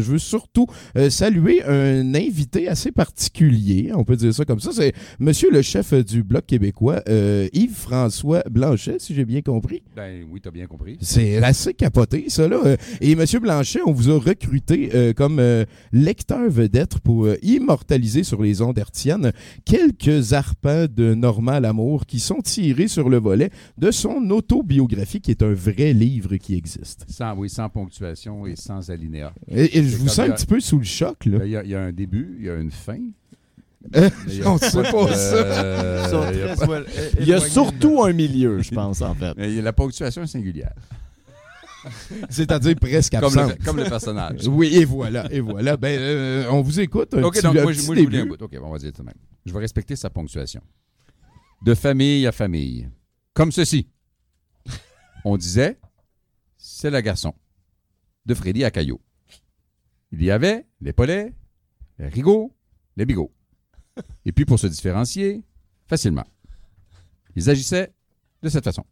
Je veux surtout euh, saluer un invité assez particulier, on peut dire ça comme ça. C'est monsieur le chef du Bloc québécois, euh, Yves-François Blanchet, si j'ai bien compris. Ben oui, t'as bien compris. C'est assez capoté, ça, là. Euh, Et monsieur Blanchet, on vous a recruté euh, comme lecteur vedette pour immortaliser sur les ondes hertziennes quelques arpents de Normal Amour qui sont tirés sur le volet de son autobiographie, qui est un vrai livre qui existe. Sans, oui, sans ponctuation et sans alinéa. Et, et je vous sens un petit peu sous le choc, là. Ben, Il y, a- il y a un début, il y a une fin. Euh, il y a on sait pas ça. Euh, il y a très pas- soil- Il y a éloignés surtout un milieu, je pense, en fait. mais il y a la ponctuation est singulière. C'est-à-dire presque Comme le, comme le personnage. Oui, et voilà, et voilà. Ben, euh, on vous écoute. Un Ok, petit, donc un moi, je- petit moi, je vous lis un début. bout. Ok, bon, on va dire tout de même. Je vais respecter sa ponctuation. De famille à famille. Comme ceci. On disait, c'est le garçon. De Freddy à Caillot. Il y avait les Polets, les Rigaud, les Bigots. Et puis, pour se différencier, facilement, ils agissaient de cette façon.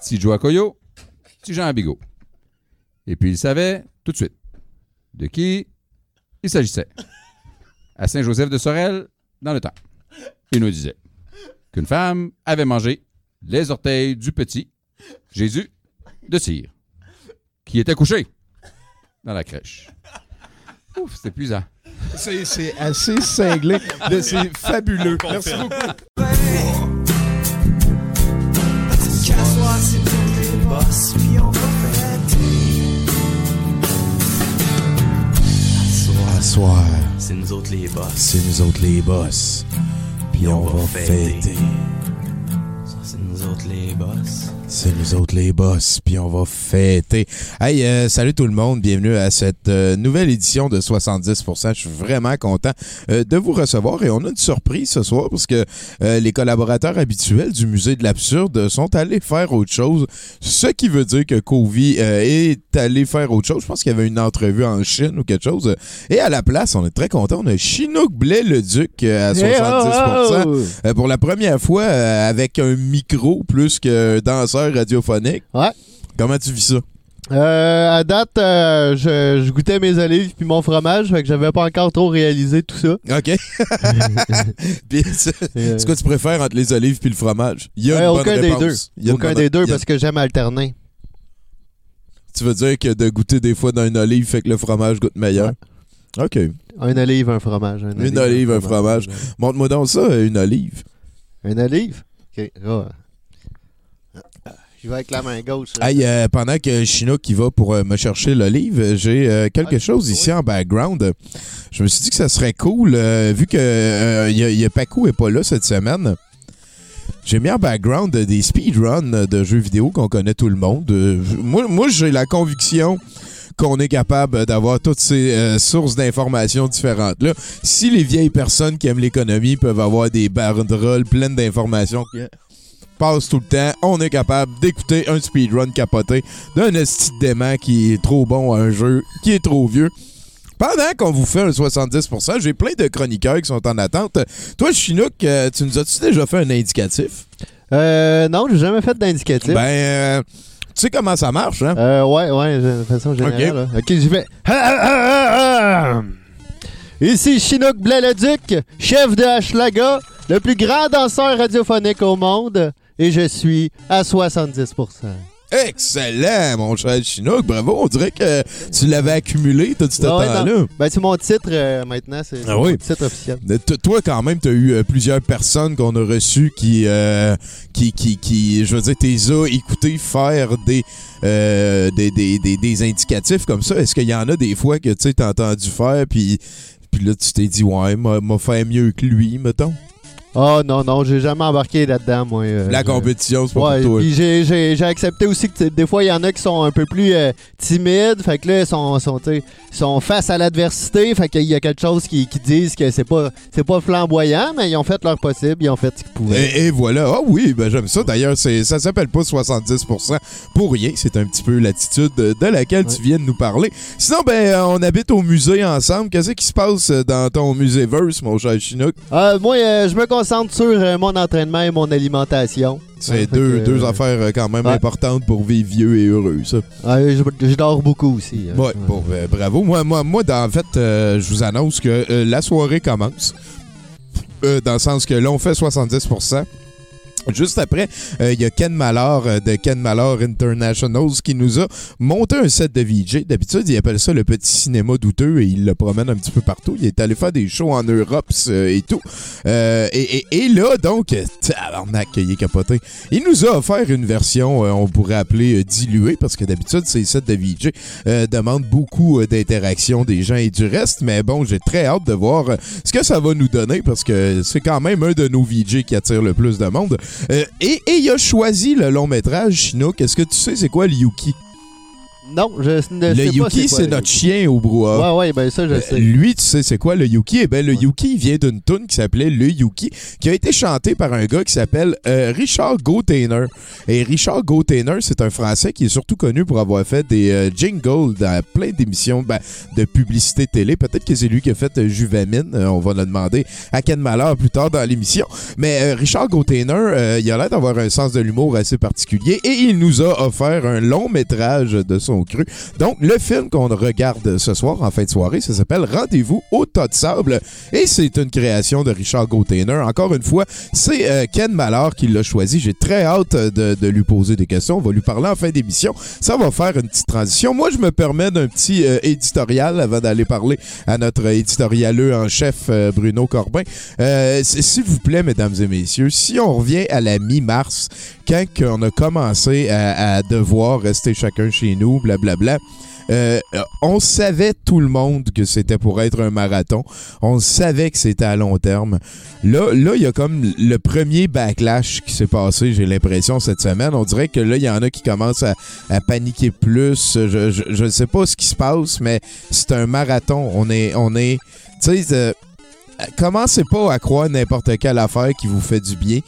Petit Joe Coyo, petit Jean à Bigot. Et puis, ils savaient tout de suite de qui il s'agissait. À Saint-Joseph de Sorel, dans le temps. Il nous disait qu'une femme avait mangé les orteils du petit Jésus de cire, qui était couché dans la crèche. Ouf, c'est épuisant. C'est c'est assez cinglé. mais C'est fabuleux. Merci beaucoup. Assoir, C'est nous autres les boss. c'est nous autres les boss. Puis on va fêter. Ça, c'est nous autres les boss. C'est nous autres les boss, puis on va fêter. Hey, euh, salut tout le monde, bienvenue à cette euh, nouvelle édition de 70%. Je suis vraiment content euh, de vous recevoir et on a une surprise ce soir parce que les collaborateurs habituels du Musée de l'Absurde sont allés faire autre chose, ce qui veut dire que Covey est allé faire autre chose. Je pense qu'il y avait une entrevue en Chine ou quelque chose. Et à la place, on est très content, on a Chinook Blais-le-Duc euh, à 70%. Euh, pour la première fois avec un micro plus qu'un danseur radiophonique. Ouais. Comment tu vis ça? Euh, à date, euh, je, je goûtais mes olives puis mon fromage, fait que j'avais pas encore trop réalisé tout ça. OK. Puis, c'est Euh, c'est quoi tu préfères entre les olives puis le fromage? Il y a ouais, une bonne aucun des réponse. deux. Il y a une Aucun bonne- des deux a- parce que j'aime alterner. Tu veux dire que de goûter des fois dans une olive fait que le fromage goûte meilleur? OK. Un olive, un fromage. un Une olive, un fromage. Montre-moi donc ça, une olive. Un olive? OK. Ah. Je vais avec la main gauche. Hey, euh, pendant que Chinook qui va pour euh, me chercher l'olive, euh, j'ai euh, quelque Ah, chose oui. ici en background. Je me suis dit que ça serait cool, vu que y a, y a Paco est pas là cette semaine. J'ai mis en background des speedruns de jeux vidéo qu'on connaît tout le monde. Moi, moi j'ai la conviction qu'on est capable d'avoir toutes ces euh, sources d'informations différentes. Là, si les vieilles personnes qui aiment l'économie peuvent avoir des banderoles pleines d'informations qui passent tout le temps, on est capable d'écouter un speedrun capoté d'un esti de dément qui est trop bon à un jeu qui est trop vieux. Pendant qu'on vous fait un 70%, j'ai plein de chroniqueurs qui sont en attente. Toi, Chinook, euh, tu nous as-tu déjà fait un indicatif? Euh, non, j'ai jamais fait d'indicatif. Ben, euh, tu sais comment ça marche, hein? Euh, ouais, ouais, de façon générale. Ok, j'y vais. Ah, ah, ah. Ici Chinook Blais-le-Duc, chef de Hochelaga, le plus grand danseur radiophonique au monde, et je suis à 70%. Excellent, mon cher Chinook. Bravo, on dirait que tu l'avais accumulé tout ce temps-là. Ben, c'est mon titre euh, maintenant, c'est Ah oui. mon titre officiel. T- Toi, quand même, tu as eu euh, plusieurs personnes qu'on a reçues qui, euh, qui, qui, qui, je veux dire, t'es as écouté faire des, euh, des, des, des, des indicatifs comme ça. Est-ce qu'il y en a des fois que tu t'as entendu faire, puis, puis là, tu t'es dit, ouais, m'a fait mieux que lui, mettons? Ah non, non, j'ai jamais embarqué là-dedans, moi. euh, La compétition, c'est pas Ouais, pour toi. j'ai- accepté aussi que des fois, il y en a qui sont un peu plus euh, timides. Fait que là, ils sont, sont, sont face à l'adversité. Fait qu'il y a quelque chose qui, qui disent que c'est pas, c'est pas flamboyant, mais ils ont fait leur possible. Ils ont fait ce qu'ils pouvaient. Et, et voilà. Ah oui, ben j'aime ça. D'ailleurs, c'est ça s'appelle pas 70% pour rien. C'est un petit peu l'attitude de, laquelle tu viens de nous parler. Sinon, ben, euh, on habite au musée ensemble. Qu'est-ce qui se passe dans ton muséverse, mon cher Chinook? Euh, moi, je me concentre sur euh, mon entraînement et mon alimentation. C'est deux, deux euh, affaires euh, quand même ouais. importantes pour vivre vieux et heureux, ça. ouais, je, je dors beaucoup aussi. hein. Ouais, bon, ben, bravo. Moi, moi, moi dans, en fait, euh, je vous annonce que euh, la soirée commence. Dans le sens que là, on fait 70%. Juste après, euh, il y a Ken Mallard euh, de Ken Mallard Internationals qui nous a monté un set de VJ. D'habitude, il appelle ça le petit cinéma douteux et il le promène un petit peu partout. Il est allé faire des shows en Europe euh, et tout. Euh, et, et- et là, donc, euh, tabarnak, il est capoté. Il nous a offert une version, on pourrait appeler diluée, parce que d'habitude, ces sets de VJ demandent beaucoup d'interaction des gens et du reste. Mais bon, j'ai très hâte de voir ce que ça va nous donner, parce que c'est quand même un de nos VJ qui attire le plus de monde. Euh, et, il a choisi le long métrage, Chinook. Est-ce que tu sais c'est quoi le Yuki? Non, je ne sais Le pas Yuki, c'est notre chien au brouhaha. Ouais, ouais, ben ça, je Euh, sais. Lui, tu sais c'est quoi le Yuki? Eh ben le Ouais. Yuki vient d'une tune qui s'appelait Le Yuki, qui a été chanté par un gars qui s'appelle euh, Richard Gautainer. Et Richard Gautainer, c'est un Français qui est surtout connu pour avoir fait des euh, jingles dans plein d'émissions ben, de publicité télé. Peut-être que c'est lui qui a fait Juvamine. On va le demander à Ken Malheur plus tard dans l'émission. Mais Richard Gautainer, il a l'air d'avoir un sens de l'humour assez particulier et il nous a offert un long métrage de son cru. Donc, le film qu'on regarde ce soir, en fin de soirée, ça s'appelle Rendez-vous au tas de sable et c'est une création de Richard Gautainer. Encore une fois, c'est euh, Ken Mallard qui l'a choisi. J'ai très hâte de, lui poser des questions. On va lui parler en fin d'émission. Ça va faire une petite transition. Moi, je me permets d'un petit euh, éditorial avant d'aller parler à notre éditorialeux en chef, euh, Bruno Corbin. S'il vous plaît, mesdames et messieurs, si on revient à la mi-mars, quand on a commencé à, devoir rester chacun chez nous, blablabla, euh, euh, on savait tout le monde que c'était pour être un marathon. On savait que c'était à long terme. Là, il y a comme le premier backlash qui s'est passé, j'ai l'impression, cette semaine. On dirait que là, il y en a qui commencent à, paniquer plus. Je, je sais pas ce qui se passe, mais c'est un marathon. On est, on est, tu sais, euh, commencez pas à croire n'importe quelle affaire qui vous fait du bien.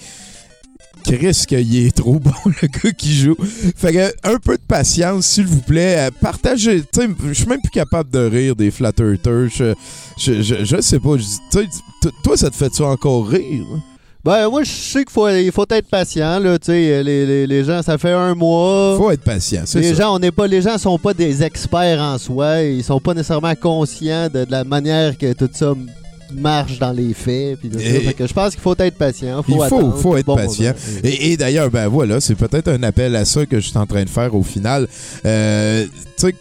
Chris, qu'il est trop bon, le gars qui joue. Fait que, un peu de patience, s'il vous plaît. Euh, Partagez. Tu sais, je suis même plus capable de rire des flat earthers. Je, sais pas. toi, ça te fait-tu encore rire? Ben, moi, je sais qu'il faut, il faut être patient, là, tu sais, les, les, les gens, ça fait un mois. Faut être patient, c'est Les ça. gens, on pas, les gens sont pas des experts en soi, ils sont pas nécessairement conscients de, de la manière que tout ça marche dans les faits. Puis que je pense qu'il faut être patient. Faut Il faut, faut être bon patient. moment. Et, et d'ailleurs, ben voilà, c'est peut-être un appel à ça que je suis en train de faire au final. Euh, tu sais,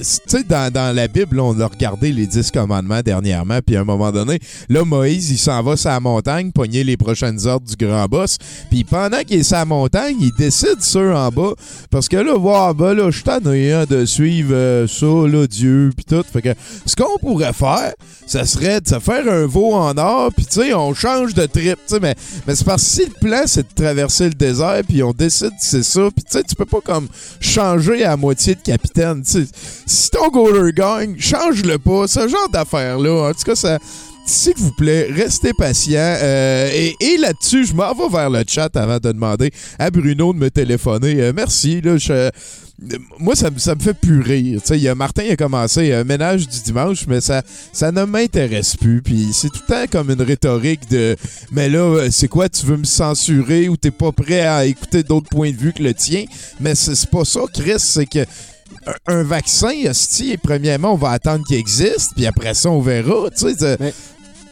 tu sais, dans, la Bible, on a regardé les dix commandements dernièrement, puis à un moment donné, là, Moïse, il s'en va sur la montagne, pogner les prochaines ordres du grand boss, puis pendant qu'il est sur la montagne, il décide ceux en bas, parce que là, voir, ben là, je suis hein, de suivre euh, ça, là, Dieu, puis tout. Fait que ce qu'on pourrait faire, ça serait de se faire un veau en or, puis tu sais, on change de trip, tu sais, mais, mais c'est parce que si le plan, c'est de traverser le désert, puis on décide que c'est ça, puis tu sais, tu peux pas comme changer à moitié de capitaine, tu sais. Si ton goaler gagne, change-le pas, ce genre d'affaires-là. En tout cas, ça... S'il vous plaît, restez patient. Euh, et là-dessus, je m'en vais vers le chat avant de demander à Bruno de me téléphoner. Euh, merci. Là, moi, ça, me- fait plus Martin a commencé un ménage du dimanche, mais ça, ça ne m'intéresse plus. Puis c'est tout le temps comme une rhétorique de Mais là, euh, c'est quoi, tu veux me censurer ou t'es pas prêt à écouter d'autres points de vue que le tien? Mais c'est pas ça, Chris, c'est que un, vaccin, hostie, premièrement, on va attendre qu'il existe, puis après ça, on verra. Tu sais,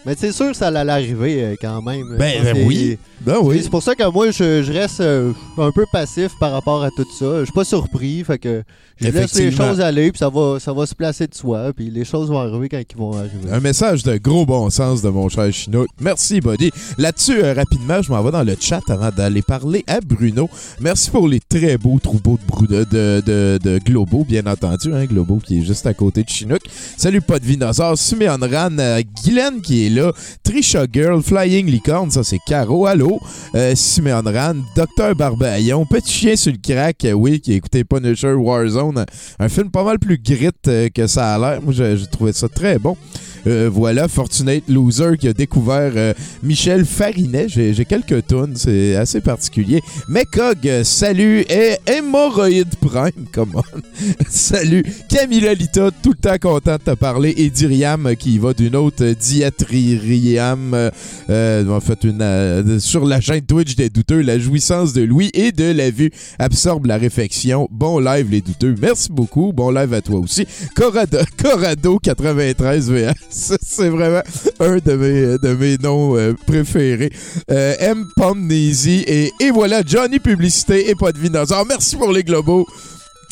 Mais c'est sûr que ça allait arriver euh, quand même. Ben, ben oui. Ben oui. C'est pour ça que moi, je, je reste euh, un peu passif par rapport à tout ça. Je suis pas surpris, fait que je laisse les choses aller, puis ça va, ça va se placer de soi, puis les choses vont arriver quand ils vont arriver. Un message de gros bon sens de mon cher Chinook. Merci, Buddy. Là-dessus, euh, rapidement, je m'en vais dans le chat avant d'aller parler à Bruno. Merci pour les très beaux troupeaux de, brou- de, de, de- de Globo, bien entendu. Hein, Globo qui est juste à côté de Chinook. Salut, pas de dinosaure. Suméon Ran, euh, Guylaine qui est là. Trisha Girl, Flying Licorne, ça c'est Caro. Allô? Euh, Siméon Ran, Docteur Barbaillon, Petit Chien sur le crack, euh, oui, qui a écouté Punisher Warzone. Un film pas mal plus grit euh, que ça a l'air. Moi, j'ai trouvé ça très bon. Euh, voilà, Fortunate Loser qui a découvert euh, Michel Farinet. J'ai quelques tunes, c'est assez particulier. Mecog, euh, salut. Et Hémorroïde Prime, come on. salut. Camilla Lita, tout le temps content de te parler. Et Diriam qui va d'une autre diatririam. en fait, sur la chaîne Twitch des douteux, la jouissance de Louis et de la vue absorbe la réflexion. Bon live, les douteux. Merci beaucoup. Bon live à toi aussi. Corrado, Corrado 93 VS. C'est vraiment un de mes, de mes noms euh, préférés. Euh, M. Pomnezy et, et voilà, Johnny Publicité et pas de dinosaure. Merci pour les globaux.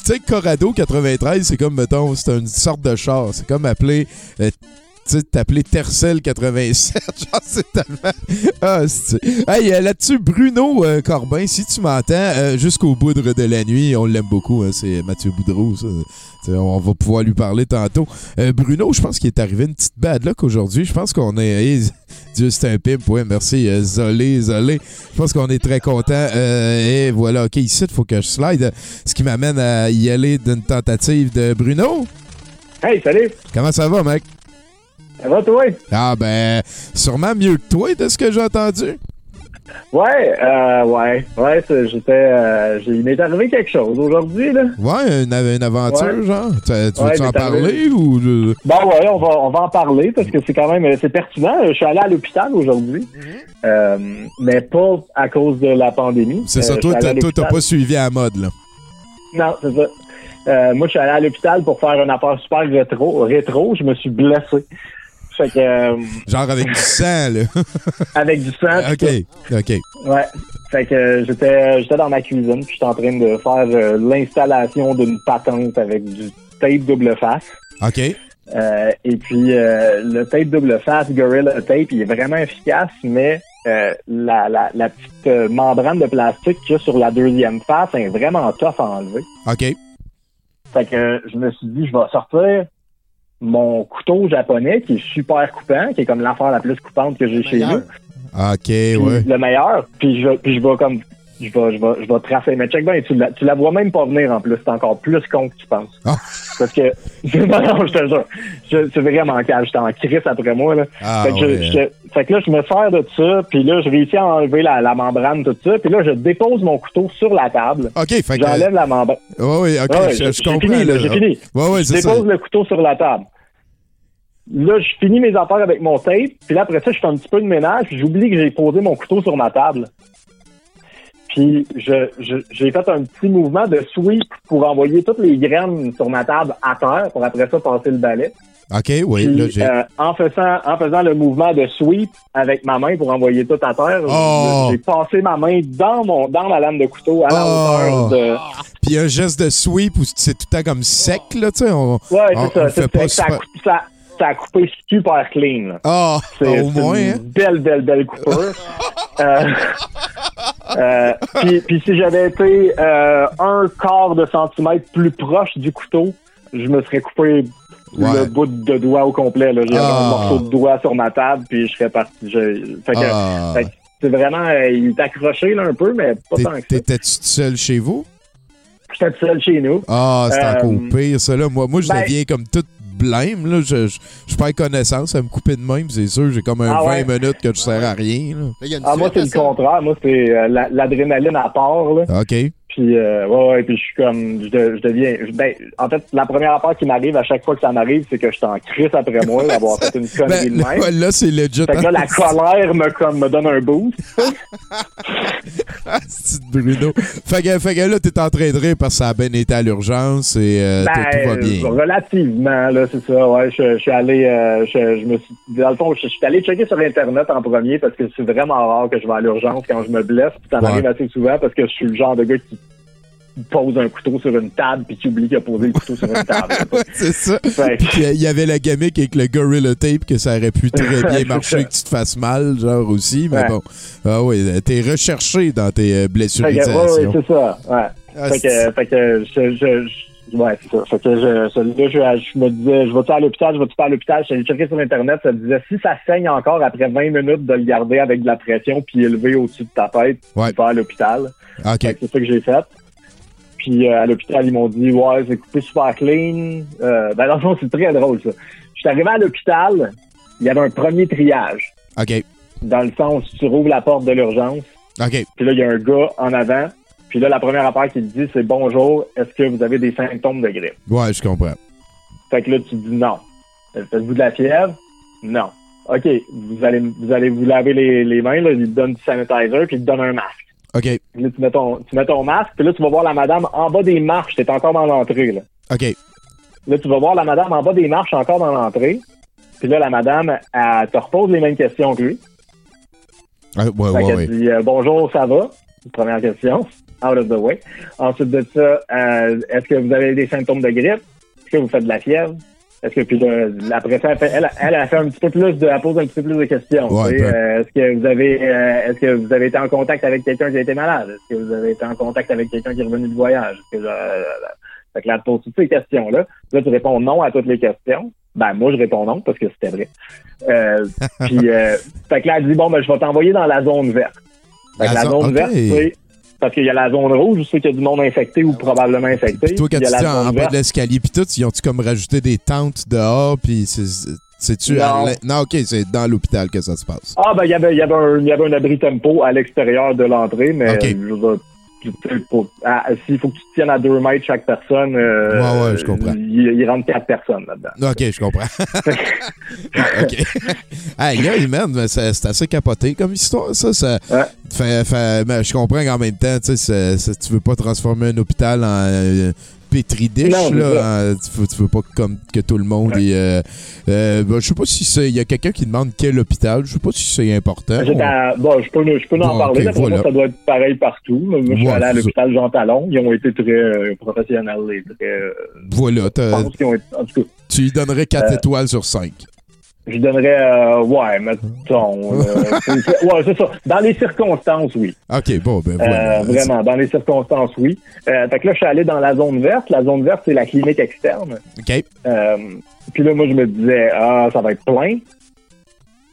Tu sais, Corrado 93, c'est comme, mettons, c'est une sorte de char. C'est comme appeler. euh, tu sais, t'appeler Tercel 87, genre, c'est tellement... Ah, c'est... Hey, euh, là-dessus, Bruno euh, Corbin, si tu m'entends, euh, jusqu'au boudre de la nuit, on l'aime beaucoup, hein, c'est Mathieu Boudreau, ça. On va pouvoir lui parler tantôt. Euh, Bruno, je pense qu'il est arrivé une petite bad luck aujourd'hui. Je pense qu'on est... Dieu, c'est un pimp, ouais, merci, Zolé, Zolé. Je pense qu'on est très content. Et voilà, OK, ici, il faut que je slide. Ce qui m'amène à y aller d'une tentative de Bruno. Hey, salut! Comment ça va, mec? Ça va, toi? Ah ben, sûrement mieux que toi de ce que j'ai entendu. Ouais, euh, ouais, ouais, j'étais, euh, il m'est arrivé quelque chose aujourd'hui, là. Ouais, une, une aventure, Ouais. genre. Tu, tu Ouais, veux-tu en parler ou... je- Bon, ouais, on va, on va en parler parce que c'est quand même, euh, c'est pertinent. Je suis allé à l'hôpital aujourd'hui, euh, mais pas à cause de la pandémie. C'est Euh, ça, je toi, t'as- toi, t'as l'hôpital. pas suivi à la mode, là. Non, c'est ça. Euh, moi, je suis allé à l'hôpital pour faire une affaire super rétro. rétro je me suis blessé. Fait que, euh, Genre avec du sang, là. avec du sang. puis OK, OK. Ouais. Fait que euh, j'étais, j'étais dans ma cuisine, puis j'étais en train de faire euh, l'installation d'une patente avec du tape double face. OK. Euh, et puis euh, le tape double face Gorilla Tape, il est vraiment efficace, mais euh, la, la, la petite euh, membrane de plastique qu'il y a sur la deuxième face est vraiment tough à enlever. OK. Fait que euh, je me suis dit, je vais sortir mon couteau japonais qui est super coupant, qui est comme l'affaire la plus coupante que j'ai chez nous. OK, Puis ouais. Le meilleur. Puis je, puis je vais comme je vais, je vais, je vais tracer. Mais check bien, tu la, tu la vois même pas venir en plus. C'est encore plus con que tu penses. Parce que, non, non, je te jure. C'est vraiment calme. J'étais en crise après moi, là. Ah, fait, que je- ouais. je- fait que là, je me sers de ça, puis là, je réussis à enlever la, la membrane, tout ça, puis là, je dépose mon couteau sur la table. OK, fait que... J'enlève la membrane. Ouais, ouais, OK, Ouais, je, j'ai je comprends. fini, là, j'ai fini. Ouais, ouais, Je ça. dépose le couteau sur la table. Là, je finis mes affaires avec mon tape, puis là, après ça, je fais un petit peu de ménage, puis j'oublie que j'ai posé mon couteau sur ma table. Puis je, je- j'ai fait un petit mouvement de sweep pour envoyer toutes les graines sur ma table à terre, pour après ça passer le balai. OK, oui, Puis, là, j'ai... euh, en faisant en faisant le mouvement de sweep avec ma main pour envoyer tout à terre, Oh! j'ai passé ma main dans mon dans ma lame de couteau à la Oh! hauteur de Puis un geste de sweep où c'est tout le temps comme sec, là, tu sais. On... Ouais, on- on c'est ça. fait c'est- pas ça, a super- coupé- ça, ça a coupé super clean. Ah, C'est au c'est moins, une hein. belle, belle, belle coupure. euh, euh, puis, puis si j'avais été euh, un quart de centimètre plus proche du couteau, je me serais coupé Ouais. le bout de doigt au complet. J'ai Ah. un morceau de doigt sur ma table, puis je serais parti. Je, fait que, Ah. fait que c'est vraiment... euh, il est accroché là, un peu, mais pas tant que ça. T'étais-tu tout seul chez vous? J'étais tout seul chez nous. Ah, c'est Euh, encore pire, ça, là. Moi, moi je ben- deviens comme toute blême, là. Je, je, je perds connaissance à me couper de même, c'est sûr. J'ai comme un Ah 20 ouais? minutes que je sers à rien, là. Là, Ah, moi, c'est le contraire. Moi, c'est euh, la- l'adrénaline à part. Là. OK. Puis euh, ouais, ouais, puis je suis comme, je, de- je deviens, je- ben, en fait, la première affaire qui m'arrive à chaque fois que ça m'arrive, c'est que je t'en crisse après moi d'avoir fait une connerie Ben, de même. là, là, c'est legit. Fait que là, la colère me, comme, me donne un boost. De Bruno. Fait que, fait que là, t'es en train de rire parce que ça a bien été à l'urgence et euh, Ben, tout va bien. relativement, là, c'est ça. Ouais, je, suis allé, euh, je, me suis, dans le fond, je, suis allé checker sur Internet en premier parce que c'est vraiment rare que je vais à l'urgence quand je me blesse. Puis ça Ouais. m'arrive assez souvent parce que je suis le genre de gars qui pose un couteau sur une table puis qui oublie qu'il a posé le couteau sur une table. C'est ça. Fait Puis il y avait la gimmick avec le Gorilla Tape que ça aurait pu très bien marcher que tu te fasses mal, genre aussi. Mais Ouais. bon. Ah oui, t'es recherché dans tes euh, Fait que, ouais, c'est ça. Ouais. Ah, fait, que, fait que je, je, je- ouais, c'est ça. Fait que je, je- là, je, je me disais, je vais-tu à l'hôpital, je vais-tu pas à l'hôpital? Je suis allé checker sur Internet, ça disait, si ça saigne encore après 20 minutes de le garder avec de la pression puis élevé au-dessus de ta tête, Ouais. tu vas à l'hôpital. C'est ça que j'ai fait. Puis euh, à l'hôpital, ils m'ont dit, ouais, c'est coupé super clean. Euh, ben, dans le fond, c'est très drôle, ça. Je suis arrivé à l'hôpital, il y avait un premier triage. OK. Dans le sens, tu rouvres la porte de l'urgence, OK. puis là, il y a un gars en avant. Puis là, la première affaire qu'il te dit, c'est bonjour, est-ce que vous avez des symptômes de grippe? Ouais, je comprends. Fait que là, tu dis non. Faites-vous de la fièvre? Non. OK, vous allez vous, allez vous laver les, les mains, là, il te donne du sanitizer, puis il te donne un masque. OK. Là, tu mets ton, tu mets ton masque, puis là, tu vas voir la madame en bas des marches, t'es encore dans l'entrée, là. OK. Là, tu vas voir la madame en bas des marches, encore dans l'entrée. Puis là, la madame, elle te repose les mêmes questions que lui. Ah, ouais, Fait ouais, ouais. dit euh, bonjour, ça va? Première question. Out of the way. Ensuite de ça, euh, est-ce que vous avez des symptômes de grippe? Est-ce que vous faites de la fièvre? Est-ce que puis là, après ça, elle, fait- elle, a fait un petit peu plus de, elle pose un petit peu plus de questions. Ouais, tu sais. Euh, est-ce que vous avez, euh, est-ce que vous avez été en contact avec quelqu'un qui a été malade? Est-ce que vous avez été en contact avec quelqu'un qui est revenu de voyage? Est-ce que, euh, fait que là, elle pose toutes ces questions-là. Là, tu réponds non à toutes les questions. Ben, moi, je réponds non parce que c'était vrai. Euh, puis, euh, fait que là, elle dit, bon, ben, je vais t'envoyer dans la zone verte. Fait que La la, zone- verte, c'est parce qu'il y a la zone rouge, où c'est qu'il y a du monde infecté ou probablement infecté. Puis toi, quand tu dis en, bas de l'escalier, puis tout, ils ont-tu comme rajouté des tentes dehors, puis c'est- c'est-tu... Non. Non, OK, c'est dans l'hôpital que ça se passe. Ah, ben, il y avait, y avait y avait un abri tempo à l'extérieur de l'entrée, mais je veux dire, ah, s'il faut que tu te tiennes à deux mètres chaque personne, euh, Ouais, ouais, je comprends. Il, il rentre quatre personnes là-dedans. OK, je comprends. OK. hey, là, man, mais c'est assez capoté comme histoire, ça. ça Ouais. fait, fait- mais je comprends qu'en même temps, tu sais, tu veux pas transformer un hôpital en euh, pétri dish, Non, c'est là. en- tu, veux, tu veux pas comme que tout le monde est... Euh, euh, ben, je sais pas si c'est... Il y a quelqu'un qui demande quel hôpital. Je sais pas si c'est important. À- bon, je peux, je peux en parler. moi, ça doit être pareil partout. Moi, je suis allé à l'hôpital Jean Talon. Ils ont été très euh, professionnels et très. Voilà, je t'as- pense qu'ils ont été. En tout cas, tu lui donnerais 4 Euh, étoiles sur 5. Je donnerais. euh, ouais, mettons. euh, ouais, c'est ça. Dans les circonstances, oui. OK, bon, ben Euh, voilà. vraiment, dans les circonstances, oui. Euh, fait que là, je suis allé dans la zone verte. La zone verte, c'est la clinique externe. OK. Puis là, moi, je me disais, ah, ça va être plein.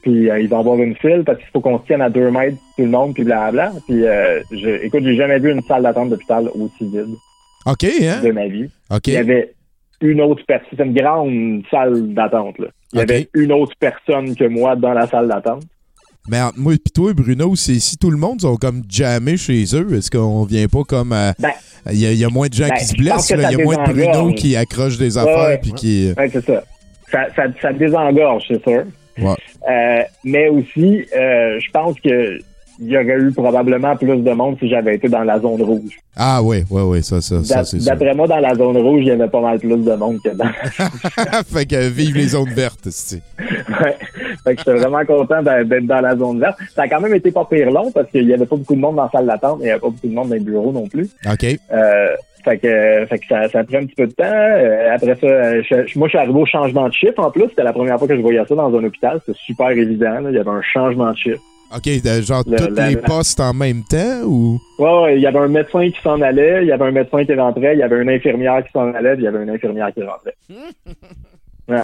Puis il va y avoir une file parce qu'il faut qu'on se tienne à deux mètres tout le monde, puis blablabla. Puis euh, je, écoute, j'ai jamais vu une salle d'attente d'hôpital aussi vide OK, hein? de ma vie. OK. Il y avait une autre personne. C'est une grande salle d'attente. Là. Il y avait une autre personne que moi dans la salle d'attente. Mais entre moi et toi, Bruno, c'est si tout le monde sont comme jammés chez eux, est-ce qu'on vient pas comme à- Ben, Il y, a- il y a moins de gens ben, qui se blessent, il y a moins de Bruno qui accrochent des affaires puis qui. Ouais, c'est ça. Ça, ça. ça désengorge, c'est sûr. Ouais. Euh, mais aussi, euh, je pense que il y aurait eu probablement plus de monde si j'avais été dans la zone rouge. Ah ouais, ouais, ouais, ça, ça, ça c'est. D'après moi, dans la zone rouge, il y avait pas mal plus de monde que dans. fait que vive les zones vertes, c'est. ouais. Fait que j'étais vraiment content d'être dans la zone verte. Ça a quand même été pas pire long parce qu'il y avait pas beaucoup de monde dans la salle d'attente, mais il y avait pas beaucoup de monde dans les bureaux non plus. OK. Euh, fait que, fait que ça, ça a pris un petit peu de temps. Euh, après ça, je- moi, je suis arrivé au changement de chiffre en plus. C'était la première fois que je voyais ça dans un hôpital. C'était super évident. là. Il y avait un changement de chiffre. OK, de- genre Le- tous la- les postes en même temps ou? Ouais, ouais, il y avait un médecin qui s'en allait, il y avait un médecin qui rentrait, il y avait une infirmière qui s'en allait, puis il y avait une infirmière qui rentrait. Ouais.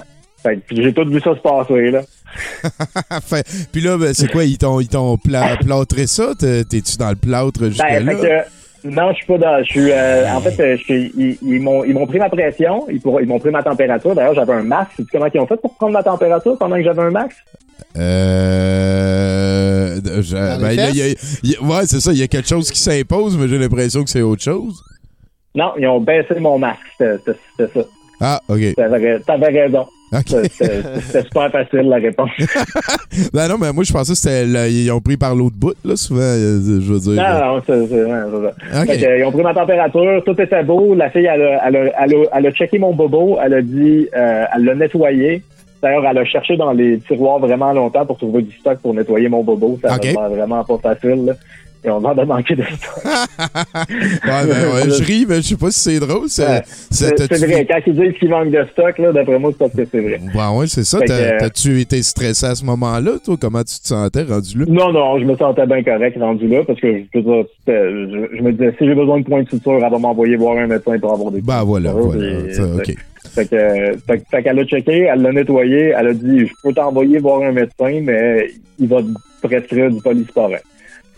Fait j'ai tout vu ça se passer, là. Fait- Puis là, ben, c'est quoi, ils t'ont, ils t'ont pla- plâtré ça? T'es- T'es-tu dans le plâtre Ben, jusque-là? fait que, non, je suis pas dans. Je suis. euh, en fait, euh, je suis- ils, ils m'ont pris ma pression, ils, ils m'ont pris ma température. D'ailleurs, j'avais un. Sais-tu comment ils ont fait pour prendre ma température pendant que j'avais un masque? Euh. je- ben, les là, il y a- il y a- ouais, c'est ça. Il y a quelque chose qui s'impose, mais j'ai l'impression que c'est autre chose. Non, ils ont baissé mon masque. C'était ça. Ah, OK. T'avais raison. OK. C'était super facile, la réponse. ben non, mais moi, je pensais que c'était. Ils ont pris par l'autre bout, là, souvent. je veux dire. Non, non, c'est ça. OK. Fait ils ont pris ma température, tout était beau. La fille, elle a, elle a, elle a, elle a checké mon bobo, elle a dit, euh, elle l'a nettoyé. D'ailleurs, elle a cherché dans les tiroirs vraiment longtemps pour trouver du stock pour nettoyer mon bobo. Ça OK. va faire vraiment pas facile. Là. Et on va de manquer de stock. Ouais, ben, ouais, je ris, mais je sais pas si c'est drôle. C'est Ouais. vrai. Quand ils disent qu'il manque de stock, là, d'après moi, c'est parce que c'est vrai. Ben ouais, c'est ça. Euh, T'as-tu été stressé à ce moment-là, toi? Comment tu te sentais rendu là? Non, non, je me sentais bien correct rendu là parce que je, me disais, si j'ai besoin de points de suture, elle va m'envoyer voir un médecin pour avoir des Ben voilà, voilà. Ça, euh, OK. Fait que, fait, que- fait qu'elle a checké, elle l'a nettoyé, elle a dit, je peux t'envoyer voir un médecin, mais il va te prescrire du polysporin.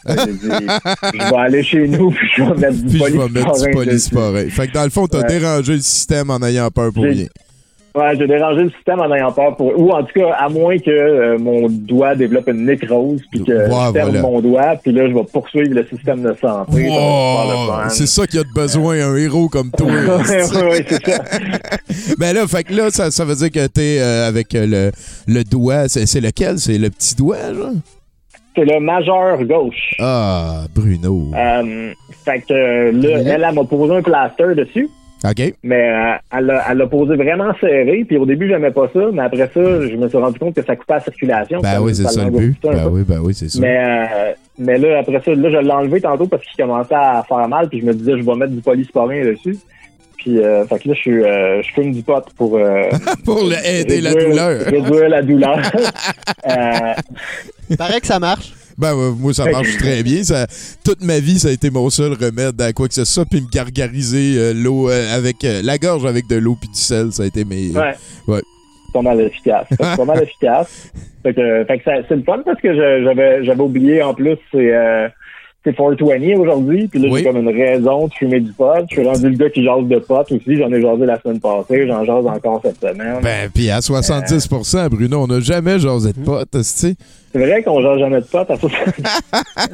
Dit, je vais aller chez nous, puis je vais mettre du Puis je vais polysporin. mettre du polysporin. Fait que dans le fond, t'as Ouais. dérangé le système en ayant peur pour rien. Ouais, j'ai dérangé le système en ayant peur pour, ou en tout cas, à moins que euh, mon doigt développe une nécrose, puis que Ouais, je perde voilà. mon doigt, puis là, je vais poursuivre le système de santé. Wow! C'est ça qu'il y a de besoin, un héros comme toi. ouais, c'est ça. Ben là, fait que là, ça, ça veut dire que t'es euh, avec euh, le, le doigt. C'est lequel? C'est le petit doigt, genre? C'est le majeur gauche. Ah, Bruno. Euh, fait que là, elle, elle m'a posé un plaster dessus, OK. mais euh, elle l'a elle l'a posé vraiment serré. Puis au début, j'aimais pas ça, mais après ça, je me suis rendu compte que ça coupait la circulation. Ben oui, c'est ça le but. Ben oui, ben oui, c'est ça. Mais, euh, mais là, après ça, là, je l'ai enlevé tantôt parce qu'il commençait à faire mal, puis je me disais, je vais mettre du polysporin dessus. Puis, euh, fait que là, je suis, euh, je fume du pot pour, euh, Pour le- aider la réduire- douleur. Réduire la douleur. euh, Paraît que ça marche. Ben, ouais, moi, ça marche très bien. Ça, toute ma vie, ça a été mon seul remède à quoi que ce soit. Puis me gargariser euh, l'eau euh, avec euh, la gorge avec de l'eau puis du sel, ça a été mes. ouais. Ouais. C'est pas mal efficace. C'est pas mal efficace. Fait que, fait que c'est le fun parce que j'avais, j'avais oublié en plus, c'est, euh, c'est 420 aujourd'hui, puis là, Oui. j'ai comme une raison de fumer du pot. Je suis rendu le gars qui jase de pot aussi. J'en ai jasé la semaine passée, j'en jase encore cette semaine. Ben, puis à 70% Bruno, on n'a jamais jasé de potes, tu sais. C'est vrai qu'on jase jamais de pot à ça.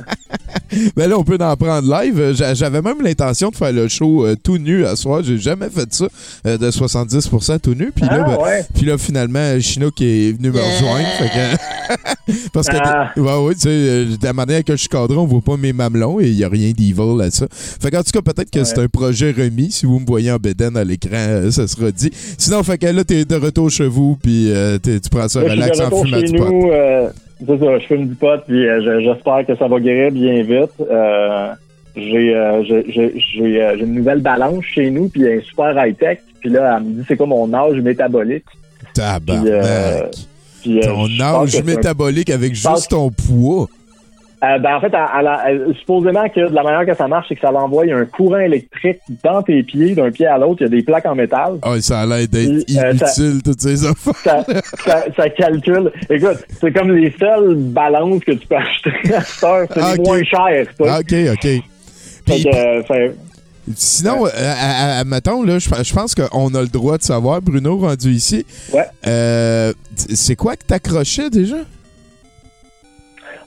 Ben là, on peut en prendre live. Euh, j'a- J'avais même l'intention de faire le show euh, tout nu à soir. J'ai jamais fait ça, euh, de 70% tout nu. Puis là, Ah, ben, ouais. puis là, finalement, Chinook est venu me rejoindre. fait que- Parce que, Ah. ouais, ouais, tu sais, de la manière que je suis cadré, on voit pas mes mamelons et il y a rien d'evil à ça. Fait qu'en tout cas, peut-être que Ouais. c'est un projet remis. Si vous me voyez en bédaine à l'écran, euh, ça sera dit. Sinon, fait que là, t'es de retour chez vous, puis euh, tu prends ça Là, relax en fumant du pot. C'est ça, je fume du pot, puis euh, je- j'espère que ça va guérir bien vite. Euh, j'ai, euh, j'ai, j'ai, j'ai, euh, j'ai une nouvelle balance chez nous, puis elle est super high-tech. Puis là, elle me dit c'est quoi mon âge métabolique? Tabarnak. Puis, euh, Puis, euh, Ton âge un- métabolique avec juste ton poids. Euh, ben, en fait, elle- elle a- elle- supposément que de la manière que ça marche, c'est que ça va envoyer un courant électrique dans tes pieds, d'un pied à l'autre. Il y a des plaques en métal. Ah, ça a l'air d'être euh, ça- inutile, toutes ces affaires. ça, ça, ça calcule. Écoute, c'est comme les seules balances que tu peux acheter à cette heure. C'est Ah, moins. Ah, OK, OK. Puis, euh, fait- sinon, euh, à- à- à- mettons, là, je je pense qu'on a le droit de savoir, Bruno, rendu ici. Ouais. Euh, c'est quoi que t'accrochais déjà?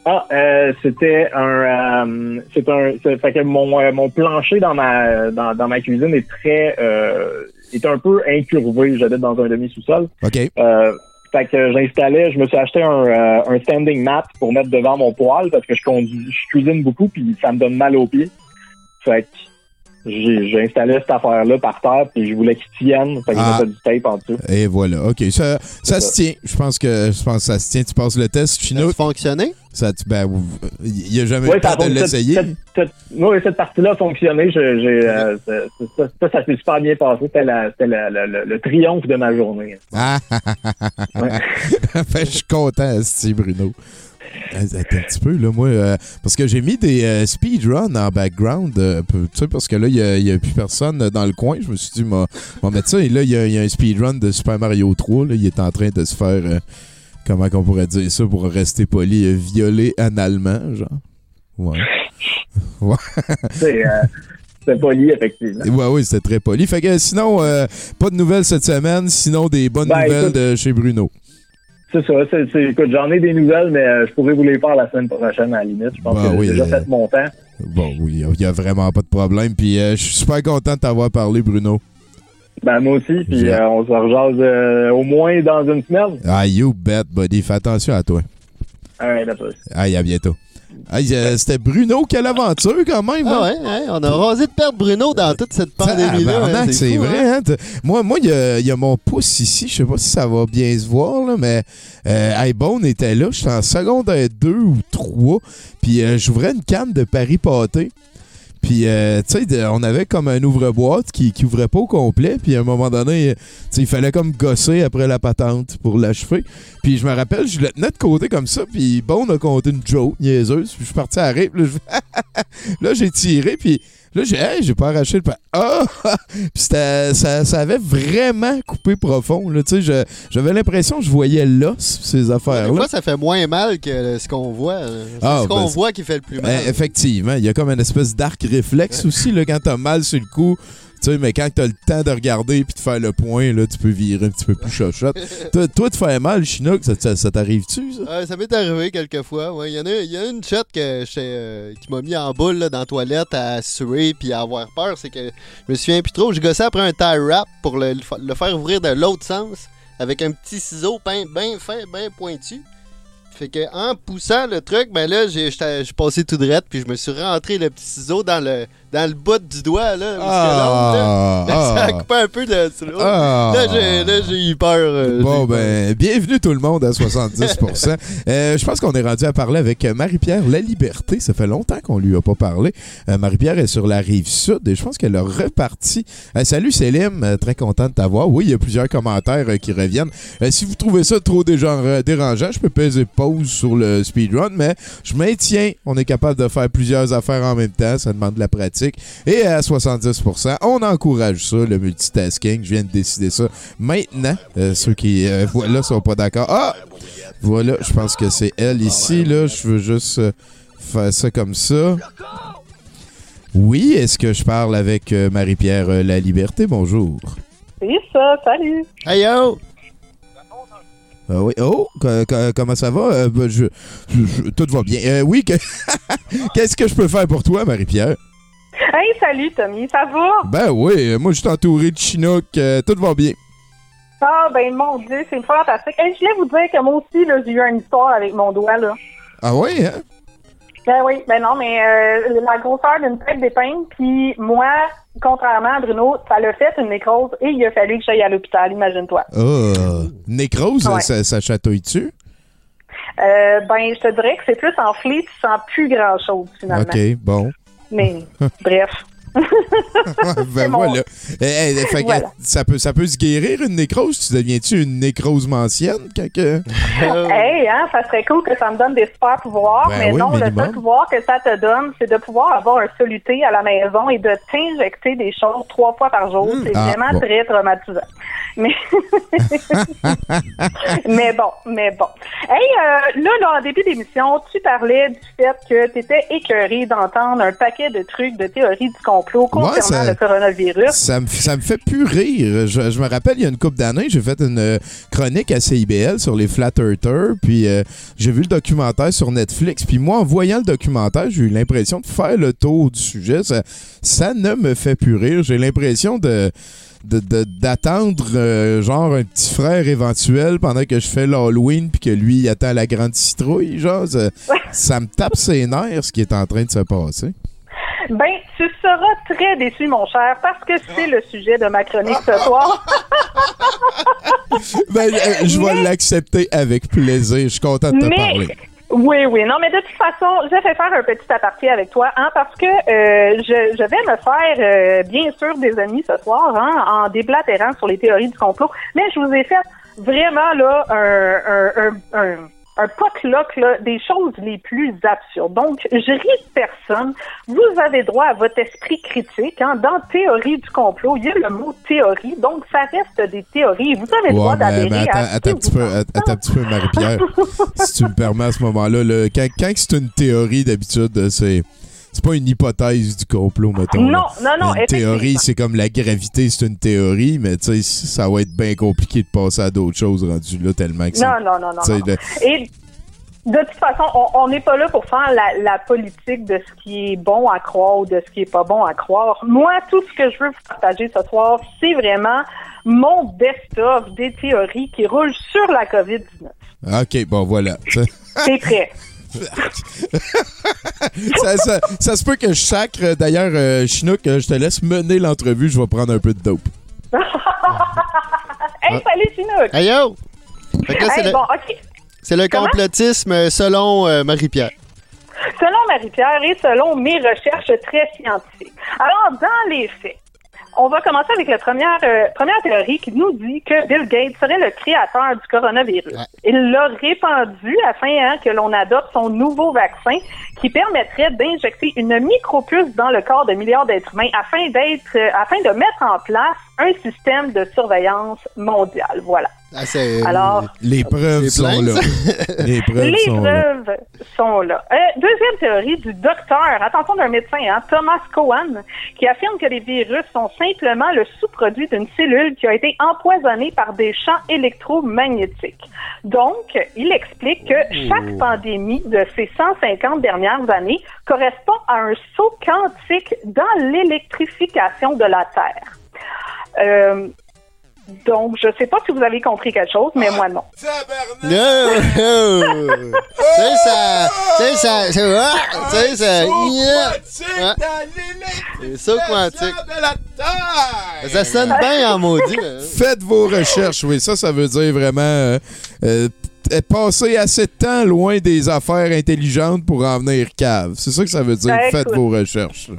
Ah, euh, c'était un, euh, c'est un, c'est- fait que mon, euh, mon plancher dans ma, dans, dans ma cuisine est très, euh, est un peu incurvé. J'habite dans un demi-sous-sol. OK. Euh, fait que j'installais, je me suis acheté un, euh, un standing mat pour mettre devant mon poêle parce que je conduis, je cuisine beaucoup puis ça me donne mal aux pieds. Fait que j'ai, j'ai installé cette affaire-là par terre puis je voulais qu'il tienne. Fait que Ah. j'ai fait du tape en dessous. Et voilà. OK. Ça, ça se tient. Je pense que je pense que ça se tient. Tu passes le test, Ça Chino. a fonctionné? Ça, tu- ben, il n'y a jamais eu temps de l'essayer. Oui, cette partie-là a fonctionné. Je- euh, ça, ça, ça, ça s'est super bien passé. C'était, la- c'était la- la- le, le triomphe de ma journée. Ah, Ouais. fait, je suis content, Bruno. Attends un petit peu, là, moi, euh, parce que j'ai mis des euh, speedruns en background, euh, peu- tu sais, parce que là, il n'y a, plus personne dans le coin. Je me suis dit, on va mettre ça. Et là, il y, a- il y a un speedrun de Super Mario 3. Là, il est en train de se faire, euh, comment qu'on pourrait dire ça pour rester poli, euh, violer analement, genre. Ouais. C'est, euh, c'est poli, effectivement. Ouais, oui, c'était très poli. Fait que sinon, euh, pas de nouvelles cette semaine, sinon des bonnes Ben, nouvelles écoute- de chez Bruno. C'est ça. écoute, j'en ai des nouvelles, mais euh, je pourrais vous les faire la semaine prochaine à la limite. Je pense Ben que oui, j'ai déjà euh, fait mon temps. Bon, oui, il n'y a vraiment pas de problème. Puis euh, je suis super content de t'avoir parlé, Bruno. Ben moi aussi, puis on se rejase au moins dans une semaine. Ah, you bet, buddy. Fais attention à toi. Alright, à plus. Aïe, à bientôt. Euh, c'était Bruno, quelle aventure quand même. Ah hein? ouais, hein, on a rasé de perdre Bruno dans toute cette pandémie-là. hein, c'est vrai. Hein? Moi, moi, il y a, il y a mon pouce ici. Je sais pas si ça va bien se voir, là, mais euh, iBone était là. J'étais en secondaire 2 ou 3. Puis euh, j'ouvrais une canne de Paris pâté. Puis, euh, tu sais, on avait comme un ouvre-boîte qui, qui ouvrait pas au complet. Puis, à un moment donné, sais, il fallait comme gosser après la patente pour l'achever. Puis, je me rappelle, je le tenais de côté comme ça. Puis, bon, on a compté une joke niaiseuse. Puis, je suis parti à rire. Là, j'ai tiré. Puis, là, j'ai hey, j'ai pas arraché le pa- Ah! puis, ça, ça avait vraiment coupé profond. Là, tu sais, je- j'avais l'impression que je voyais l'os, ces Des affaires-là. fois, ça fait moins mal que ce qu'on voit. euh, C'est Ah, ce qu'on ben, voit qui fait le plus mal. Eh, effectivement, il y a comme une espèce d'arc réflexe aussi là, quand t'as mal sur le coup. Tu sais, mais quand t'as le temps de regarder puis de faire le point, là, tu peux virer un petit peu plus chochotte. toi, toi, te faire mal, Chinook, ça, ça, ça t'arrive-tu, ça? Ouais, ça m'est arrivé quelques fois. Ouais, Il y, en a, il y a une shot que euh, qui m'a mis en boule là, dans la toilette à suer puis à avoir peur. C'est que je me souviens plus trop. Je gossais après un tie wrap pour le, le fa- le faire ouvrir de l'autre sens avec un petit ciseau bien fin, bien pointu. Fait que en poussant le truc, ben là, j'ai j'ai passé tout droit puis je me suis rentré le petit ciseau dans le, dans le bout du doigt. Là, que Ah, ça a ah, coupé un peu de. ah. Là, j'ai là, j'ai eu peur. euh, Bon, peur. ben, bienvenue tout le monde à 70%. Euh, je pense qu'on est rendu à parler avec euh, Marie-Pierre La Liberté. Ça fait longtemps qu'on lui a pas parlé. Euh, Marie-Pierre est sur la rive sud et je pense qu'elle a reparti. Euh, salut Célim, très content de t'avoir. Oui, il y a plusieurs commentaires qui reviennent. Si vous trouvez ça trop dérangeant, je peux peser pause sur le speedrun, mais je maintiens. On est capable de faire plusieurs affaires en même temps. Ça demande de la pratique. Et à 70%, on encourage ça, le multitasking. Je viens de décider ça maintenant. Euh, ceux qui, euh, voilà, sont pas d'accord. Ah! Voilà, je pense que c'est elle ici, là. Je veux juste euh, faire ça comme ça. Oui, est-ce que je parle avec euh, Marie-Pierre euh, La Liberté? Bonjour. C'est ça, salut. Hey yo! Ah oui. Oh, co- co- comment ça va? Euh, ben, je, je- je- tout va bien. Euh, oui, que- qu'est-ce que je peux faire pour toi, Marie-Pierre? Hey, salut Tommy, ça va? Ben oui, moi, je suis entouré de Chinook. euh, tout va bien. Ah, ben mon Dieu, c'est fantastique. Hey, je voulais vous dire que moi aussi, là, j'ai eu une histoire avec mon doigt, là. Ah oui, hein? Ben oui, ben non, mais euh, la grosseur d'une tête d'épingle, puis moi, contrairement à Bruno, ça l'a fait une nécrose et il a fallu que j'aille à l'hôpital, imagine-toi. Ah, nécrose, Ouais. ça, ça chatouille-tu? Euh, ben, je te dirais que c'est plus enflé, tu sens plus grand-chose, finalement. OK, bon. Mais, bref. Ben mon- voilà. Eh, eh, fait que Voilà. ça, peut, ça peut se guérir une nécrose? Tu deviens-tu une nécrose mancienne? Quand que... Hey, hein, ça serait cool que ça me donne des super pouvoirs, Ben mais oui, non, le seul pouvoir que ça te donne, c'est de pouvoir avoir un soluté à la maison et de t'injecter des choses trois fois par jour. C'est Ah, vraiment bon. très traumatisant. Mais, mais bon, mais bon. Hey, euh, là, dans le début d'émission, tu parlais du fait que tu étais écœuré d'entendre un paquet de trucs de théories du complot concernant ça- le coronavirus. Ça me, ça me fait plus rire. Je, je me rappelle, il y a une couple d'années, j'ai fait une euh, chronique à CIBL sur les Flat Earthers, puis euh, j'ai vu le documentaire sur Netflix. Puis moi, en voyant le documentaire, j'ai eu l'impression de faire le tour du sujet. Ça, ça ne me fait plus rire. J'ai l'impression de de- de- d'attendre euh, genre un petit frère éventuel pendant que je fais l'Halloween puis que lui il attend la grande citrouille genre ça, ça me tape ses nerfs ce qui est en train de se passer Ben, tu seras très déçu, mon cher, parce que c'est le sujet de ma chronique ce soir. Ben, euh, je vais l'accepter avec plaisir. Je suis content de te Mais- parler. Oui, oui. Non, mais de toute façon, je vais faire un petit aparté avec toi, hein, parce que euh, je, je vais me faire, euh, bien sûr, des amis ce soir, hein, en déblatérant sur les théories du complot. Mais je vous ai fait vraiment, là, un, un, un, un, un potluck, là, des choses les plus absurdes. Donc, je ris de personne. Vous avez droit à votre esprit critique. Hein. Dans théorie du complot, il y a le mot théorie. Donc, ça reste des théories. Vous avez le droit Ouais, d'adhérer à attends, un petit peu, att- attends un petit peu, Marie-Pierre. si tu me permets à ce moment-là, là, quand, quand c'est une théorie, d'habitude, c'est. C'est pas une hypothèse du complot, mettons. Non, là. non, non, Une théorie, c'est comme la gravité, c'est une théorie, mais tu sais, ça va être bien compliqué de passer à d'autres choses rendues là tellement que. Non, non, non, non. non. le- Et de toute façon, on- n'est pas là pour faire la, la politique de ce qui est bon à croire ou de ce qui est pas bon à croire. Moi, tout ce que je veux vous partager ce soir, c'est vraiment mon best-of des théories qui roulent sur la COVID-19. OK, bon, voilà. C'est prêt. ça, ça- ça se peut que je sacre. D'ailleurs, euh, Chinook, euh, je te laisse mener l'entrevue. Je vais prendre un peu de dope. hey, salut, Chinook! Hey yo! C'est Hey, le, bon, OK. c'est le Comment? complotisme selon euh, Marie-Pierre. Selon Marie-Pierre et selon mes recherches très scientifiques. Alors, dans les faits, on va commencer avec la première, euh, première théorie qui nous dit que Bill Gates serait le créateur du coronavirus. Ouais. Il l'a répandu afin hein, que l'on adopte son nouveau vaccin qui permettrait d'injecter une micropuce dans le corps de milliards d'êtres humains afin d'être, euh, afin de mettre en place un système de surveillance mondiale. Voilà. Ah, c'est- Alors, Les preuves sont là. Les preuves Les sont là. preuves sont là. Euh, deuxième théorie du docteur, attention d'un médecin, hein, Thomas Cohen, qui affirme que les virus sont simplement le sous-produit d'une cellule qui a été empoisonnée par des champs électromagnétiques. Donc, il explique que chaque pandémie de ces 150 dernières années correspond à un saut quantique dans l'électrification de la Terre. Euh, donc, je ne sais pas si vous avez compris quelque chose, mais moi non. No! C'est ça! C'est ça! C'est ah, c'est ça! Yeah. Ouais. C'est saut quantique. Ça sonne bien en maudit. Faites vos recherches, oui. Ça, ça veut dire vraiment euh, euh, passer assez de temps loin des affaires intelligentes pour en venir cave. C'est ça que ça veut dire. Ben, Faites écoute. vos recherches.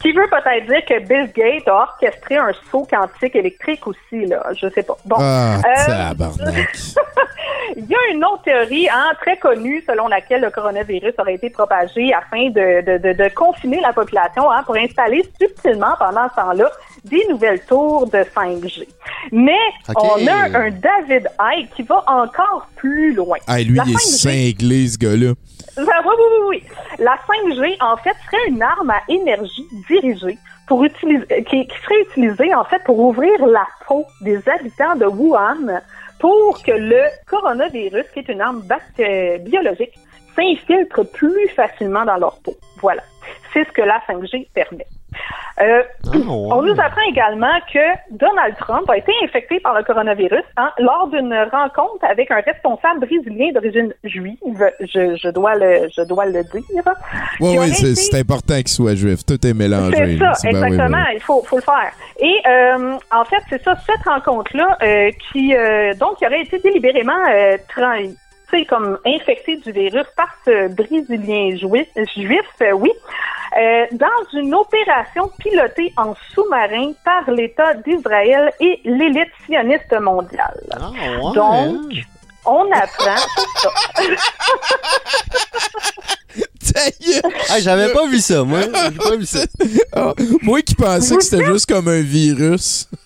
Ce qui veut peut-être dire que Bill Gates a orchestré un saut quantique électrique aussi, là. Je sais pas. Bon. Ah, Euh. Il y a une autre théorie hein, très connue selon laquelle le coronavirus aurait été propagé afin de, de, de, de confiner la population hein, pour installer subtilement pendant ce temps-là des nouvelles tours de 5G. Mais on a un David Icke qui va encore plus loin. Ah, lui, La il est 5G cinglé, ce gars-là. Ah, oui, oui, oui. La 5G, en fait, serait une arme à énergie dirigée pour utiliser, qui, serait utilisée, en fait, pour ouvrir la peau des habitants de Wuhan pour que le coronavirus, qui est une arme biologique, s'infiltre plus facilement dans leur peau. Voilà. C'est ce que la 5G permet. Euh, Ah, on nous apprend également que Donald Trump a été infecté par le coronavirus hein, lors d'une rencontre avec un responsable brésilien d'origine juive, je, je, dois le, je dois le dire. Oui, oui, c'est été- c'est important qu'il soit juif. Tout est mélangé. C'est là. ça, ben oui, exactement. ben. Il faut, faut le faire. Et euh, en fait, c'est ça, cette rencontre-là, euh, qui donc qui aurait été délibérément euh, tra- tu sais, comme infecté du virus par ce Brésilien juif, juif euh, oui, euh, dans une opération pilotée en sous-marin par l'État d'Israël et l'élite sioniste mondiale. Ah, ouais. Donc, on apprend ça. Gueule! Ah, j'avais pas vu ça, moi. Pas vu ça. Ah, moi qui pensais que c'était juste comme un virus.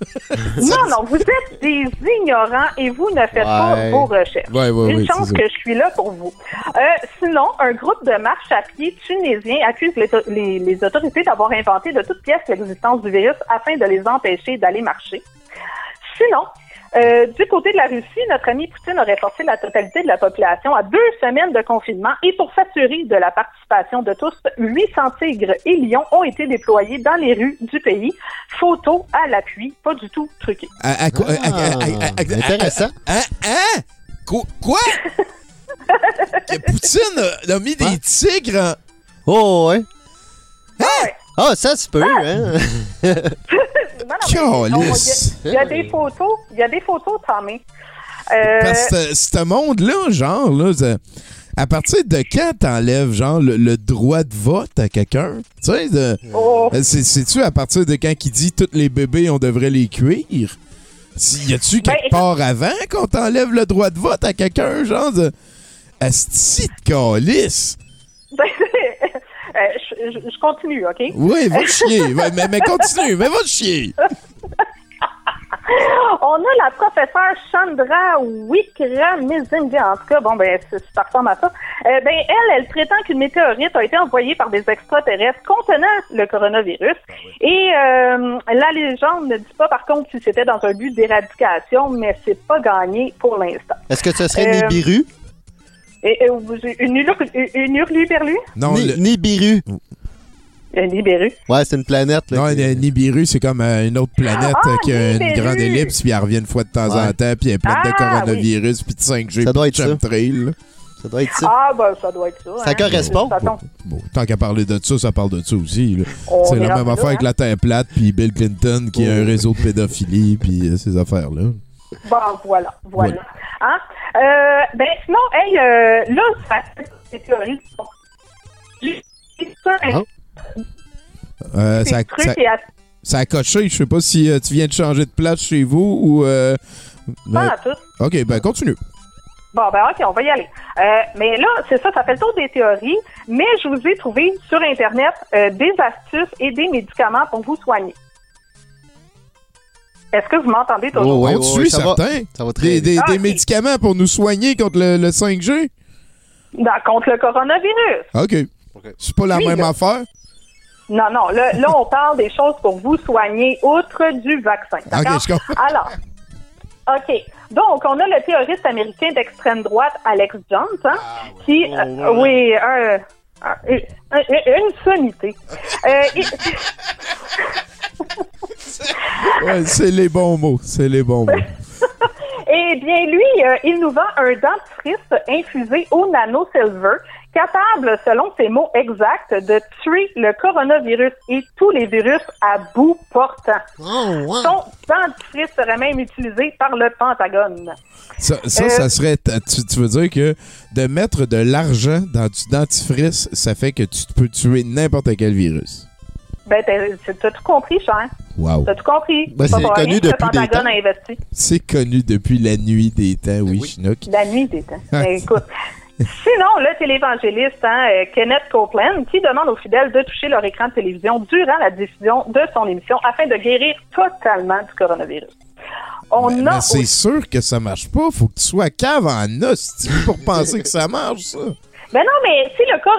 Non, non, vous êtes des ignorants et vous ne faites pas vos recherches. Ouais, ouais, Une chance que je suis là pour vous. Euh, sinon, un groupe de marche à pied tunisien accuse les, les- les autorités d'avoir inventé de toutes pièces l'existence du virus afin de les empêcher d'aller marcher. Sinon, euh, du côté de la Russie, notre ami Poutine aurait forcé la totalité de la population à deux semaines de confinement et pour s'assurer de la participation de tous, 800 tigres et lions ont été déployés dans les rues du pays. Photo à l'appui, pas du tout truqué. À- à quoi- à- à- à- à- à- Intéressant. Hein? Hein? Qu- Quoi? Que Poutine a, a mis des tigres en... Oh, ouais. Ouais. Ah, ça se peut, hein? Non, non. Il y, a- des photos, il y a des photos, Tommy. Euh, Parce que ce monde-là, genre, là, à partir de quand t'enlèves, genre, le, le droit de vote à quelqu'un? Tu sais, de- oh, c'est- c'est-tu à partir de quand il dit tous les bébés, on devrait les cuire? Si- Y a-tu Ben, quelque part avant qu'on t'enlève le droit de vote à quelqu'un, genre, de... Asti de calice! ben, euh, je, je- je continue, OK? Oui, va te chier. Mais, mais continue, mais va te chier. On a la professeure Chandra Wickramesinga. En tout cas, bon, ben, c'est- ça ressemble à ça. Euh, ben, elle, elle prétend qu'une météorite a été envoyée par des extraterrestres contenant le coronavirus. Et euh, la légende ne dit pas, par contre, si c'était dans un but d'éradication, mais c'est pas gagné pour l'instant. Est-ce que ce serait Euh, Nibiru? Et, et vous- une, une hurluberlu? Non, Ni- le- Nibiru. Une Nibiru. Ouais, c'est une planète. Là, non le Nibiru, c'est comme euh, une autre planète Ah, euh, qui a une grande ellipse, puis elle revient une fois de temps Ouais. en temps, puis elle est pleine de Ah, coronavirus, puis de 5G, Ça doit puis être de ça. chemtrail, là. Ça doit être ça. Ah, ben, ça doit être ça. Ça hein. correspond. Ça tombe. Bon, tant qu'à parler de ça, ça parle de ça aussi. C'est est la même affaire là, avec hein. la Terre plate, puis Bill Clinton qui a un réseau de pédophilie, puis euh, ces affaires-là. Bon, voilà, voilà. Voilà. Hein? Euh, ben, sinon, hey, euh, là, ça c'est théories. Ah. Euh, ça, à- a coché. Je sais pas si euh, tu viens de changer de place chez vous ou. euh, pas euh, à tout. ok, ben continue. Bon, ben, OK, on va y aller. Euh, mais là, c'est ça, ça fait le tour des théories, mais je vous ai trouvé sur Internet euh, des astuces et des médicaments pour vous soigner. Est-ce que vous m'entendez toujours? Oh, oui, On te suit, ça va. certain. Ça va très Des, des- Ah, des médicaments pour nous soigner contre le, le 5G? Dans- contre le coronavirus. OK. C'est pas la Oui, même là. affaire? Non, non, là, là, on parle des choses pour vous soigner outre du vaccin. OK, je comprends. Alors, OK. Donc, on a le théoriste américain d'extrême droite, Alex Jones, hein, qui, euh, oui, un- un- une, une sommité. Euh, Ouais, c'est les bons mots. C'est les bons mots. Eh bien, lui, euh, il nous vend un dentifrice infusé au nanosilver, capable, selon ses mots exacts, de tuer le coronavirus et tous les virus à bout portant. Son dentifrice serait même utilisé par le Pentagone. Ça, ça, Euh, ça serait. Tu, tu veux dire que de mettre de l'argent dans du dentifrice, ça fait que tu peux tuer n'importe quel virus. Ben, t'as tout compris, cher. Wow. T'as tout compris. Ben, c'est connu depuis des temps. C'est connu depuis la nuit des temps, oui, Chinook. La nuit des temps. Ben, écoute. Sinon, le télévangéliste hein, euh, Kenneth Copeland qui demande aux fidèles de toucher leur écran de télévision durant la diffusion de son émission afin de guérir totalement du coronavirus. On Mais, a mais c'est aussi- sûr que ça marche pas. Faut que tu sois cave en os pour penser que ça marche, ça. Ben non, mais si le, cor-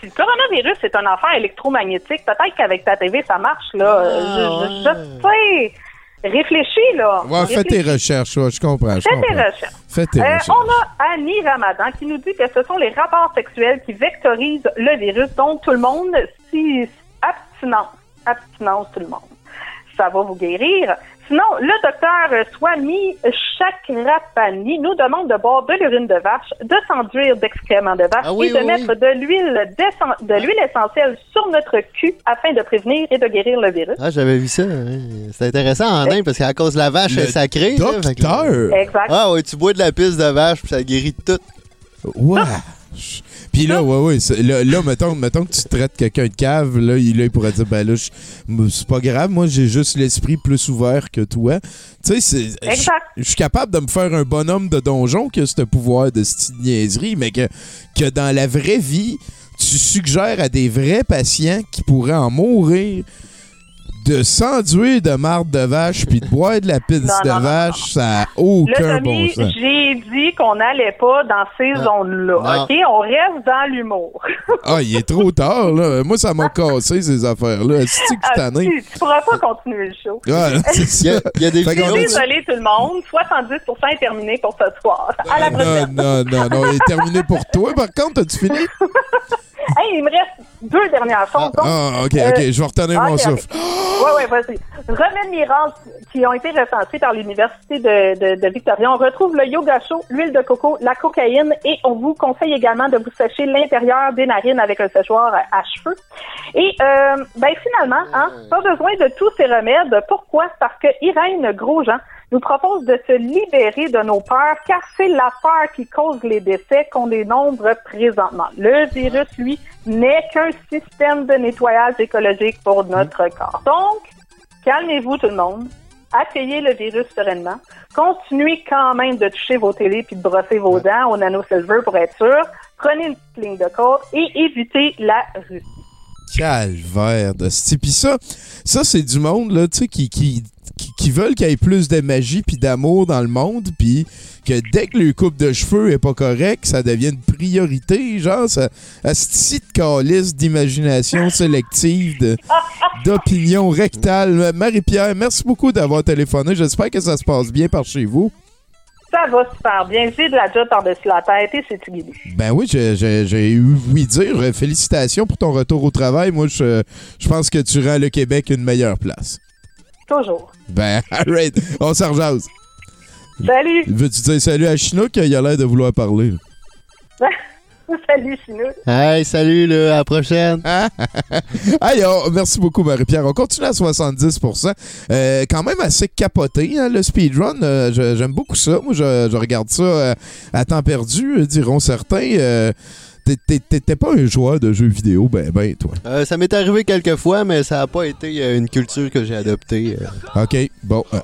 si le coronavirus est un affaire électromagnétique, peut-être qu'avec ta TV, ça marche, là. Euh, je, je, je sais. Réfléchis, là. Ouais, fais tes recherches, ouais, je comprends. je Fais tes recherches. Fais tes Euh, recherches. on a Annie Ramadan qui nous dit que ce sont les rapports sexuels qui vectorisent le virus, donc tout le monde, si abstinence, abstinence tout le monde. Ça va vous guérir. Sinon, le docteur Swami Chakrapani nous demande de boire de l'urine de vache, de s'enduire d'excréments de vache Ah oui, et de oui, mettre de l'huile de l'huile essentielle sur notre cul afin de prévenir et de guérir le virus. Ah, j'avais vu ça. hein. C'est intéressant en Inde parce qu'à cause de la vache Le elle est sacrée. là, fait que- Docteur! Exact. Ah ouais, tu bois de la pisse de vache puis ça guérit tout. Wesh. Puis là, ouais, ouais, là, là, mettons, mettons que tu traites quelqu'un de cave, là, il, là, il pourrait dire, ben là, c'est pas grave, moi, j'ai juste l'esprit plus ouvert que toi. Tu sais, c'est- je suis capable de me faire un bonhomme de donjon qui a ce pouvoir de cette niaiserie, mais que, que dans la vraie vie, tu suggères à des vrais patients qui pourraient en mourir de s'enduire de marde de vache puis de boire de la pisse Non, de non, non, vache, ça a Là, aucun Tommy, bon sens. j'ai dit qu'on n'allait pas dans ces zones-là. OK? On reste dans l'humour. Ah, il est trop tard, là. Moi, ça m'a cassé, ces affaires-là. C'est-tu que Ah, tu tu pourras pas continuer le show. Ah, c'est Il y a, ça. il y a des Désolé tout le monde. 70 est terminé pour ce soir. À la Non, prochaine. non, non, non. Il est terminé pour toi. Par contre, as-tu fini? Hey, il me reste deux dernières choses. Donc, Ah, ok, Euh, ok. Je vais retenir mon ok, souffle. Oui, oui, vas-y. Remèdes miracles qui ont été recensés par l'Université de, de, de Victoria. On retrouve le yoga chaud, l'huile de coco, la cocaïne et on vous conseille également de vous sécher l'intérieur des narines avec un séchoir à cheveux. Et euh, ben finalement, hein, pas besoin de tous ces remèdes. Pourquoi? Parce que Irène Grosjean nous propose de se libérer de nos peurs, car c'est la peur qui cause les décès qu'on dénombre présentement. Le virus, lui, n'est qu'un système de nettoyage écologique pour notre corps. Donc, calmez-vous tout le monde. Accueillez le virus sereinement. Continuez quand même de toucher vos télés puis de brosser vos dents au nano silver pour être sûr. Prenez une petite ligne de côte et évitez la Russie. Calvaire de ce Puis ça, ça c'est du monde là, tu sais, qui, qui, qui, veulent qu'il y ait plus de magie puis d'amour dans le monde, puis que dès que le coupe de cheveux est pas correct, ça devient une priorité, genre, ça, à ce site calice d'imagination sélective, d'opinion rectale. Marie-Pierre, merci beaucoup d'avoir téléphoné. J'espère que ça se passe bien par chez vous. Ça va super bien. J'ai de la job par-dessus la tête et c'est guidé. Ben oui, j'ai- eu oui dire. Euh, Félicitations pour ton retour au travail. Moi, je, je pense que tu rends le Québec une meilleure place. Toujours. Ben, alright, on s'en. Salut! Veux-tu dire salut à Chinook? Il a l'air de vouloir parler. Salut, Chinook. Hey, salut, là, à la prochaine. Hey, oh, merci beaucoup, Marie-Pierre. On continue à 70% Euh, Quand même assez capoté, hein, le speedrun. Euh, J'aime beaucoup ça. Moi, je, je regarde ça euh, à temps perdu, euh, diront certains. Euh, t'es- t'es- T'étais pas un joueur de jeux vidéo, ben, ben, toi. Euh, ça m'est arrivé quelques fois, mais ça n'a pas été une culture que j'ai adoptée. euh. OK, bon. euh,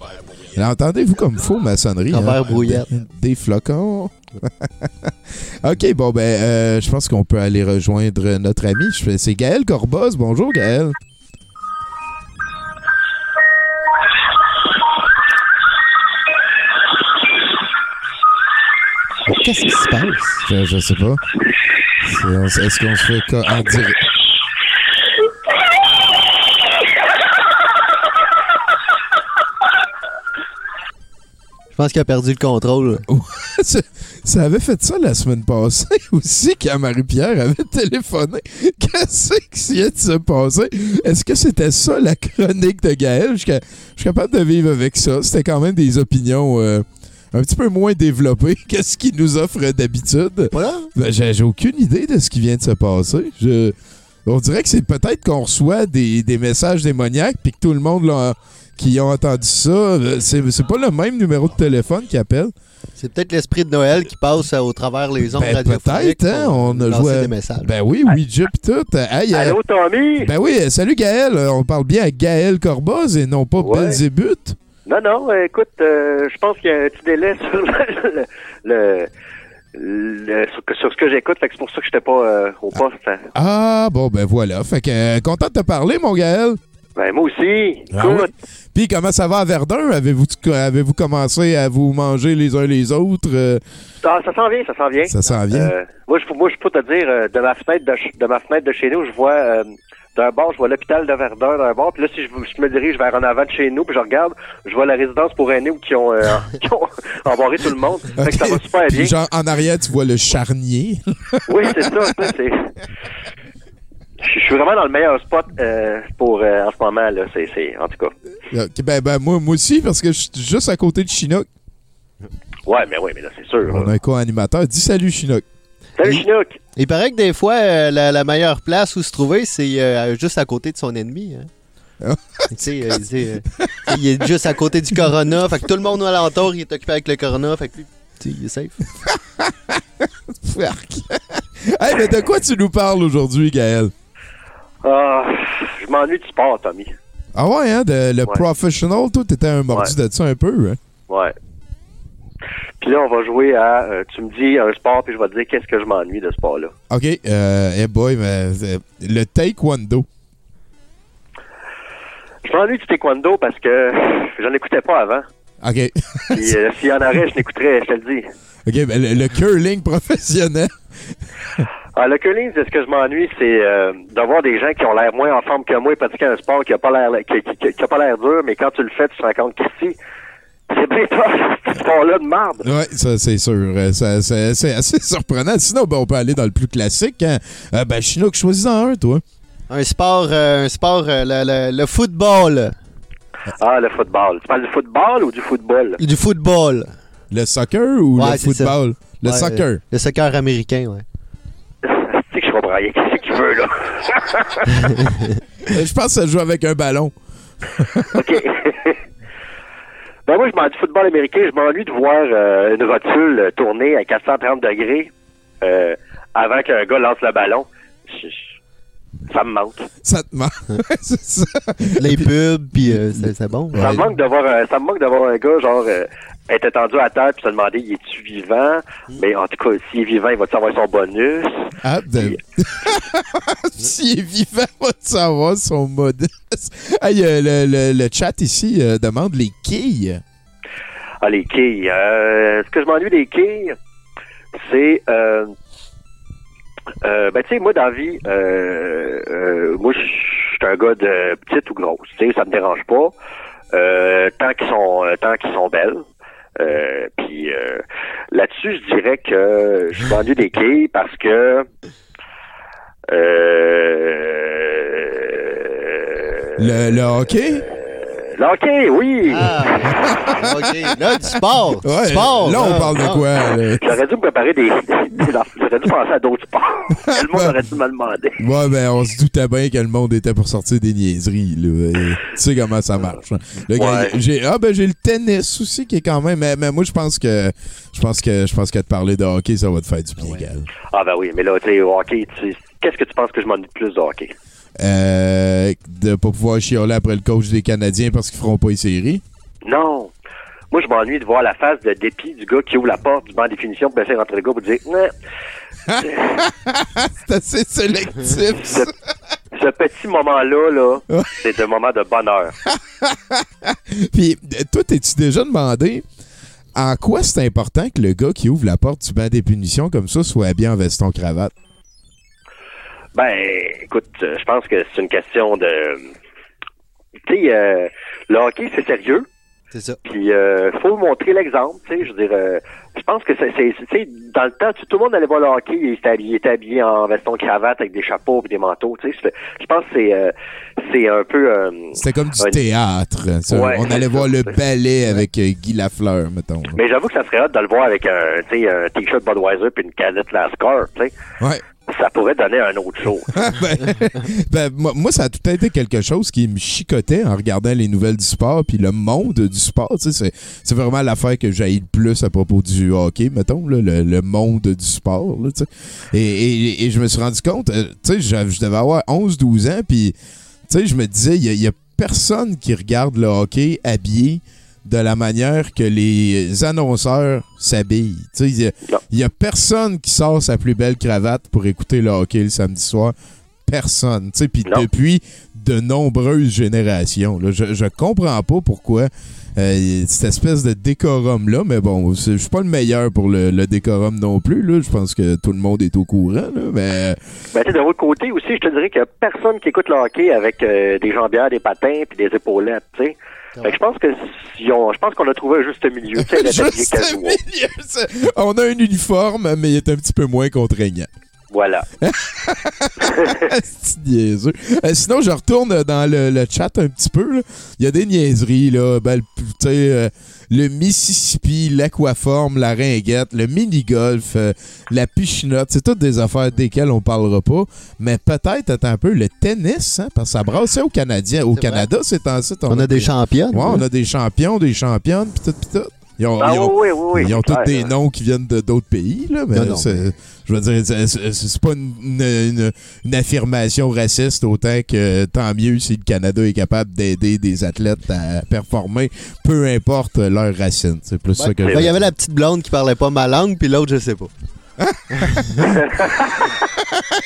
là, Entendez-vous comme faux maçonnerie? Hein? brouillette. Des, des flocons. OK, bon, ben, euh, je pense qu'on peut aller rejoindre notre ami. C'est Gaël Corboz. Bonjour, Gaël. Qu'est-ce qui se passe? Je, je sais pas. Est-ce qu'on se fait en direct? Je pense qu'il a perdu le contrôle. ça, avait fait ça la semaine passée aussi quand Marie-Pierre avait téléphoné. Qu'est-ce qui vient de se passer? Est-ce que c'était ça la chronique de Gaël? Je suis capable de vivre avec ça. C'était quand même des opinions euh, un petit peu moins développées que ce qu'il nous offre d'habitude. Voilà. Ben, j'ai j'ai aucune idée de ce qui vient de se passer. Je- on dirait que c'est peut-être qu'on reçoit des, des messages démoniaques puis que tout le monde l'a- qui ont entendu ça, euh, c'est c'est pas le même numéro de téléphone qui appelle. C'est peut-être l'esprit de Noël qui passe euh, au travers les ondes Ben, radiophoniques. peut-être, hein, on a joué- des messages. Ben oui, Ouija pis tout. Hey, euh, Allô, Tommy? ben oui, salut Gaël. On parle bien à Gaël Corboz et non pas Ouais. Belzébuth. Non, non, écoute, euh, je pense qu'il y a un petit délai sur le, le- le- sur, sur ce que j'écoute, fait que c'est pour ça que j'étais pas euh, au poste. hein. Ah, bon, ben voilà. Fait que euh, content de te parler, mon Gaël. Ben, moi aussi. Ah Écoute, Puis comment ça va à Verdun? Avez-vous avez-vous commencé à vous manger les uns les autres? Euh, ah, ça s'en vient, ça s'en vient. ça s'en vient. Euh, moi, je, moi, je peux te dire, euh, de ma fenêtre de, ma fenêtre de chez nous, je vois euh, d'un bord, je vois l'hôpital de Verdun d'un bord, puis là, si je, je me dirige vers en avant de chez nous, puis je regarde, je vois la résidence pour aînés où qui ont, qui ont embarré tout le monde. Fait que ça va super Puis bien. genre, en arrière, tu vois le charnier. Oui, c'est ça. ça, c'est... Je suis vraiment dans le meilleur spot euh, pour euh, en ce moment là. C'est, c'est en tout cas. Ok, ben, ben, moi, moi aussi, parce que je suis juste à côté de Chinook. Ouais, mais oui, mais là c'est sûr. On là. a un co-animateur. Dis salut, Chinook. Salut Chinook. Il paraît que des fois, euh, la, la meilleure place où se trouver, c'est euh, juste à côté de son ennemi. hein. tu sais, euh, il euh, est juste à côté du corona. Fait que tout le monde alentour, il est occupé avec le corona. Fait que lui, tu sais, il est safe. Fuck. hey, mais de quoi tu nous parles aujourd'hui, Gaël? Ah, je m'ennuie du sport, Tommy. Ah ouais, hein? de- le Ouais. professional, toi, t'étais un mordu de ça un peu, hein? Ouais. Puis là, on va jouer à. euh, tu me dis un sport, puis je vais te dire qu'est-ce que je m'ennuie de ce sport-là. OK, euh, hey boy, mais euh, le taekwondo. Je m'ennuie du taekwondo parce que j'en écoutais pas avant. OK. Puis euh, s'il y en aurait, je l'écouterais, je te le dis. OK, ben, le, le curling professionnel. Ah, le curling, ce que je m'ennuie, c'est euh, d'avoir des gens qui ont l'air moins en forme que moi et pratiquer un sport qui a pas l'air qui, qui- qui a pas l'air dur, mais quand tu le fais, tu te rends compte qu'ici, c'est bien tough, ce sport-là de marde. Ouais, ça, c'est sûr. Euh, c'est assez surprenant. Sinon, ben, on peut aller dans le plus classique. Hein? Euh, ben, Chinook, choisis-en un, toi. Un sport, euh, un sport euh, le, le- le football. Ah, le football. Tu parles du football ou du football? Du football. Le soccer ou Ouais, le football? Le Ouais, soccer. euh, le soccer américain, ouais. Tu sais que je vais brailler. Qu'est-ce qu'il veut, là? Euh, Je pense que ça joue avec un ballon. OK. ben moi, je m'ennuie du football américain. Je m'ennuie de voir euh, une rotule euh, tourner à 430 degrés euh, avant qu'un gars lance le ballon. Je- je- ça me manque. Ça te manque. c'est ça. Les pubs, puis euh, c'est c'est bon. Ça me manque d'avoir un, ça me manque d'avoir un gars genre euh, être attendu à terre puis se demander, il est-tu vivant? Mais en tout cas, s'il est vivant, il va-tu avoir son bonus? Ah, de... S'il est vivant, on va savoir son modeste. Hey, euh, le, le- le chat ici euh, demande les quilles. Ah, les quilles. Euh, ce que je m'ennuie des quilles, c'est... Euh, ben, tu sais, moi, dans la vie, moi, je suis un gars de petite ou grosse. Tu sais, ça me dérange pas. Euh, tant qu'ils sont, euh, tant qu'ils sont belles. Euh, puis euh, là-dessus, je dirais que je m'ennuie des quilles parce que... Euh, Le, le hockey? Le hockey, oui! Ah, OK. Là, du sport. Du Ouais, sport. là, on parle de Ah. quoi? là? J'aurais dû me préparer des. J'aurais dû penser à d'autres sports. Le monde aurait dû me demander. Ouais, ben, on se doutait bien que le monde était pour sortir des niaiseries, là. Tu sais comment ça marche. hein. Ouais. j'ai, ah, ben, j'ai le tennis aussi qui est quand même. Mais, mais moi, je pense que, je pense que, je pense que de parler de hockey, ça va te faire du bien, Gal. Ah, ben oui, mais là, tu sais, hockey, tu qu'est-ce que tu penses que je m'ennuie plus de hockey? Euh, de pas pouvoir chialer après le coach des Canadiens parce qu'ils feront pas les séries? Non! Moi, je m'ennuie de voir la face de dépit du gars qui ouvre la porte du banc de définition pour laisser rentrer le gars pour dire C'est assez sélectif. ce, ce petit moment-là, là, c'est un moment de bonheur. Puis, toi, t'es-tu déjà demandé en quoi c'est important que le gars qui ouvre la porte du banc des punitions comme ça soit habillé en veston-cravate? Ben, écoute, euh, je pense que c'est une question de. Tu sais, euh, le hockey, c'est sérieux. C'est ça. Puis, euh, faut montrer l'exemple, tu sais. Je veux dire, euh, je pense que c'est, tu sais, dans le temps, tu- tout le monde allait voir le hockey, il était habillé, il était habillé en veston cravate avec des chapeaux et des manteaux, tu sais. Je pense que c'est, euh, c'est un peu. euh, C'était comme du théâtre. Ouais, on allait voir le ballet avec euh, Guy Lafleur, mettons. Mais j'avoue que ça serait hâte de le voir avec un, tu sais, un t-shirt Budweiser puis une canette Lascar, tu sais. Ouais. Ça pourrait donner un autre show. ben, ben, moi, ça a tout été quelque chose qui me chicotait en regardant les nouvelles du sport, puis le monde du sport. C'est, vraiment l'affaire que j'ai le plus à propos du hockey, mettons, là, le, le monde du sport. et, et- et je me suis rendu compte, euh, je, je devais avoir 11-12 ans, puis je me disais, il y, a personne qui regarde le hockey habillé de la manière que les annonceurs s'habillent. Il y a- a personne qui sort sa plus belle cravate pour écouter le hockey le samedi soir. Personne. Puis depuis de nombreuses générations. là. je, je comprends pas pourquoi euh, cette espèce de décorum-là, mais bon, je suis pas le meilleur pour le, le décorum non plus. Là. Je pense que tout le monde est au courant. Là, mais Ben, tu sais, de l'autre côté aussi, je te dirais qu'il y a personne qui écoute le hockey avec euh, des jambières, des patins puis des épaulettes, tu sais. Fait que je pense que si on- je pense qu'on a trouvé un juste milieu, Juste casual. milieu, on a un uniforme, mais il est un petit peu moins contraignant. Voilà. C'est niaiseux. Euh, sinon, je retourne dans le, le chat un petit peu. là. Il y a des niaiseries, là. Ben, le- euh, le Mississippi, l'aquaforme, la ringuette, le mini-golf, euh, la pichinotte. C'est toutes des affaires desquelles on parlera pas. Mais peut-être, attends un peu, le tennis, hein, parce que ça brassait au Canadien. Au Canada, c'est en site. On a des championnes. Ouais, on a des champions, des championnes, pis tout, pis tout. Ils ont, Ah ils ont- oui, oui, oui. ils ont tous des noms qui viennent de d'autres pays, là, mais Non, non, c'est- je veux dire, c'est- pas une, une- une- une affirmation raciste autant que tant mieux si le Canada est capable d'aider des athlètes à performer, peu importe leur racine. C'est plus ça que Ben, Il y avait la petite blonde qui parlait pas ma langue, puis l'autre, je sais pas.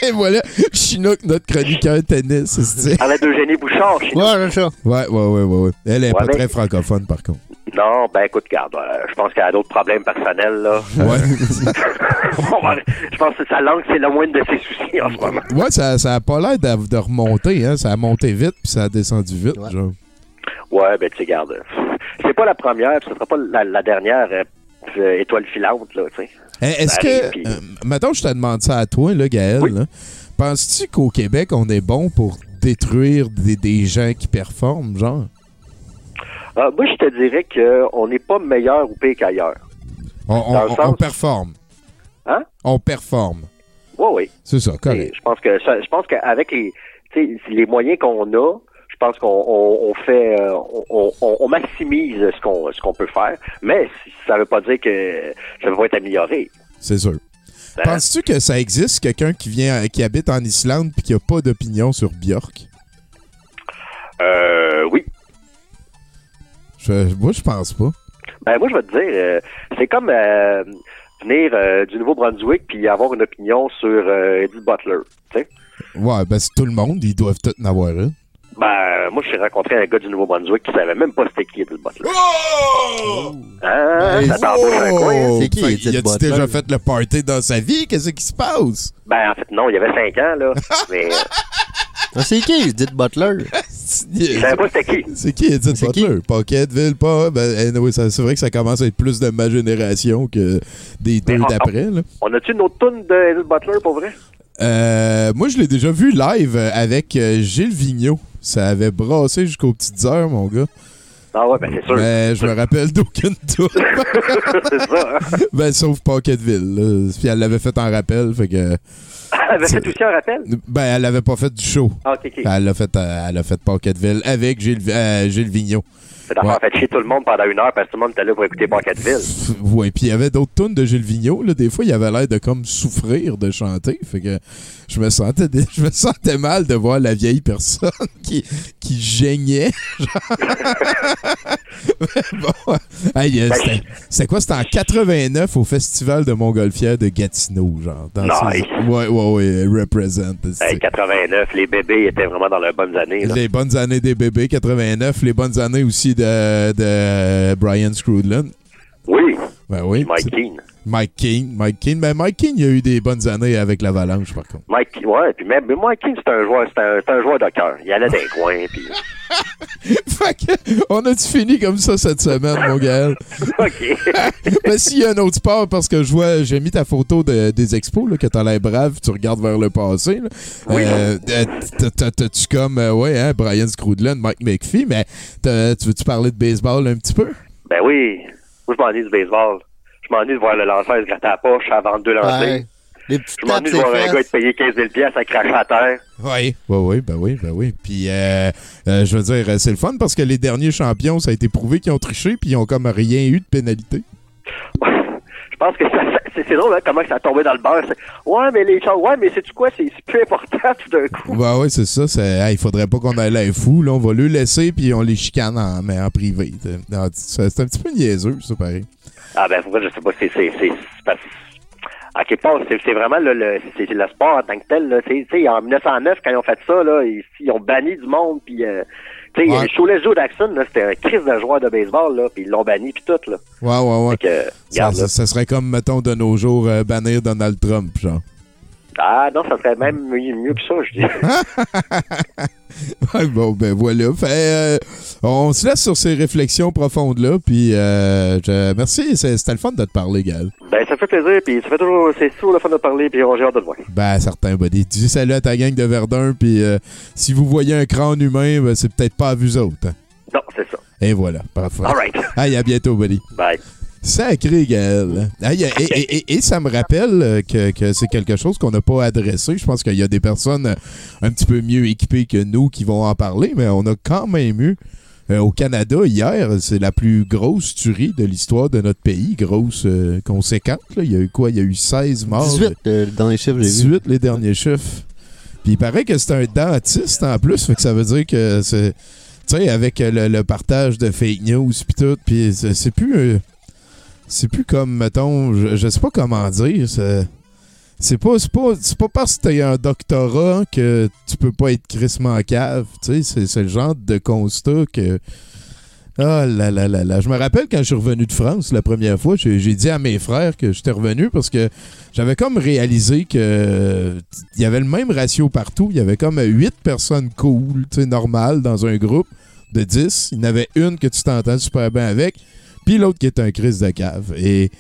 Et voilà, Chinook, notre chroniqueur tennis. c'est- Avec Eugénie Bouchard, chez nous. Ouais. Ouais, ouais, ouais, ouais, ouais. Elle est Ouais, pas mais- très francophone, par contre. Non, ben écoute, regarde, euh, je pense qu'elle a d'autres problèmes personnels, là. Ouais, je pense que sa langue, c'est le moindre de ses soucis en ce moment. ouais ça, ça a pas l'air de, de remonter, hein. Ça a monté vite, puis ça a descendu vite, Ouais. genre. Ouais, ben tu sais, regarde, euh, c'est pas la première, puis ce sera pas la, la dernière euh, étoile filante, là, tu sais. Eh, Est-ce que. euh, mettons, je te demande ça à toi, là, Gaël. Oui. Penses-tu qu'au Québec, on est bon pour détruire des, des gens qui performent, genre? Ah, moi, je te dirais qu'on n'est pas meilleur ou pire qu'ailleurs. On, sens- performe. Hein? On performe. Oui, oui. C'est ça, correct. Je pense que je pense qu'avec les, les moyens qu'on a, je pense qu'on on, on fait, euh, on, maximise ce qu'on ce qu'on peut faire, mais ça veut pas dire que ça va être amélioré. C'est sûr. Hein? Penses-tu que ça existe, quelqu'un qui vient qui habite en Islande puis qui a pas d'opinion sur Björk? Euh, oui. Je, moi, je pense pas. Ben moi, je vais te dire, euh, c'est comme euh, venir euh, du Nouveau-Brunswick puis avoir une opinion sur euh, Edith Butler. Tu sais? Ouais, ben c'est tout le monde, ils doivent tous en avoir une. Ben, moi, j'ai rencontré un gars du Nouveau-Brunswick qui savait même pas c'était qui Edith Butler. Oh! Hein? Ça t'embauche un coin, hein? C'est qui, Fait, Edith y a-tu Butler? déjà fait le party dans sa vie? Qu'est-ce qui se passe? Ben, en fait, non, il y avait cinq ans, là. Mais Ah, c'est qui, Edith Butler? il savait pas c'était qui. C'est qui Edith Butler? Pocketville, pas. Ben, anyway, c'est vrai que ça commence à être plus de ma génération que des deux d'après. On a-tu une autre toune de Edith Butler, pour vrai? Euh, moi, je l'ai déjà vu live avec euh, Gilles Vigneault. Ça avait brassé jusqu'aux petites heures, mon gars. Ah ouais, ben c'est sûr. Mais je me rappelle d'aucune tour. c'est ça, hein? ben, sauf Pocketville. là. Puis elle l'avait fait en rappel, fait que. Elle avait fait aussi un rappel? Ben, elle avait pas fait du show. Ah. Elle a fait, elle a fait avec Gilles, euh, Gilles Vigneault. Affaire a fait chier tout le monde pendant une heure parce que tout le monde était là pour écouter Pocketville. Ouais, puis il y avait d'autres tunes de Gilles Vigneault. Là. Des fois, il avait l'air de comme souffrir de chanter. Fait que je me sentais, dé- je me sentais mal de voir la vieille personne qui, qui geignait. bon, hey, euh, c'était- c'était quoi? C'était en 89 au Festival de Montgolfière de Gatineau, genre. Dans Nice. ces- Ouais, ouais, ouais, represent. Hey, 89, les bébés étaient vraiment dans leurs bonnes années. Là. Les bonnes années des bébés, 89. Les bonnes années aussi de, de Brian Scrudlin. Oui, Ben oui. Mike Keane. Mike Keane. Mike Keane. Ben Mike Keane, il a eu des bonnes années avec l'Avalanche, par contre. Mike, ouais, puis même mais Mike Keane, c'est un joueur, c'est un, joueur de cœur. Il allait dans les coins, puis fait que, on a-tu fini comme ça cette semaine, mon gars? OK. ben, s'il y a un autre sport, parce que je vois, j'ai mis ta photo de- des expos, là, que t'as l'air brave, tu regardes vers le passé. Là. Oui. Euh, euh, t'as- t'as- T'as-tu comme, euh, ouais, hein, Brian Scrudlin, Mike McPhee, mais tu veux-tu parler de baseball un petit peu? Ben oui, moi je m'ennuie du baseball. Je m'ennuie de voir le lanceur se gratter à la poche avant deux lancers. Ouais. Les petites Je m'ennuie de c'est voir un gars être payé 15 000 piastres à cracher à terre. Oui. Oui, oui, ben oui, ben oui. Puis, euh, euh, je veux dire, c'est le fun parce que les derniers champions, ça a été prouvé qu'ils ont triché puis ils ont comme rien eu de pénalité. Je pense que c'est c'est drôle hein, comment ça a tombé dans le beurre. C'est, Ouais, mais les gens, ouais, mais c'est-tu quoi? C'est c'est plus important tout d'un coup. Ouais, ouais, c'est ça. C'est, hey, il faudrait pas qu'on aille l'air fou. Là. On va le laisser puis on les chicane en, mais en privé. C'est c'est un petit peu niaiseux, ça, pareil. Ah ben, moi, je sais pas, c'est... c'est, c'est, parce- à quelque part, c'est, vraiment le, le, c'est, le sport en tant que tel. Là. En 1909, quand ils ont fait ça, là, ils, ils ont banni du monde, puis... Euh, tu sais, Ouais. Shoeless Joe Jackson, là, c'était un crise de joueur de baseball, là, puis ils l'ont banni, puis tout, là. Ouais, ouais, ouais. Que, regarde, là. ça- ça serait comme, mettons, de nos jours, euh, bannir Donald Trump, genre. Ah non, ça serait même mieux, que ça, je dis. Bon, ben voilà. Fait, euh, on se laisse sur ces réflexions profondes-là. Puis, euh, je- merci. C'était le fun de te parler, Gal. ben, ça fait plaisir, puis ça fait toujours... C'est toujours le fun de parler, puis j'ai hâte de te voir. Ben, certain, buddy. Dis salut à ta gang de Verdun. Puis, euh, si vous voyez un crâne humain, ben, c'est peut-être pas à vous autres. hein. Non, c'est ça. Et voilà. Parfait. All right. Hey, à bientôt, buddy. Bye. Sacré, Gaël. Et, et- et- et ça me rappelle euh, que, que c'est quelque chose qu'on n'a pas adressé. Je pense qu'il y a des personnes euh, un petit peu mieux équipées que nous qui vont en parler, mais on a quand même eu euh, au Canada hier, c'est la plus grosse tuerie de l'histoire de notre pays, grosse euh, conséquente. là. Il y a eu quoi? Il y a eu 16 morts. 18 euh, dans les chiffres, j'ai vu. 18 les derniers chiffres. Puis il paraît que c'est un dentiste en plus, fait que ça veut dire que c'est. Tu sais, avec le, le partage de fake news puis tout, puis c'est c'est plus. C'est plus comme, mettons, je, je sais pas comment dire. c'est- pas, pas, pas parce que t'as un doctorat que tu peux pas être crissement cave. C'est- le genre de constat que. Ah là là là là. Je me rappelle quand je suis revenu de France la première fois, j'ai dit à mes frères que j'étais revenu parce que j'avais comme réalisé que il y avait le même ratio partout. Il y avait comme 8 personnes cool, tu sais, normales dans un groupe de 10. Il y en avait une que tu t'entends super bien avec, puis l'autre qui est un crise de cave. Et,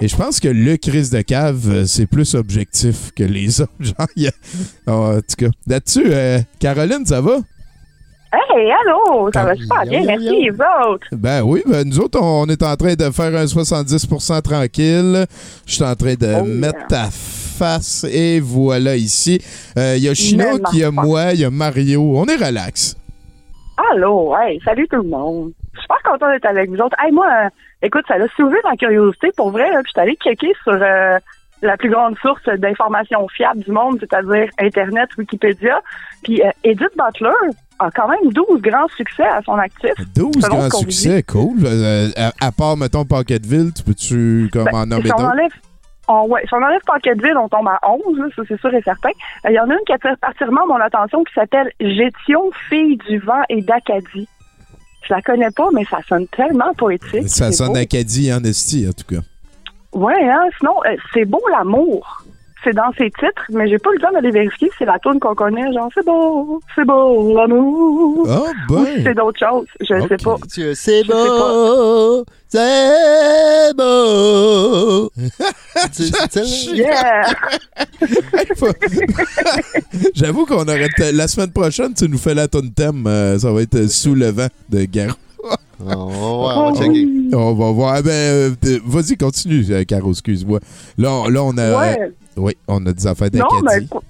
et je pense que le crise de cave, euh, c'est plus objectif que les autres. Genre, il y a- en tout cas, là-dessus, euh, Caroline, ça va? Hey, allô, ça va super bien, merci, les autres. Ben oui, ben nous autres, on est en train de faire un 70% tranquille. Je suis en train de Oh, mettre yeah. ta face et voilà ici. Euh, Il y a Chinook, Même il y a moi, il y a Mario. On est relax. Allô, hey, salut tout le monde. Je suis super content d'être avec vous autres. Hey, moi, euh, écoute, ça a soulevé ma curiosité pour vrai, là, puis je suis allée checker sur euh, la plus grande source d'informations fiables du monde, c'est-à-dire Internet, Wikipédia. Puis euh, Edith Butler, a quand même 12 grands succès à son actif. 12 selon ce grands succès, cool. Euh, à, à part, mettons, Pocketville, tu peux-tu comme en nommer Ben, Si on d'autres? On, ouais, si on enlève Pocketville, on tombe à 11, là, ça c'est sûr et certain. Euh, Il y en a une qui attire particulièrement mon attention qui s'appelle Gétion, fille du vent et d'Acadie. Je la connais pas, mais ça sonne tellement poétique. Ça sonne beau. Acadie en esti, en tout cas. Ouais, hein, sinon, euh, c'est beau l'amour. C'est dans ses titres, mais j'ai pas le temps d'aller vérifier si c'est la tune qu'on connaît. Genre, c'est beau, c'est beau l'amour. Ou si c'est d'autres choses. Je sais pas. C'est beau, c'est beau. Yeah! J'avoue qu'on aurait la semaine prochaine, tu nous fais la tonne thème. euh, ça va être euh, sous le vent de Garou. on va- on va checker. On va voir. Ah Ben, euh, vas-y, continue, Caro, excuse-moi. Là, on- là, on a. Ouais. Oui, on a des affaires Non, mais d'Acadie. écoute,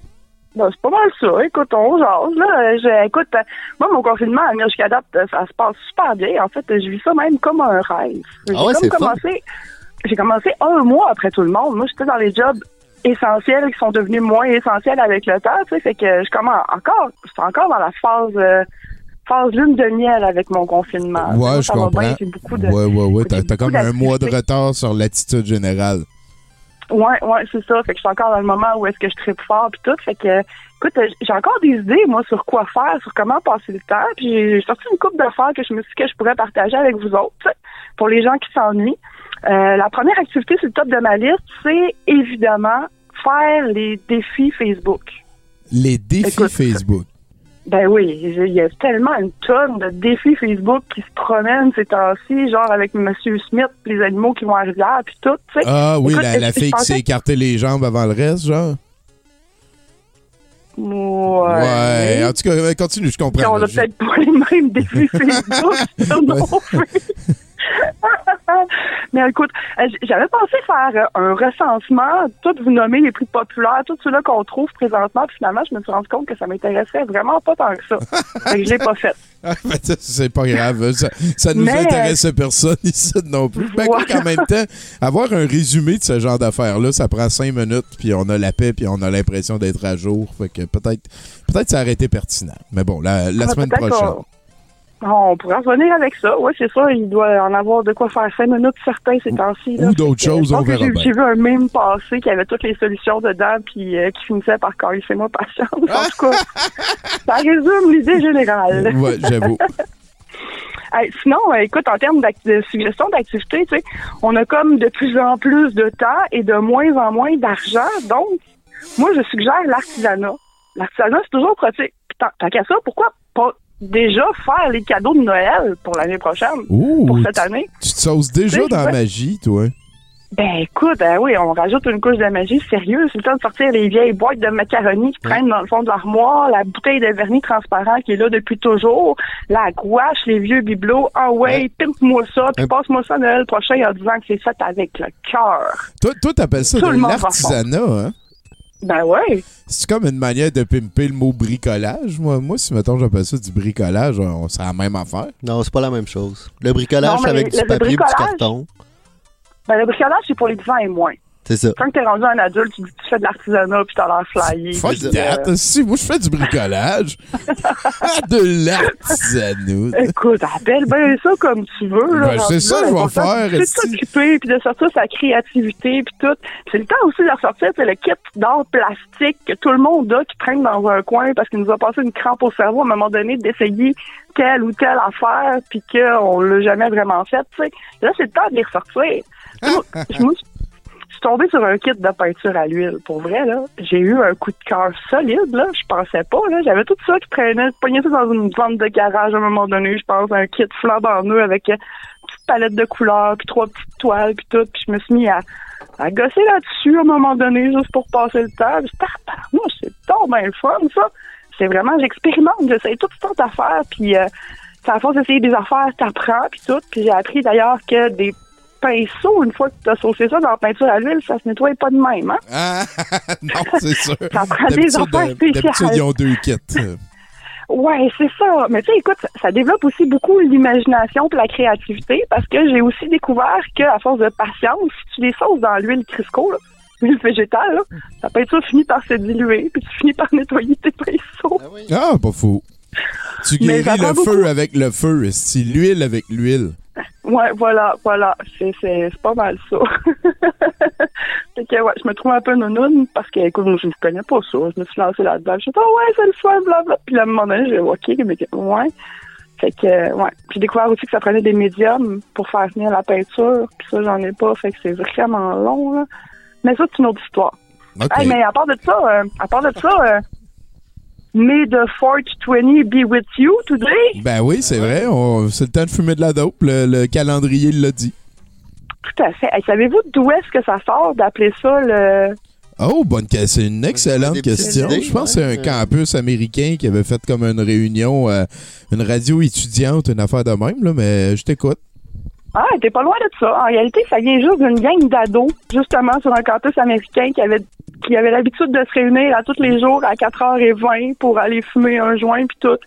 ben, c'est pas mal ça. Écoute, on jase. Là. Je, écoute, euh, moi, mon confinement à jusqu'à date, euh, ça se passe super bien. En fait, je vis ça même comme un rêve. J'ai Ah ouais, comme commencé, J'ai commencé un mois après tout le monde. Moi, j'étais dans les jobs essentiels qui sont devenus moins essentiels avec le temps. Tu sais, fait que je commence encore, je suis encore dans la phase... euh, phase lune de miel avec mon confinement. Ouais, Moi, je ça va comprends. bien, de- Ouais, ouais, ouais. T'as, comme un mois de retard sur l'attitude générale. Ouais, ouais, c'est ça. Fait que je suis encore dans le moment où est-ce que je tripe fort puis tout. Fait que, écoute, euh, j'ai encore des idées, moi, sur quoi faire, sur comment passer le temps. Puis j'ai sorti une coupe d'affaires que je me suis dit que je pourrais partager avec vous autres, pour les gens qui s'ennuient. Euh, la première activité sur le top de ma liste, c'est évidemment faire les défis Facebook. Les défis Écoute, Facebook. Ben oui, il y a tellement une tonne de défis Facebook qui se promènent ces temps-ci, genre avec Monsieur Smith, les animaux qui vont à la rivière, puis tout, tu sais. Ah oui, Écoute, la, fille qui s'est écarté les jambes avant le reste, genre? Ouais. Ouais, en tout cas, continue, je comprends. On là, a je- peut-être pas les mêmes défis Facebook sur nos faits. Mais écoute, euh, j'avais pensé faire euh, un recensement, toutes vous nommer les plus populaires, tous ceux-là qu'on trouve présentement, puis finalement, je me suis rendu compte que ça m'intéresserait vraiment pas tant que ça. fait que je l'ai pas fait. Ah, ben, c'est pas grave. Ça, ça nous Mais- intéresse personne ici non plus. Ben, quoi qu'en même temps, avoir un résumé de ce genre d'affaires-là, ça prend cinq minutes, puis on a la paix, puis on a l'impression d'être à jour. Fait que peut-être peut-être ça aurait été pertinent. Mais bon, la, la Ah, semaine prochaine. On pourrait revenir avec ça. Oui, c'est ça. Il doit en avoir de quoi faire cinq minutes certains ces temps-ci. ou d'autres que, choses, on verra j'ai- vu un meme passé qui avait toutes les solutions dedans puis euh, qui finissait par c'est moi patience. En tout cas, ça résume l'idée générale. Ouais, j'avoue. Sinon, euh, écoute, en termes de suggestions d'activités, tu sais, on a comme de plus en plus de temps et de moins en moins d'argent. Donc, moi, je suggère l'artisanat. L'artisanat, c'est toujours pratique. Tant qu'à ça, pourquoi pas déjà faire les cadeaux de Noël pour l'année prochaine, Ouh, pour cette année? Tu te sauces déjà dans la magie, toi. Ben écoute, ben oui, on rajoute une couche de magie sérieux. C'est le temps de sortir les vieilles boîtes de macaroni qui traînent dans le fond de l'armoire, la bouteille de vernis transparent qui est là depuis toujours, la gouache, les vieux bibelots. Ah ouais, pimpe-moi ça, puis Euh. passe-moi ça Noël prochain en disant que c'est fait avec le cœur. Toi, t'appelles ça de l'artisanat, hein? Ben ouais. C'est comme une manière de pimper le mot bricolage. Moi, moi si, mettons, j'appelle ça du bricolage, on- c'est la même affaire. Non, c'est pas la même chose. Le bricolage, Non, c'est avec le- du le papier et du carton? Ben le bricolage, c'est pour les 10 ans et moins. C'est ça. Quand t'es rendu un adulte, tu dis que tu fais de l'artisanat puis t'as l'air flyé. Fuck that. euh, Si, moi, je fais du bricolage. de l'artisanat. Écoute, appelle bien ça comme tu veux. Ben, c'est ça que je vais faire, C'est de s'occuper, puis de sortir sa créativité, puis tout. C'est le temps aussi de ressortir c'est le kit d'art plastique que tout le monde a, qui traîne dans un coin parce qu'il nous a passé une crampe au cerveau à un moment donné d'essayer telle ou telle affaire, puis qu'on l'a jamais vraiment fait. Là, c'est le temps de les ressortir. Je me suis tombée sur un kit de peinture à l'huile. Pour vrai, là, j'ai eu un coup de cœur solide, là. Je pensais pas, là. J'avais tout ça qui traînait. Je pognais ça dans une vente de garage à un moment donné. Je pense un kit flambant neuf avec euh, une petite palette de couleurs, puis trois petites toiles, puis tout. Puis je me suis mis à, à gosser là-dessus à un moment donné, juste pour passer le temps. Puis moi, c'est tant bien le fun, ça. C'est vraiment, j'expérimente, j'essaie toutes sortes d'affaires, puis euh, à force d'essayer des affaires, t'apprends, puis tout. Puis j'ai appris d'ailleurs que des une fois que t'as saucé ça dans la peinture à l'huile, ça se nettoie pas de même, hein? Ah, non, c'est sûr. Ça prend des affaires euh, spéciales. ils ont deux kits. Ouais, c'est ça. Mais tu sais, écoute, ça, ça développe aussi beaucoup l'imagination et la créativité parce que j'ai aussi découvert qu'à force de patience, si tu les sauces dans l'huile Crisco, là, l'huile végétale, là, la peinture finit par se diluer puis tu finis par nettoyer tes pinceaux. Ah, pas fou. Tu guéris le feu beaucoup. avec le feu, c'est l'huile avec l'huile. Ouais, voilà, voilà. C'est, pas mal ça. fait que, ouais, je me trouve un peu nounoune parce que, écoute, je ne connais pas ça. Je me suis lancée là-dedans. Je me suis dit, oh, ouais, c'est le fun, blablabla. Puis là, à un moment donné, j'ai OK, mais ouais. Fait que, ouais. J'ai découvert aussi que ça prenait des médiums pour faire venir la peinture. Puis ça, j'en ai pas. Fait que c'est vraiment long, là. Mais ça, c'est une autre histoire. OK. Hey, mais à part de ça, euh, à part de ça, euh, May the 420 be with you today? Ben oui, c'est vrai. on- C'est le temps de fumer de la dope. Le, le calendrier l'a dit. Tout à fait. Hey, savez-vous d'où est-ce que ça sort d'appeler ça le Oh, bonne que- C'est une excellente question. idées, Je pense que c'est un campus américain qui avait fait comme une réunion, euh, une radio étudiante, une affaire de même, là, mais je t'écoute. Ah, t'es pas loin de ça. En réalité, ça vient juste d'une gang d'ados, justement, sur un campus américain qui avait qui avait l'habitude de se réunir à tous les jours à 4h20 pour aller fumer un joint puis tout.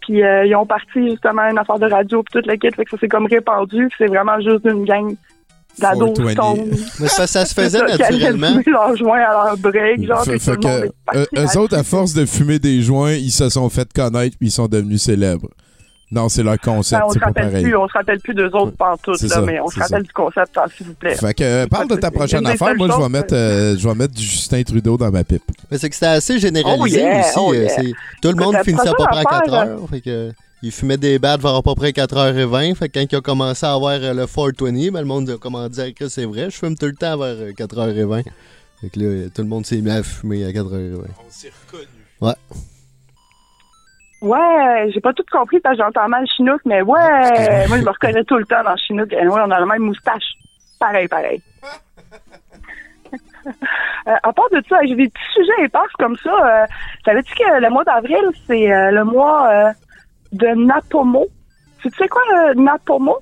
Puis euh, ils ont parti justement une affaire de radio puis toute la kit, fait que ça s'est comme répandu. puis C'est vraiment juste une gang d'ados 420. stone. Mais que ça se faisait ça, naturellement. fumer leur joint à leur break, genre, Fait- fait le monde que, euh, eux autres, à force de fumer des joints, ils se sont fait connaître puis ils sont devenus célèbres. Non, c'est leur concept, Ben, on se rappelle pareil. plus, on se rappelle plus d'eux autres pantoute, là, ça, mais on se rappelle ça. du concept, hein, s'il vous plaît. Fait que, euh, parle de ta prochaine affaire. Moi, je vais choses, mettre, euh, je vais mettre du Justin Trudeau dans ma pipe. Mais c'est que c'était assez généralisé Oh yeah, aussi. oh euh, yeah. Tout le monde finissait à peu près à 4 affaire, heures. Fait que, il fumait des battes vers à peu près 4h20. Fait que quand il a commencé à avoir euh, le 420, ben, le monde a commencé à dire que c'est vrai. Je fume tout le temps vers euh, 4h20. Fait que là, euh, tout le monde s'est mis à fumer à 4h20. On s'est reconnus. Ouais. Ouais, j'ai pas tout compris parce que j'entends mal Chinook, mais ouais, moi je me reconnais tout le temps dans Chinook. Et ouais, on a la même moustache. Pareil, pareil. Euh, à part de ça, j'ai des petits sujets épars comme ça. Euh, Savais-tu que le mois d'avril, c'est euh, le mois euh, de Napomo? Tu sais quoi, le Napomo?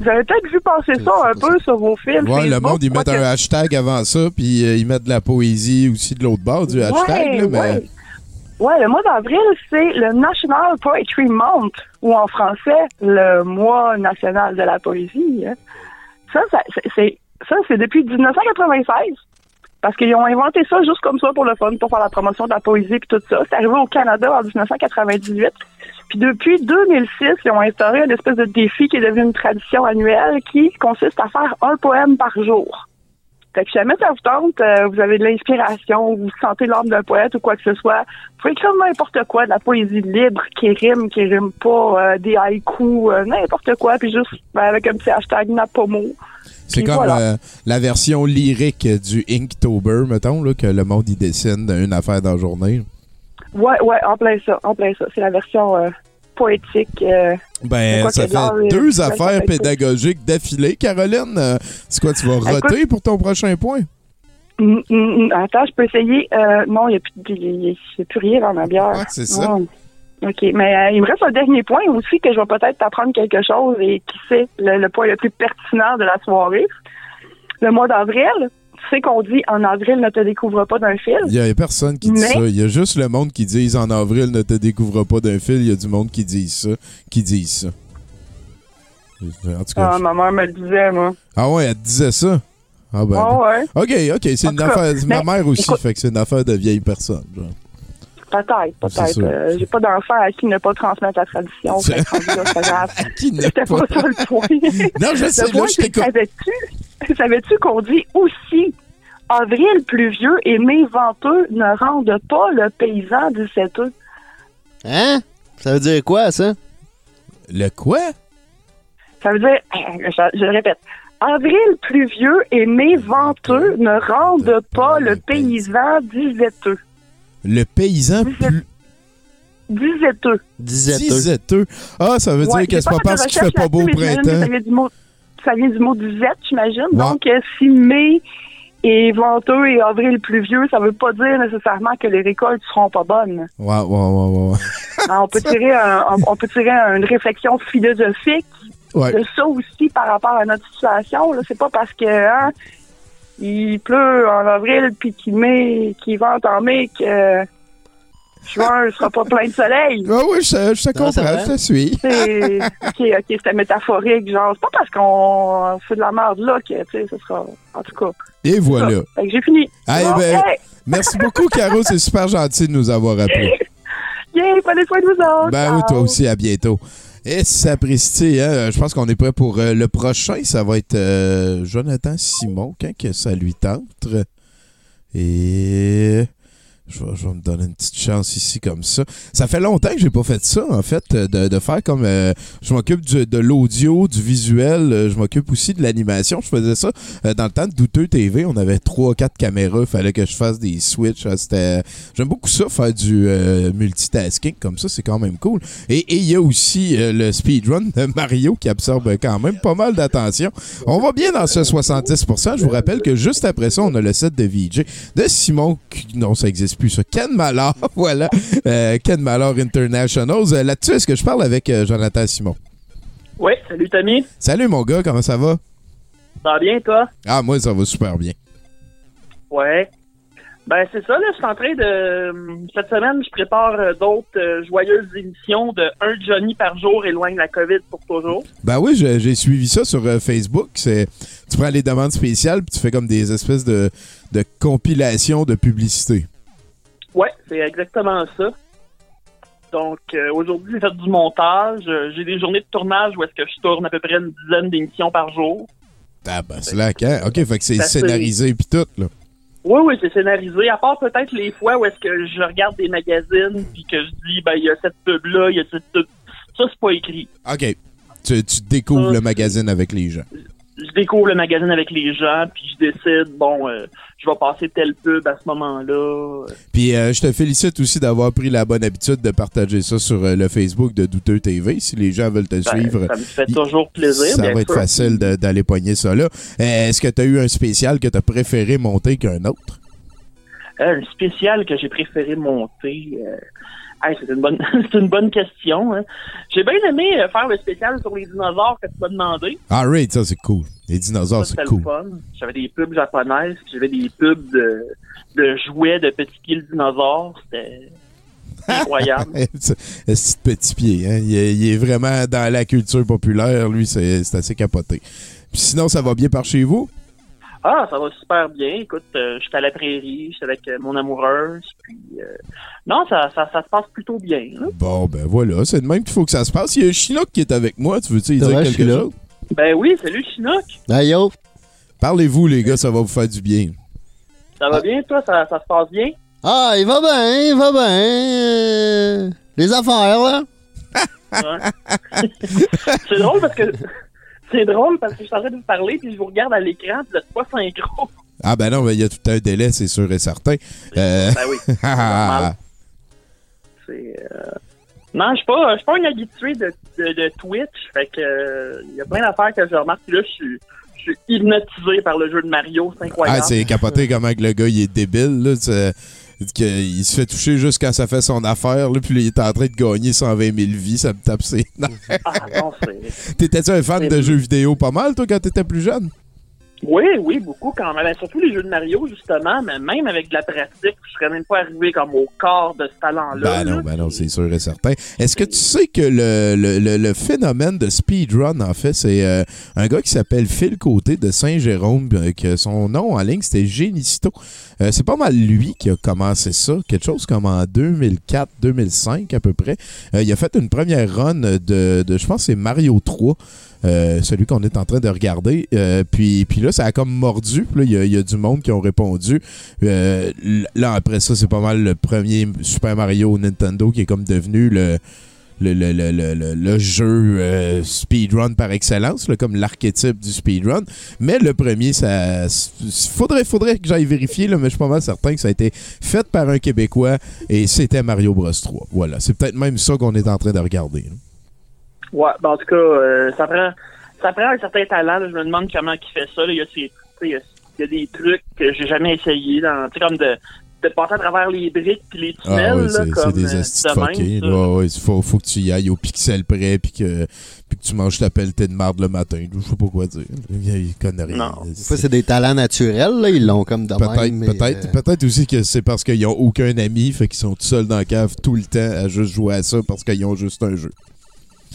Vous avez peut-être vu passer ça un peu sur vos films. Ouais, le monde, ils mettent que- un hashtag avant ça, puis euh, ils mettent de la poésie aussi de l'autre bord du hashtag. là, mais... ouais. Ouais, le mois d'avril, c'est le National Poetry Month, ou en français, le mois national de la poésie. hein. Ça, c'est ça, c'est depuis 1996. Parce qu'ils ont inventé ça juste comme ça pour le fun, pour faire la promotion de la poésie et tout ça. C'est arrivé au Canada en 1998. Puis depuis 2006, ils ont instauré une espèce de défi qui est devenu une tradition annuelle qui consiste à faire un poème par jour. Fait que si jamais ça vous tente, euh, vous avez de l'inspiration, vous sentez l'âme d'un poète ou quoi que ce soit, vous pouvez écrire n'importe quoi, de la poésie libre, qui rime, qui rime pas, euh, des haïkus, euh, n'importe quoi, puis juste ben, avec un petit hashtag Napomo. C'est comme voilà. la version lyrique du Inktober, mettons, là, que le monde y dessine une affaire dans la journée. Ouais, ouais, en plein ça, en plein ça. C'est la version poétique. euh, Ben, ça fait euh, deux affaires pédagogiques d'affilée. Caroline, euh, c'est quoi, tu vas Écoute- roter pour ton prochain point? hum, hum, hum, attends, je peux essayer. Euh, non, il n'y a, plus a- rien dans ma bière. Ah, c'est ça. OK, mais euh, il me reste un dernier point aussi que je vais peut-être t'apprendre quelque chose et qui c'est le, le point le plus pertinent de la soirée. Le mois d'avril, tu sais qu'on dit en avril ne te découvre pas d'un fil. Il y a personne qui dit Mais- ça. Il y a juste le monde qui dit en avril ne te découvre pas d'un fil. Il y a du monde qui dit ça. Qui dit ça. En tout cas, Ah, je- ma mère me le disait, moi. Ah ouais, elle te disait ça? Ah ben. Ah ouais, Ok, ok, c'est une tout cas, affaire. Ma mère aussi, écoute- fait que c'est une affaire de vieille personne. genre. Peut-être, C'est peut-être. Euh, J'ai pas d'enfant à qui ne pas transmettre la tradition. C'est- pas grave. Qui n'a C'était pas- pas ça le point. Non, je sais, Le point, je. Savais-tu qu'on dit aussi avril pluvieux et mai venteux ne rendent pas le paysan du seteux? Hein? Ça veut dire quoi, ça? Le quoi? Ça veut dire, je, je le répète, avril pluvieux et mai venteux ne rendent pas le paysan diseteux. Le paysan Disait- plus. Diseteux. diseteux. Ah, ça veut Ouais, dire que c'est pas parce qu'il fait pas beau printemps. Ça vient du mot, ça vient du mot disette, j'imagine. Ouais. Donc, euh, si mai est venteux et avril pluvieux, ça veut pas dire nécessairement que les récoltes seront pas bonnes. Ouais, ouais, ouais, ouais. Alors, on peut tirer un- on, peut tirer une réflexion philosophique Ouais. de ça aussi par rapport à notre situation. C'est pas parce que hein, il pleut en avril puis qu'il met qu'il vente en mai que euh, juin sera pas plein de soleil. Ah oui, je, je te comprends, je te suis. C'est ok, ok, c'était métaphorique, genre c'est pas parce qu'on fait de la merde là que tu sais, ce sera en tout cas. Et voilà. Fait que j'ai fini. Hey, Bon, ben- hey, Merci beaucoup, Caro. C'est super gentil de nous avoir appelés. yeah, prenez soin de vous autres. Ben oui, toi aussi, à bientôt. Et sapristi, hein? Je pense qu'on est prêt pour euh, le prochain. Ça va être euh, Jonathan Simon, quand ça lui tente. Et je vais, je vais me donner une petite chance ici comme ça. Ça fait longtemps que j'ai pas fait ça, en fait, de, de faire comme... euh, je m'occupe de l'audio, du visuel, euh, je m'occupe aussi de l'animation. Je faisais ça euh, dans le temps de Douteux TV. On avait trois, quatre caméras. Il fallait que je fasse des switches. euh, C'était... J'aime beaucoup ça, faire du euh, multitasking comme ça. C'est quand même cool. Et il y a aussi euh, le speedrun de Mario qui absorbe quand même pas mal d'attention. On va bien dans ce 70%. Je vous rappelle que juste après ça, on a le set de VJ de Simon. Non, ça n'existe plus, ça. Ken Mallard, voilà. Euh, Ken Mallard Internationals. Euh, Là-dessus, est-ce que je parle avec euh, Jonathan Simon? Oui, salut Tommy. Salut mon gars, comment ça va? Ça va bien, toi? Ah, moi, ça va super bien. Ouais. Ben, c'est ça, là. Je suis en train de. Cette semaine, je prépare euh, d'autres euh, joyeuses émissions de un Johnny par jour éloigne la COVID pour toujours. Ben oui, j'ai suivi ça sur euh, Facebook. C'est, tu prends les demandes spéciales puis tu fais comme des espèces de, de compilations de publicité. Ouais, c'est exactement ça. Donc, euh, aujourd'hui, j'ai fait du montage. Euh, J'ai des journées de tournage où est-ce que je tourne à peu près une dizaine d'émissions par jour. Ah ben c'est là hein? OK, fait que c'est scénarisé puis tout, là. Oui, oui, c'est scénarisé. À part peut-être les fois où est-ce que je regarde des magazines puis que je dis, ben, il y a cette pub-là, il y a cette pub. Ça, c'est pas écrit. OK. Tu, tu découvres le magazine avec les gens. Je découvre le magazine avec les gens puis je décide, bon, euh, je vais passer telle pub à ce moment-là. Puis euh, je te félicite aussi d'avoir pris la bonne habitude de partager ça sur euh, le Facebook de Douteux TV. Si les gens veulent te Ben, suivre, ça me fait toujours plaisir. ça bien va être facile d'aller pogner ça là. Est-ce que tu as eu un spécial que tu as préféré monter qu'un autre? Un spécial que j'ai préféré monter. Hey, c'est une bonne, c'est une bonne question. hein. J'ai bien aimé euh, faire le spécial sur les dinosaures que tu m'as demandé. Ah, right, ça c'est cool. Les dinosaures, c'est cool. J'avais des pubs japonaises, j'avais des pubs de, de jouets de petits pieds de dinosaures. C'était incroyable. ce petit pied, hein? il, est, il est vraiment dans la culture populaire, lui, c'est c'est assez capoté. Puis sinon, ça va bien par chez vous? Ah, ça va super bien. Écoute, euh, j'étais à la prairie, j'étais avec euh, mon amoureuse, puis euh, non, ça, ça, ça se passe plutôt bien. hein. Bon, ben voilà, c'est de même qu'il faut que ça se passe. Il y a Chinook qui est avec moi, tu veux-tu dire je quelque suis là. chose? Ben oui, salut Chinook. Ah, yo. Parlez-vous, les gars, ça va vous faire du bien. Ça va bien, toi? Ça, ça se passe bien? Ah, il va bien, il va bien. euh, Les affaires, là. Ouais. c'est drôle parce que c'est drôle parce que je suis en train de vous parler puis je vous regarde à l'écran puis vous êtes pas synchro. Ah ben non, ben, il y a tout un délai, c'est sûr et certain. Euh, Ben oui. c'est euh, Non, je suis pas pas un habitué de, de, de Twitch, fait que euh, il y a plein d'affaires que je remarque puis là je suis je suis hypnotisé par le jeu de Mario, c'est incroyable. Ah, c'est capoté comment le gars, il est débile, là. C'est- que il se fait toucher juste quand ça fait son affaire, là, puis là, il est en train de gagner 120 000 vies, ça me tape ses nerfs. Ah T'étais-tu un fan de jeux vidéo pas mal, toi, quand t'étais plus jeune? Oui, oui, beaucoup quand même. Surtout les jeux de Mario, justement, mais même avec de la pratique, je serais même pas arrivé comme au corps de ce talent-là. Ben non, ben non, c'est sûr et certain. Est-ce que tu sais que le, le, le- le phénomène de speedrun, en fait, c'est euh, un gars qui s'appelle Phil Côté de Saint-Jérôme, euh, que son nom en ligne, c'était Génisto. Euh, c'est pas mal lui qui a commencé ça, quelque chose comme en 2004-2005 à peu près. Euh, il a fait une première run de, de je pense, c'est Mario 3. Euh, celui qu'on est en train de regarder. Euh, puis, puis là, ça a comme mordu. Il y a- du monde qui ont répondu. Euh, là, après ça, c'est pas mal le premier Super Mario Nintendo qui est comme devenu le, le, le, le, jeu speedrun par excellence, comme l'archétype du speedrun. Mais le premier, ça faudrait, faudrait que j'aille vérifier, là, mais je suis pas mal certain que ça a été fait par un Québécois et c'était Mario Bros 3. Voilà, c'est peut-être même ça qu'on est en train de regarder. Ouais, ben, en tout cas, euh, ça prend ça prend un certain talent. là. Je me demande comment il fait ça. là. Il, y a ces- tu sais, il, y a, il y a des trucs que j'ai jamais essayé. dans- Tu sais, comme de, de passer à travers les briques puis les tunnels. Ah ouais, là, c'est comme, c'est des euh, fuckés. ça. là. Ouais, il faut, faut que tu y ailles au pixel près puis que, puis que tu manges ta pelletée de marde le matin. Je sais pas quoi dire. Il connaît rien. Non. C'est des talents naturels, là. Ils l'ont comme de Peut-être peut-être, euh, peut-être aussi que c'est parce qu'ils ont aucun ami, fait qu'ils sont tout seuls dans la cave tout le temps à juste jouer à ça parce qu'ils ont juste un jeu.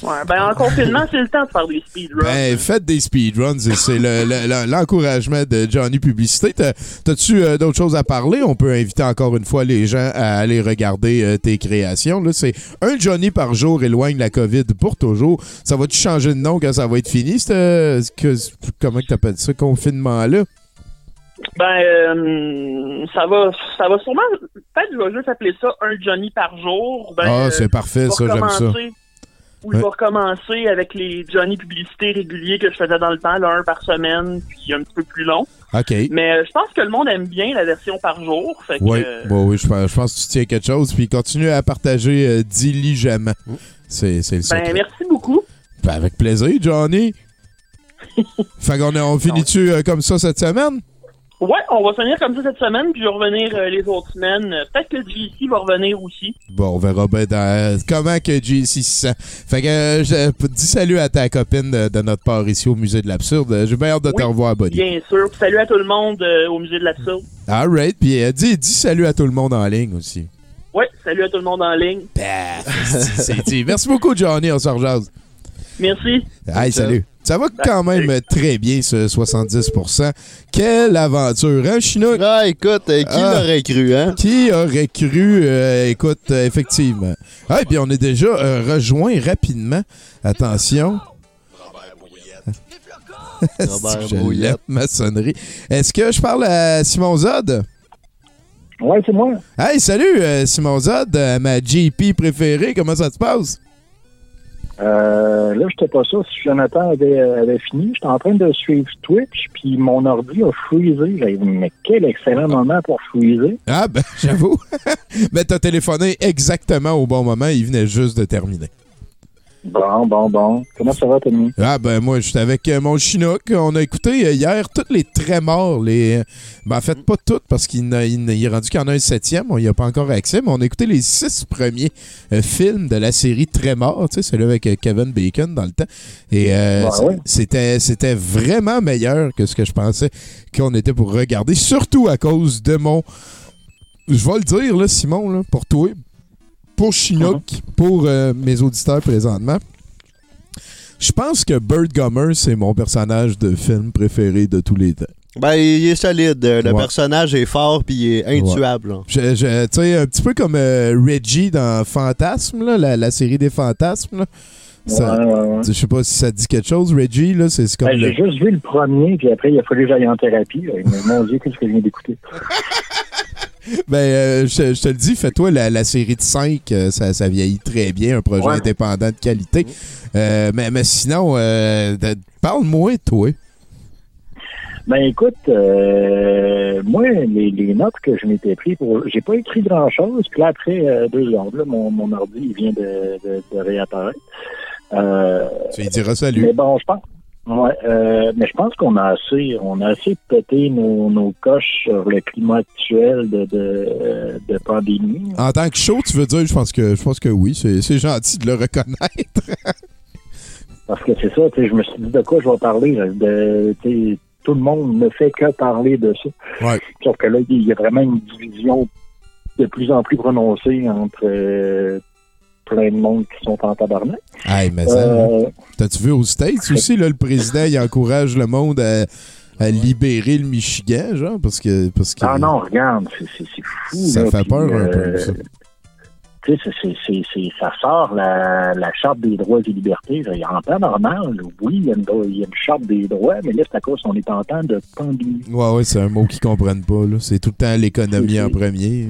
Ouais, ben en confinement, c'est le temps de faire des speedruns. Ben, faites des speedruns, c'est le- le- le- l'encouragement de Johnny Publicité. T'as- T'as-tu euh, d'autres choses à parler? On peut inviter encore une fois les gens à aller regarder euh, tes créations. C'est un Johnny par jour éloigne la COVID pour toujours. Ça va-tu changer de nom quand ça va être fini? euh, que, comment que t'appelles ça, confinement-là? Ben, euh, ça va, ça va sûrement. Peut-être je vais juste appeler ça un Johnny par jour. Ben, Ah, c'est parfait, ça, j'aime ça. Recommencer- Ou je vais Ouais. recommencer avec les Johnny publicités réguliers que je faisais dans le temps, là, un par semaine, puis un petit peu plus long. OK. Mais euh, je pense que le monde aime bien la version par jour. Fait que, Oui, euh, oui, je pense, je pense que tu tiens quelque chose. Puis continue à partager euh, diligemment. C'est c'est le ben, secret. merci beaucoup. Ben, avec plaisir, Johnny. fait qu'on est- on finit-tu euh, comme ça cette semaine? Ouais, on va finir comme ça cette semaine, puis je vais revenir euh, les autres semaines. Euh, Peut-être que JC va revenir aussi. Bon, on verra bien dans- comment que JC se sent. Fait que euh, je- dis salut à ta copine de, de notre part ici au Musée de l'Absurde. Euh, J'ai bien hâte de te revoir, Buddy. Bien sûr. Puis salut à tout le monde euh, au Musée de l'Absurde. All right. Puis euh, dis, dis salut à tout le monde en ligne aussi. Ouais, salut à tout le monde en ligne. C'est dit. Merci beaucoup, Johnny. On se rejase. Merci. Hey, salut. Ça va quand même très bien, ce 70%. Quelle aventure, hein, Chinook? Ah, écoute, euh, qui Ah. l'aurait cru, hein? Qui aurait cru? euh, écoute, euh, effectivement. Ah, et puis on est déjà euh, rejoint rapidement. Attention. Robert Brouillette. l'aime, ma sonnerie. Est-ce que je parle à Simon Zod? Ouais, c'est moi. Hey, salut, euh, Simon Zod, euh, ma GP préférée. Comment ça se passe? Euh, là, j'étais pas sûr si Jonathan avait, avait fini. J'étais en train de suivre Twitch, puis mon ordi a freezé. J'avais dit, mais quel excellent moment pour freezer. Ah, ben, j'avoue. Mais t'as téléphoné exactement au bon moment. Il venait juste de terminer. Bon, bon, bon. Comment ça va, Tommy? Ah ben moi j'étais avec euh, mon Chinook. On a écouté euh, hier toutes les très morts. Les... euh, Ben en fait pas toutes parce qu'il est rendu qu'il y en a un septième. On n'y a pas encore accès, mais on a écouté les six premiers euh, films de la série Très mort, tu sais, celui avec Kevin Bacon dans le temps. Et euh, Ben c- ouais. c'était c'était vraiment meilleur que ce que je pensais qu'on était pour regarder, surtout à cause de mon... Je vais le dire là, Simon, là, pour toi, pour Chinook, pour euh, mes auditeurs présentement. Je pense que Bird Gummer, c'est mon personnage de film préféré de tous les temps. Ben, il est solide. euh, Le Ouais. personnage est fort puis il est intuable. Je, je- tu sais, un petit peu comme euh, Reggie dans Fantasme, là, la, la série des fantasmes. là. Ça- Ouais, ouais, ouais. Je sais pas si ça te dit quelque chose, Reggie, là, c'est comme Ben, le- J'ai juste vu le premier, puis après, il a fallu que j'aille en thérapie. là. Mais mon Dieu, qu'est-ce que je viens d'écouter? Ben, euh, je, je te le dis, fais-toi la, la série de 5, ça, ça vieillit très bien, un projet Ouais. indépendant de qualité. Euh, mais, mais sinon, euh, parle-moi, toi. Ben écoute, euh, moi, les, les notes que je m'étais pris pour. J'ai pas écrit grand chose, puis là, après euh, deux secondes, là, mon, mon ordi il vient de, de, de réapparaître. Euh, Tu lui diras salut. mais bon, je pense. Ouais, euh, mais je pense qu'on a assez, on a assez pété nos, nos coches sur le climat actuel de, de, de pandémie. En tant que show, tu veux dire, je pense que je pense que oui, c'est c'est gentil de le reconnaître. Parce que c'est ça, tu sais, je me suis dit de quoi je vais parler. De, tu sais, tout le monde ne fait que parler de ça. Ouais. Sauf que là, il y a vraiment une division de plus en plus prononcée entre euh, plein de monde qui sont en tabarnak. Hey, mais ça, Euh, t'as-tu vu aux States aussi, là, le président, il encourage le monde à, à libérer le Michigan, genre, parce que. Parce que Ah non, regarde, c'est fou. Ça là, fait puis, peur un peu, euh, ça. Tu sais, c'est- c'est- c'est- c'est- ça sort la, la Charte des droits et libertés. En temps normal, oui, il y, a une, il y a une Charte des droits, mais là, c'est à cause qu'on est en temps de pandémie. Ouais, ouais, c'est un mot qu'ils comprennent pas, là. C'est tout le temps l'économie en premier.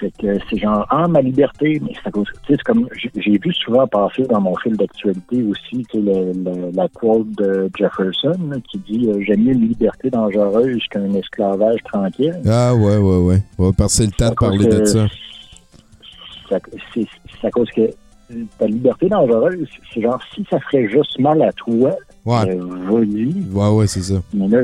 Fait que c'est genre, ah, ma liberté, mais c'est à cause, tu sais, comme, j'ai vu souvent passer dans mon fil d'actualité aussi, tu le- le- la quote de Jefferson, là, qui dit, euh, j'aime mieux une liberté dangereuse qu'un esclavage tranquille. Ah, ouais, ouais, ouais. On va passer le temps de parler de ça. Ça- C'est c'est à cause que ta liberté dangereuse, c'est genre, si ça ferait juste mal à toi, Ouais. euh, vas-y. Ouais, ouais, c'est ça. Mais là,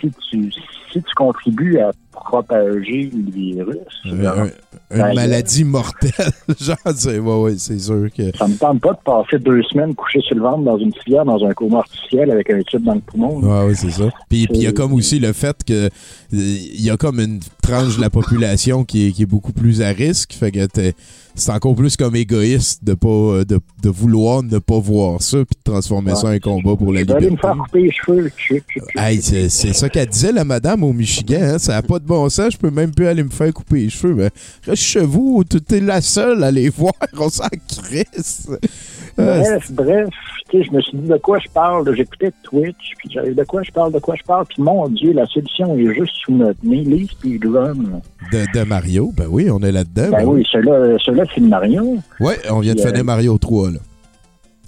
si tu, si tu contribues à propager le virus. Un- un- une Ben, maladie mortelle. Genre, ouais, ouais, c'est sûr que. Ça me tente pas de passer deux semaines couché sur le ventre dans une civière, dans un coma artificiel avec un tube dans le poumon. Ouais, ouais, c'est ça. Puis puis il y a comme aussi le fait que euh, il y a comme une tranche de la population qui est, qui est beaucoup plus à risque. Fait que t'es- c'est encore plus comme égoïste de pas de, de vouloir ne pas voir ça puis de transformer ça en combat pour la aller me liberté. faire couper les cheveux. Hey, c'est ça qu'elle disait, la madame au Michigan. hein, Ça n'a pas de bon sens. Je peux même plus aller me faire couper les cheveux. Mais reste chez vous. Tu es la seule à les voir. On s'en crisse. Bref, bref, tu sais, je me suis dit de quoi je parle? J'écoutais Twitch, puis j'avais de quoi je parle, de quoi je parle? Puis mon Dieu, la solution est juste sous notre nez. Les speedruns. de, de Mario, ben oui, on est là-dedans. Ben oui, ceux-là, ceux-là c'est le Mario. Ouais, on vient de Puis, euh, finir Mario 3, là.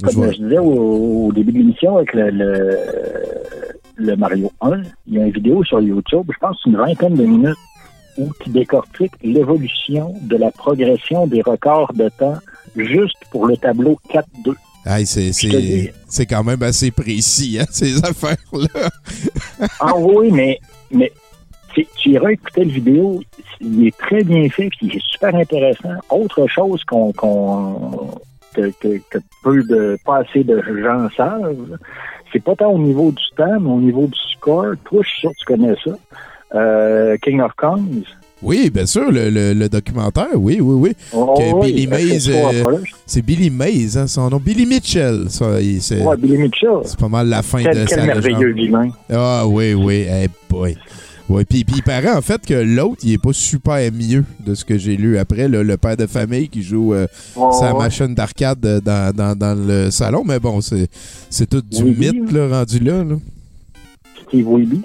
Comme je disais au, au début de l'émission avec le, le, le Mario 1, il y a une vidéo sur YouTube, je pense une vingtaine de minutes, où qui décortique l'évolution de la progression des records de temps juste pour le tableau 4-2. Hey, c'est, quand même assez précis, hein, ces affaires-là. Ah oui, mais, mais tu iras écouter le vidéo, il est très bien fait, puis il est super intéressant. Autre chose qu'on, qu'on que, que, que peu de, pas assez de gens savent, c'est pas tant au niveau du temps, mais au niveau du score. Toi, je suis sûr que tu connais ça. Euh, King of Kings. Oui, bien sûr, le, le- le documentaire, oui, oui, oui. Oh, que oui, Billy Mays, euh, c'est Billy Mays, hein, son nom. Billy Mitchell, ça, il- c'est, Ouais, Billy Mitchell. c'est pas mal la fin Quel, de quel sa merveilleux vilain. Ah oui, oui, hey boy. Ouais, puis, il paraît en fait que l'autre, il est pas super mieux de ce que j'ai lu après, là, le père de famille qui joue euh, Ouais, sa machine d'arcade euh, dans, dans, dans le salon, mais bon, c'est, c'est tout du Oui, mythe là, rendu là. là. Steve Weeby.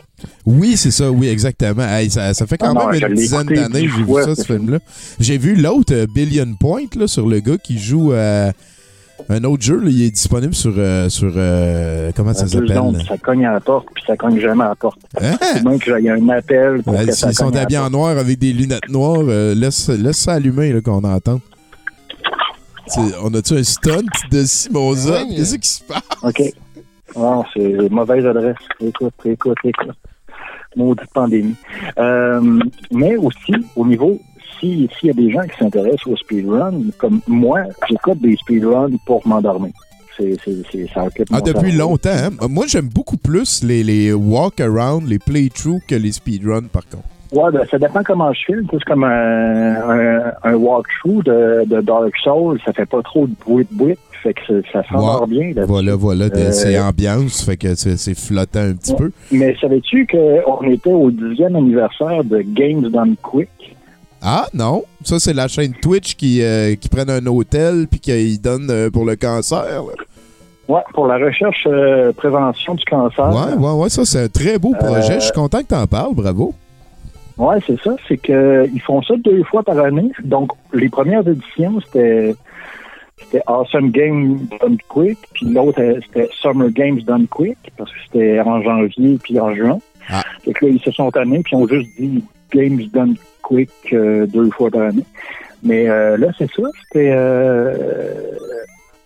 Oui, c'est ça, oui, exactement. Hey, ça, ça fait quand Ah non, même une dizaine d'années que j'ai vu ça, ce film-là. J'ai vu l'autre, euh, Billion Point, là, sur le gars qui joue à un autre jeu. là, il est disponible sur. euh, sur euh, comment ça s'appelle? ça cogne à la porte, puis ça cogne jamais à la porte. Hein? C'est même que j'aille un appel pour Ouais, que ça S'ils sont habillés en noir avec des lunettes noires, euh, laisse, laisse ça allumer là, qu'on entend. On a-tu un stunt de Simon Zot? Qu'est-ce qui se passe? OK. Non, c'est mauvaise adresse. Écoute, écoute, écoute. Maudite pandémie. Euh, mais aussi, au niveau, si- s'il y a des gens qui s'intéressent au speedrun, comme moi, j'écoute des speedruns pour m'endormir. C'est, c'est, ça Ah, depuis longtemps. hein? Moi, j'aime beaucoup plus les, les walk-around, les play-through que les speedruns, par contre. Ouais, ben, ça dépend comment je filme. C'est comme un, un, un walkthrough de, de Dark Souls. Ça fait pas trop de bruit de bruit. Fait que ça, s'endort bien. Voilà, voilà, Euh, c'est ambiance, fait que c'est flottant un petit peu. Mais savais-tu qu'on était au dixième anniversaire de Games Done Quick? Ah, non, ça c'est la chaîne Twitch qui, euh, qui prennent un hôtel puis qu'ils donnent euh, pour le cancer. là. Ouais, pour la recherche euh, prévention du cancer. Ouais, ouais, ouais, ça c'est un très beau projet. Je suis content que t'en parles, bravo. Ouais, c'est ça. C'est que ils font ça deux fois par année. Donc, les premières éditions, c'était c'était Awesome Games Done Quick, puis l'autre, euh, c'était Summer Games Done Quick, parce que c'était en janvier puis en juin. Ah. Fait que là, ils se sont tannés, puis ils ont juste dit Games Done Quick euh, deux fois par année. Mais euh, là, c'est ça. C'était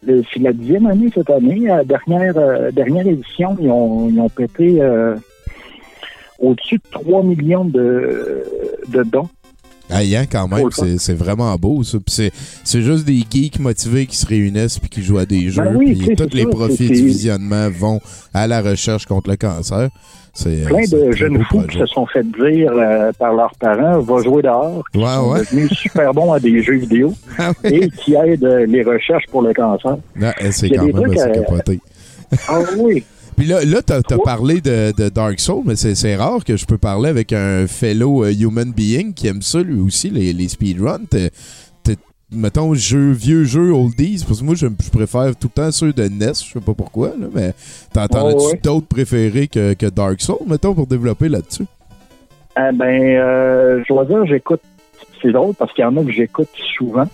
euh, c'est la dixième année cette année. À la dernière, euh, dernière édition, ils ont, ils ont pété euh, au-dessus de 3 millions de, de dons. Aïe, hein, quand même, c'est c'est vraiment beau, ça. Puis c'est- c'est juste des geeks motivés qui se réunissent puis qui jouent à des jeux. Ben oui, puis tous les ça, profits du visionnement vont à la recherche contre le cancer. C'est Plein euh, un de jeunes fous qui se sont fait dire euh, par leurs parents va jouer dehors, qui Ouais, sont ouais. devenus super bons à des jeux vidéo Ah et qui aident euh, les recherches pour le cancer. Ah, eh, c'est quand même assez capoté. Ah oui. Puis là, là t'as as parlé de, de Dark Souls, mais c'est rare que je peux parler avec un fellow euh, human being qui aime ça lui aussi, les, les speedruns. Mettons, jeu, vieux jeux oldies, parce que moi, je, je préfère tout le temps ceux de NES, je sais pas pourquoi, là, mais t'en as-tu ouais. d'autres préférés que, que Dark Souls, mettons, pour développer là-dessus? Ah ben, euh, je dois dire, j'écoute. C'est drôle parce qu'il y en a que j'écoute souvent.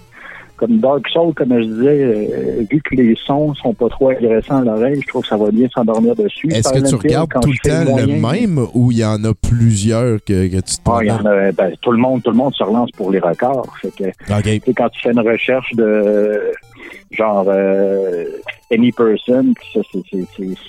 Comme Dark Souls, comme je disais, euh, vu que les sons sont pas trop agressants à l'oreille, je trouve que ça va bien s'endormir dessus. Est-ce que tu regardes quand tout le temps le même ou il y en a plusieurs que, que tu te Ah, y en a, ben, tout le monde, tout le monde se relance pour les records. Fait que, OK. tu sais, quand tu fais une recherche de genre euh, Any Person, ça, c'est,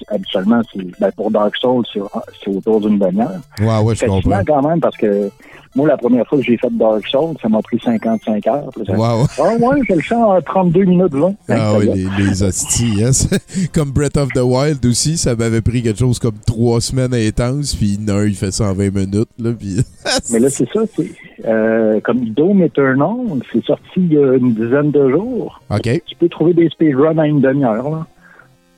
habituellement, ben, pour Dark Souls, c'est, autour d'une demi-heure. Ouais, ouais, je comprends. quand même parce que moi, la première fois que j'ai fait Dark Souls, ça m'a pris 55 heures. Ça- Wow. Ah ouais, je le sens en 32 minutes 20. Ah oui, les, les hosties. Hein? Comme Breath of the Wild aussi, ça m'avait pris quelque chose comme trois semaines intenses, puis non, il fait ça en 20 minutes. Là, puis... Mais là, c'est ça, c'est euh, comme Dome Eternal, c'est sorti il y a une dizaine de jours. OK. Tu peux trouver des speedruns à une demi-heure, là.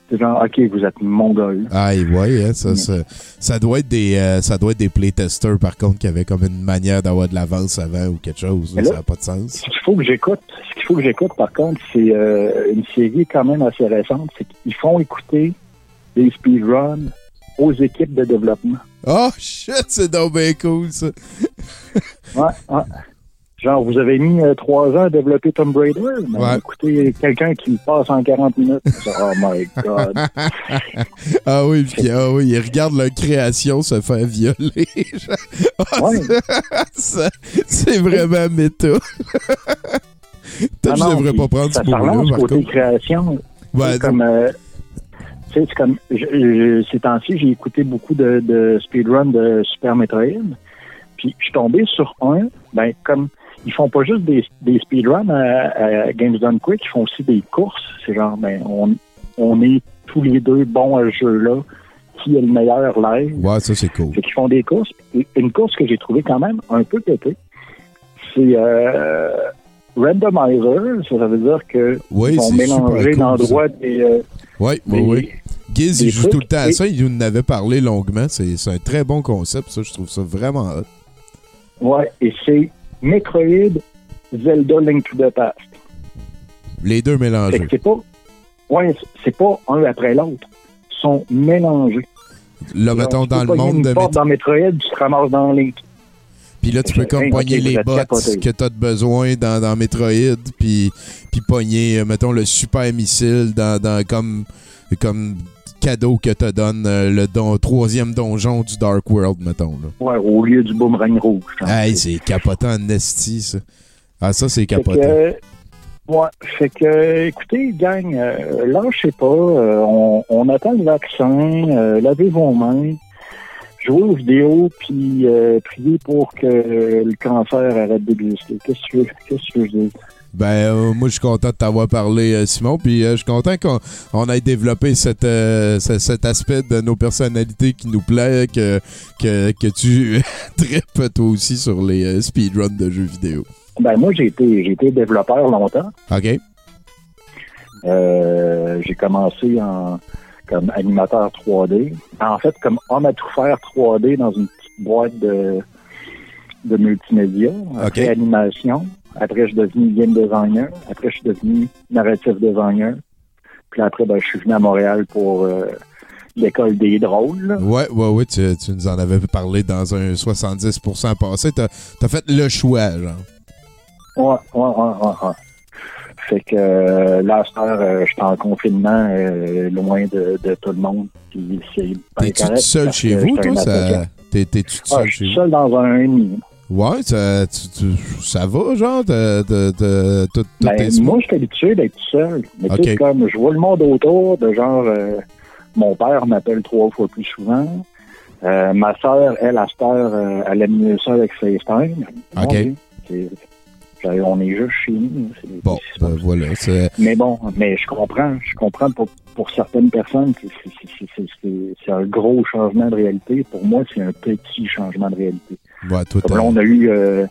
C'est genre, OK, vous êtes mongol. Ah, ouais, hein, ça, ça, ça doit être des, euh, ça doit être des playtesters, par contre, qui avaient comme une manière d'avoir de l'avance avant ou quelque chose. Mais là, là- ça n'a pas de sens. Ce qu'il faut que j'écoute, ce qu'il faut que j'écoute, par contre, c'est euh, une série quand même assez récente. C'est qu'ils font écouter des speedruns aux équipes de développement. Oh, shit, c'est donc bien cool, ça. Ouais, ouais. Genre, vous avez mis euh, trois ans à développer Tomb Raider, mais Ouais. écoutez quelqu'un qui le passe en 40 minutes. Oh my God. ah oui, puis ah oui, ils regardent leur création se faire violer. Ah, Ouais. c'est vraiment méta. Toi, Ah je non, devrais puis pas prendre ça ce relance par côté contre. création. Ouais, c'est comme, euh, c'est comme, je- je- ces temps-ci, j'ai écouté beaucoup de, de speedrun de Super Metroid. Puis je suis tombé sur un, ben comme ils font pas juste des, des speedruns à, à Games Done Quick, ils font aussi des courses. C'est genre, ben on, on est tous les deux bons à ce jeu-là. Qui est le meilleur live? Ouais, ça c'est cool. Fait qu'ils font des courses. Et Une course que j'ai trouvée quand même un peu pétée, c'est euh, randomizer. Ça, veut dire que Oui, ils vont c'est mélanger super cool, l'endroit des, euh, Oui, oui, des- oui. Giz, il joue tout le temps à ça. Il nous en avait parlé longuement. C'est c'est un très bon concept. Ça, je trouve ça vraiment hot. Ouais, et c'est Metroid, Zelda Link to the Past. Les deux mélangés. c'est pas, ouais, c'est pas un après l'autre. Ils sont mélangés. Là, mettons, dans le monde une de porte dans Metroid, tu te ramasses dans Link. Puis là, tu peux comme pogner les bots que tu as besoin dans, dans Metroid, puis, puis pogner, euh, mettons, le super missile dans, dans comme, comme cadeau que te donne euh, le don- troisième donjon du Dark World, mettons. Là. Ouais, au lieu du boomerang rouge. Hey, c'est capotant en esti, ça. Ah, ça, c'est que, capotant. euh, ouais, fait que, écoutez, gang, euh, lâchez pas, euh, on, on attend le vaccin, euh, lavez vos mains, jouez aux vidéos, puis priez pour que le cancer arrête d'exister. Qu'est-ce que qu'est-ce que tu veux que je dise? Ben, euh, moi, je suis content de t'avoir parlé, euh, Simon. Puis, euh, je suis content qu'on on ait développé cette, euh, ce- cet aspect de nos personnalités qui nous plaît, que, que, que tu tripes toi aussi sur les speedruns de jeux vidéo. Ben, moi, j'ai été, j'ai été développeur longtemps. OK? J'ai commencé en comme animateur 3D. En fait, comme homme à tout faire 3D dans une petite boîte de, de multimédia. Après animation. Après, je suis devenu game designer. Après, je suis devenu narrative designer. Puis après, ben, je suis venu à Montréal pour euh, l'école des drôles. là. Ouais, ouais, ouais, tu, tu nous en avais parlé dans un 70% passé. T'as as fait le choix, genre. Ouais, ouais, ouais, ouais, ouais. Fait que euh, là, euh, je suis en confinement, euh, loin de, de tout le monde. Puis c'est bien T'es-tu seul parce chez vous, toi? Ça... T'es-tu tout Ah, seul je chez suis vous? seul dans un. Ouais, ça, tu- tu- ça va, genre? De, de, de, tout- tout Ben, tes- moi, je suis habitué d'être tout seul. Mais tu Ok. sais, comme je vois le monde autour, de genre, euh, mon père m'appelle trois fois plus souvent. Euh, ma soeur, elle, à cette heure, euh, elle aime mieux ça avec FaceTime. Ok. Bon, on est juste chez nous. Bon, ben voilà. Mais bon, mais je comprends. Je comprends pour, pour certaines personnes, c'est- c'est- un gros changement de réalité. Pour moi, c'est un petit changement de réalité. Ouais, Comme là, on a eu, euh,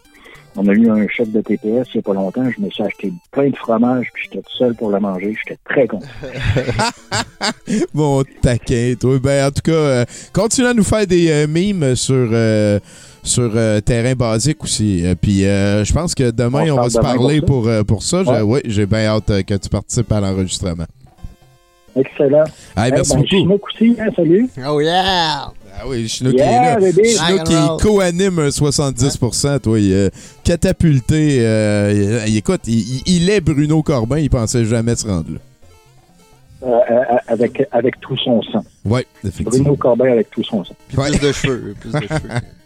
on a eu un chef de TPS il n'y a pas longtemps. Je me suis acheté plein de fromage, puis j'étais tout seul pour le manger. J'étais très content. Mon taquin, toi. Ben, en tout cas, euh, continue à nous faire des euh, mimes sur, euh, sur euh, terrain basique aussi. Euh, Puis, euh, je pense que demain, On va se parler pour pour, euh, pour ça. Ouais. ouais, j'ai bien hâte euh, que tu participes à l'enregistrement. Excellent. Hey, merci ben, beaucoup. Chinook aussi, hein, salut. Oh yeah! Ah oui, Chinook Yeah, est là. Chinook qui co-anime un 70%, toi. Il est catapulté. euh, il- écoute, il, est Bruno Corbin. Il pensait jamais se rendre là. Euh, avec, avec tout son sang. Ouais, effectivement. Bruno Corbin avec tout son sang. Plus de cheveux, plus de cheveux.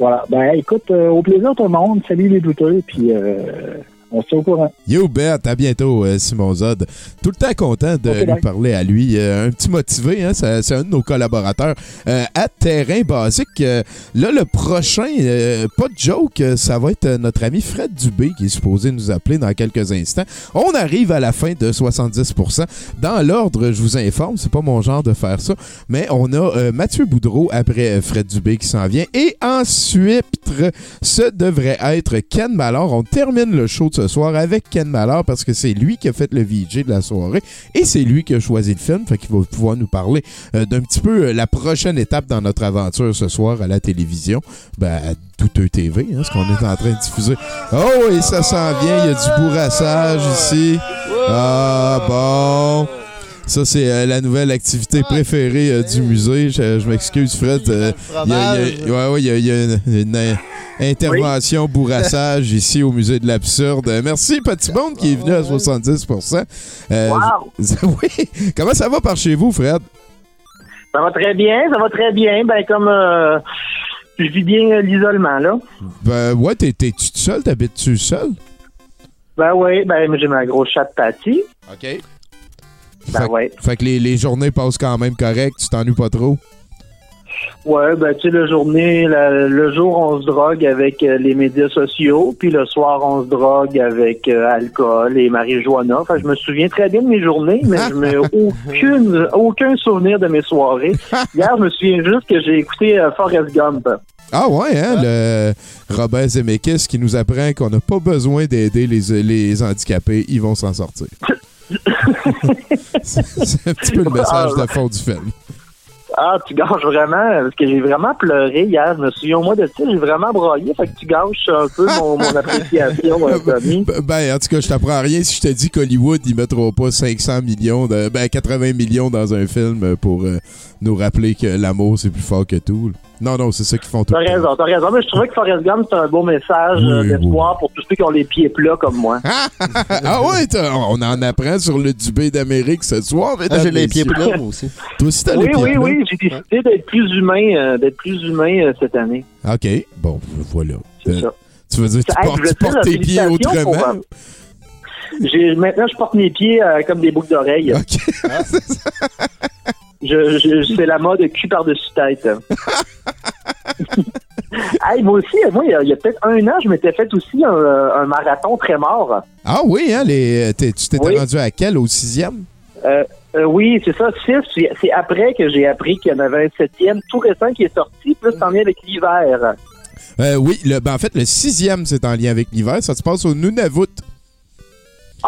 Voilà. Ben, écoute, euh, au plaisir tout le monde. Salut les douteux. Puis, euh, On se tient au courant. You bet. À bientôt, euh, Simon Zod. Tout le temps content de lui bye. parler à lui. Euh, un petit motivé, hein, c'est un de nos collaborateurs. Euh, à Terrain Basique, euh, là, le prochain, pas de joke, ça va être notre ami Fred Dubé qui est supposé nous appeler dans quelques instants. On arrive à la fin de 70%. Dans l'ordre, je vous informe, c'est pas mon genre de faire ça, mais on a Mathieu Boudreau après Fred Dubé qui s'en vient. Et ensuite, ce devrait être Ken Mallard. On termine le show de ce soir avec Ken Mallard parce que c'est lui qui a fait le VJ de la soirée et c'est lui qui a choisi le film, fait qu'il va pouvoir nous parler euh, d'un petit peu euh, la prochaine étape dans notre aventure ce soir à la télévision, ben, à TV, hein, ce qu'on est en train de diffuser. Oh, et ça s'en vient, il y a du bourrassage ici. Ah, bon. Ça, c'est euh, la nouvelle activité préférée euh, du musée. Je, je m'excuse, Fred. euh, Il y a, il y a- ouais, ouais, il y a- il y a une, une, euh, intervention bourrassage ici au musée de l'absurde. Euh, Merci, Petit Monde, qui est venu à 70 Euh, Oui. Comment ça va par chez vous, Fred? Ça va très bien, ça va très bien. Ben, comme euh, je vis bien euh, l'isolement, là. Ben, ouais, t'es- t'es-tu seul? T'habites-tu seul? Ben oui, ben j'ai ma grosse chatte Patty. OK. Ben fait, ouais. fait que les, les journées passent quand même correct, tu t'ennuies pas trop? Ouais, ben tu sais, la journée, la- le jour, on se drogue avec euh, les médias sociaux, puis le soir, on se drogue avec euh, alcool et marijuana. Enfin, je me souviens très bien de mes journées, mais je n'ai aucune, aucun souvenir de mes soirées. Hier, je me souviens juste que j'ai écouté euh, Forrest Gump. Ah ouais, hein, le Robert Zemeckis qui nous apprend qu'on n'a pas besoin d'aider les, les handicapés, ils vont s'en sortir. c'est un petit peu le message de fond du film. Ah, tu gâches vraiment, parce que j'ai vraiment pleuré hier. Je me souviens au mois de ça, j'ai vraiment broyé, fait que tu gâches un peu mon, mon appréciation, euh, Tommy. Ben, Ben, en tout cas, je t'apprends rien si je te dis qu'Hollywood, ils mettront pas 500 millions, de, ben 80 millions dans un film pour euh, nous rappeler que l'amour, c'est plus fort que tout. là. Non, non, c'est ça qu'ils font tout T'as raison, t'as raison. Mais je trouvais que Forrest Gump, c'est un beau message euh, Oui, d'espoir pour tous ceux qui ont les pieds plats comme moi. ah ouais, on en apprend sur le Dubé d'Amérique ce soir. Ah, j'ai les pieds plats, moi aussi. Toi aussi, t'as Oui, les pieds oui, plats? oui, j'ai décidé d'être plus humain, euh, d'être plus humain euh, cette année. OK, bon, voilà. C'est Euh, ça. Tu veux dire que tu Hey, portes, tu tes pieds autrement? euh, J'ai, maintenant, je porte mes pieds euh, comme des boucles d'oreilles. je, je, c'est la mode cul par-dessus tête. hey, moi aussi, moi, il y a, peut-être un an, je m'étais fait aussi un, un marathon très mort. Ah oui, hein, les, t'es- tu t'étais Oui. rendu à quel, au sixième? Euh, euh, oui, c'est ça, six. C'est c'est après que j'ai appris qu'il y en avait un septième tout récent qui est sorti, plus en lien avec l'hiver. Euh, oui, le, ben en fait, le sixième, c'est en lien avec l'hiver. Ça se passe au Nunavut.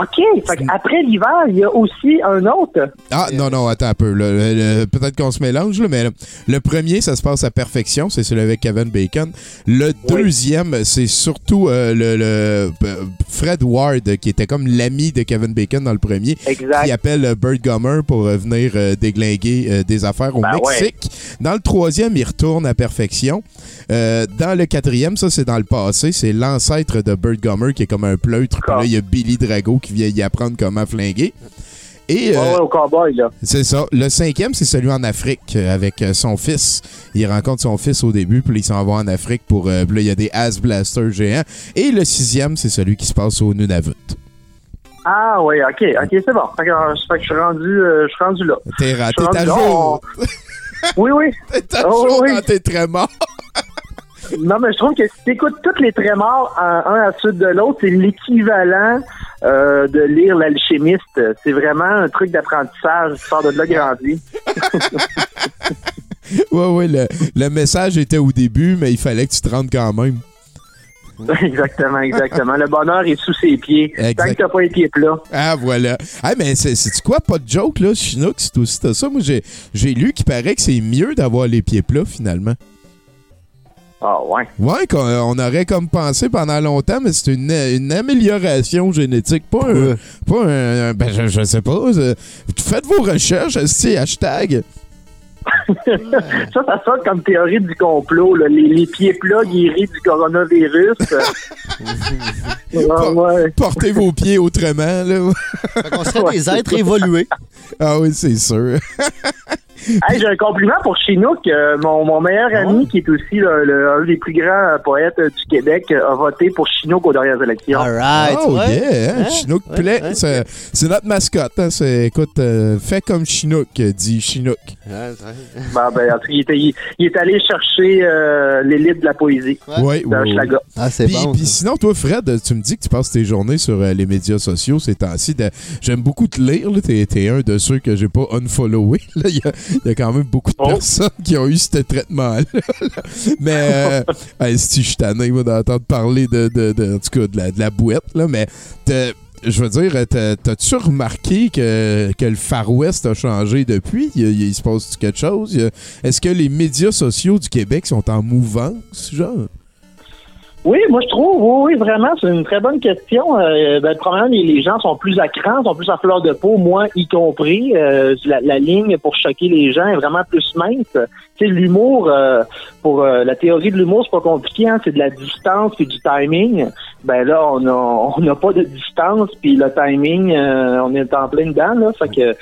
OK, fait après l'hiver, il y a aussi un autre. Ah, non, non, attends un peu. Peut-être qu'on se mélange, là, mais le, premier, ça se passe à perfection. C'est celui avec Kevin Bacon. Le deuxième, c'est surtout euh, le, le- euh, Fred Ward, qui était comme l'ami de Kevin Bacon dans le premier. Exact. Qui appelle euh, Burt Gummer pour venir euh, déglinguer euh, des affaires au Ben Mexique. Dans le troisième, il retourne à perfection. Dans le quatrième, ça, c'est dans le passé. C'est l'ancêtre de Burt Gummer, qui est comme un pleutre. Puis là, il y a Billy Drago qui vient y apprendre comment flinguer. Et, Ouais, euh, ouais, au cowboy, là. c'est ça. Le cinquième, c'est celui en Afrique euh, avec euh, son fils. Il rencontre son fils au début, puis il s'en va en Afrique pour. euh, puis là, il y a des As Blasters géants. Et le sixième, c'est celui qui se passe au Nunavut. Ah oui, ok, ok, c'est bon. Fait que, fait que je suis rendu, euh, je suis rendu là. T'es ra- Je suis t'es à là, jour. Oui, oui. T'es à Oh, jour oui. tes trémors. Non, mais je trouve que si t'écoutes toutes les trémors un, un à la suite de l'autre, c'est l'équivalent euh, de lire l'alchimiste. C'est vraiment un truc d'apprentissage. Sors de là grandi. Ouais, ouais, le, le message était au début, mais il fallait que tu te rendes quand même. exactement, exactement. Le bonheur est sous ses pieds. Tant Exact. que t'as pas les pieds plats. Ah, voilà. Ah, mais c'est c'est quoi, pas de joke, là, Chinook, c'est aussi ça. Moi, j'ai j'ai lu qu'il paraît que c'est mieux d'avoir les pieds plats, finalement. Ah ouais. Ouais, qu'on on aurait comme pensé pendant longtemps, mais c'est une, une amélioration génétique, pas un. Pas un, un- ben, je, je sais pas. euh, Faites vos recherches, c'est hashtag. ça, ça sonne comme théorie du complot. là. Les, les pieds plats guéris du coronavirus. Ouais, ouais. Portez vos pieds autrement, là. On serait des êtres évolués. Ah oui, c'est sûr. Hey, j'ai un compliment pour Chinook, euh, mon, mon meilleur ami, qui est aussi le, le- un des plus grands euh, poètes euh, du Québec, a voté pour Chinook aux dernières élections. Alright, oh, ouais. yeah, hein? Chinook Ouais, plaît. ouais. C'est notre mascotte. Hein, écoute, euh, fais comme Chinook, dit Chinook. Ben, ben, il, était- il- il est allé chercher euh, l'élite de la poésie. Oui, Dans oui. Ah, c'est Puis, bon. puis ça. sinon, toi, Fred, tu me dis que tu passes tes journées sur euh, les médias sociaux ces temps-ci. J'aime beaucoup te lire. là. T'es es un de ceux que j'ai pas unfollowé. là. Il y, a- il y a quand même beaucoup de Oh. personnes qui ont eu ce traitement-là. Mais, euh, hey, si je suis tanné, d'entendre parler de, de, de- en tout cas, de la, de la bouette, là. Mais, je veux dire, t'as- t'as-tu remarqué que, que le Far West a changé depuis? Il, il- il se passe quelque chose? Est-ce que les médias sociaux du Québec sont en mouvance, genre? Oui, moi je trouve, oui, oui, vraiment, c'est une très bonne question. Euh, ben, probablement, les, les gens sont plus à cran, sont plus à fleur de peau, moi y compris. Euh, la, la ligne pour choquer les gens est vraiment plus mince. Tu sais, l'humour, euh, pour euh, la théorie de l'humour, c'est pas compliqué, hein, c'est de la distance et du timing. Ben là, on a on n'a pas de distance, puis le timing, euh, on est en plein dedans, là. Fait que,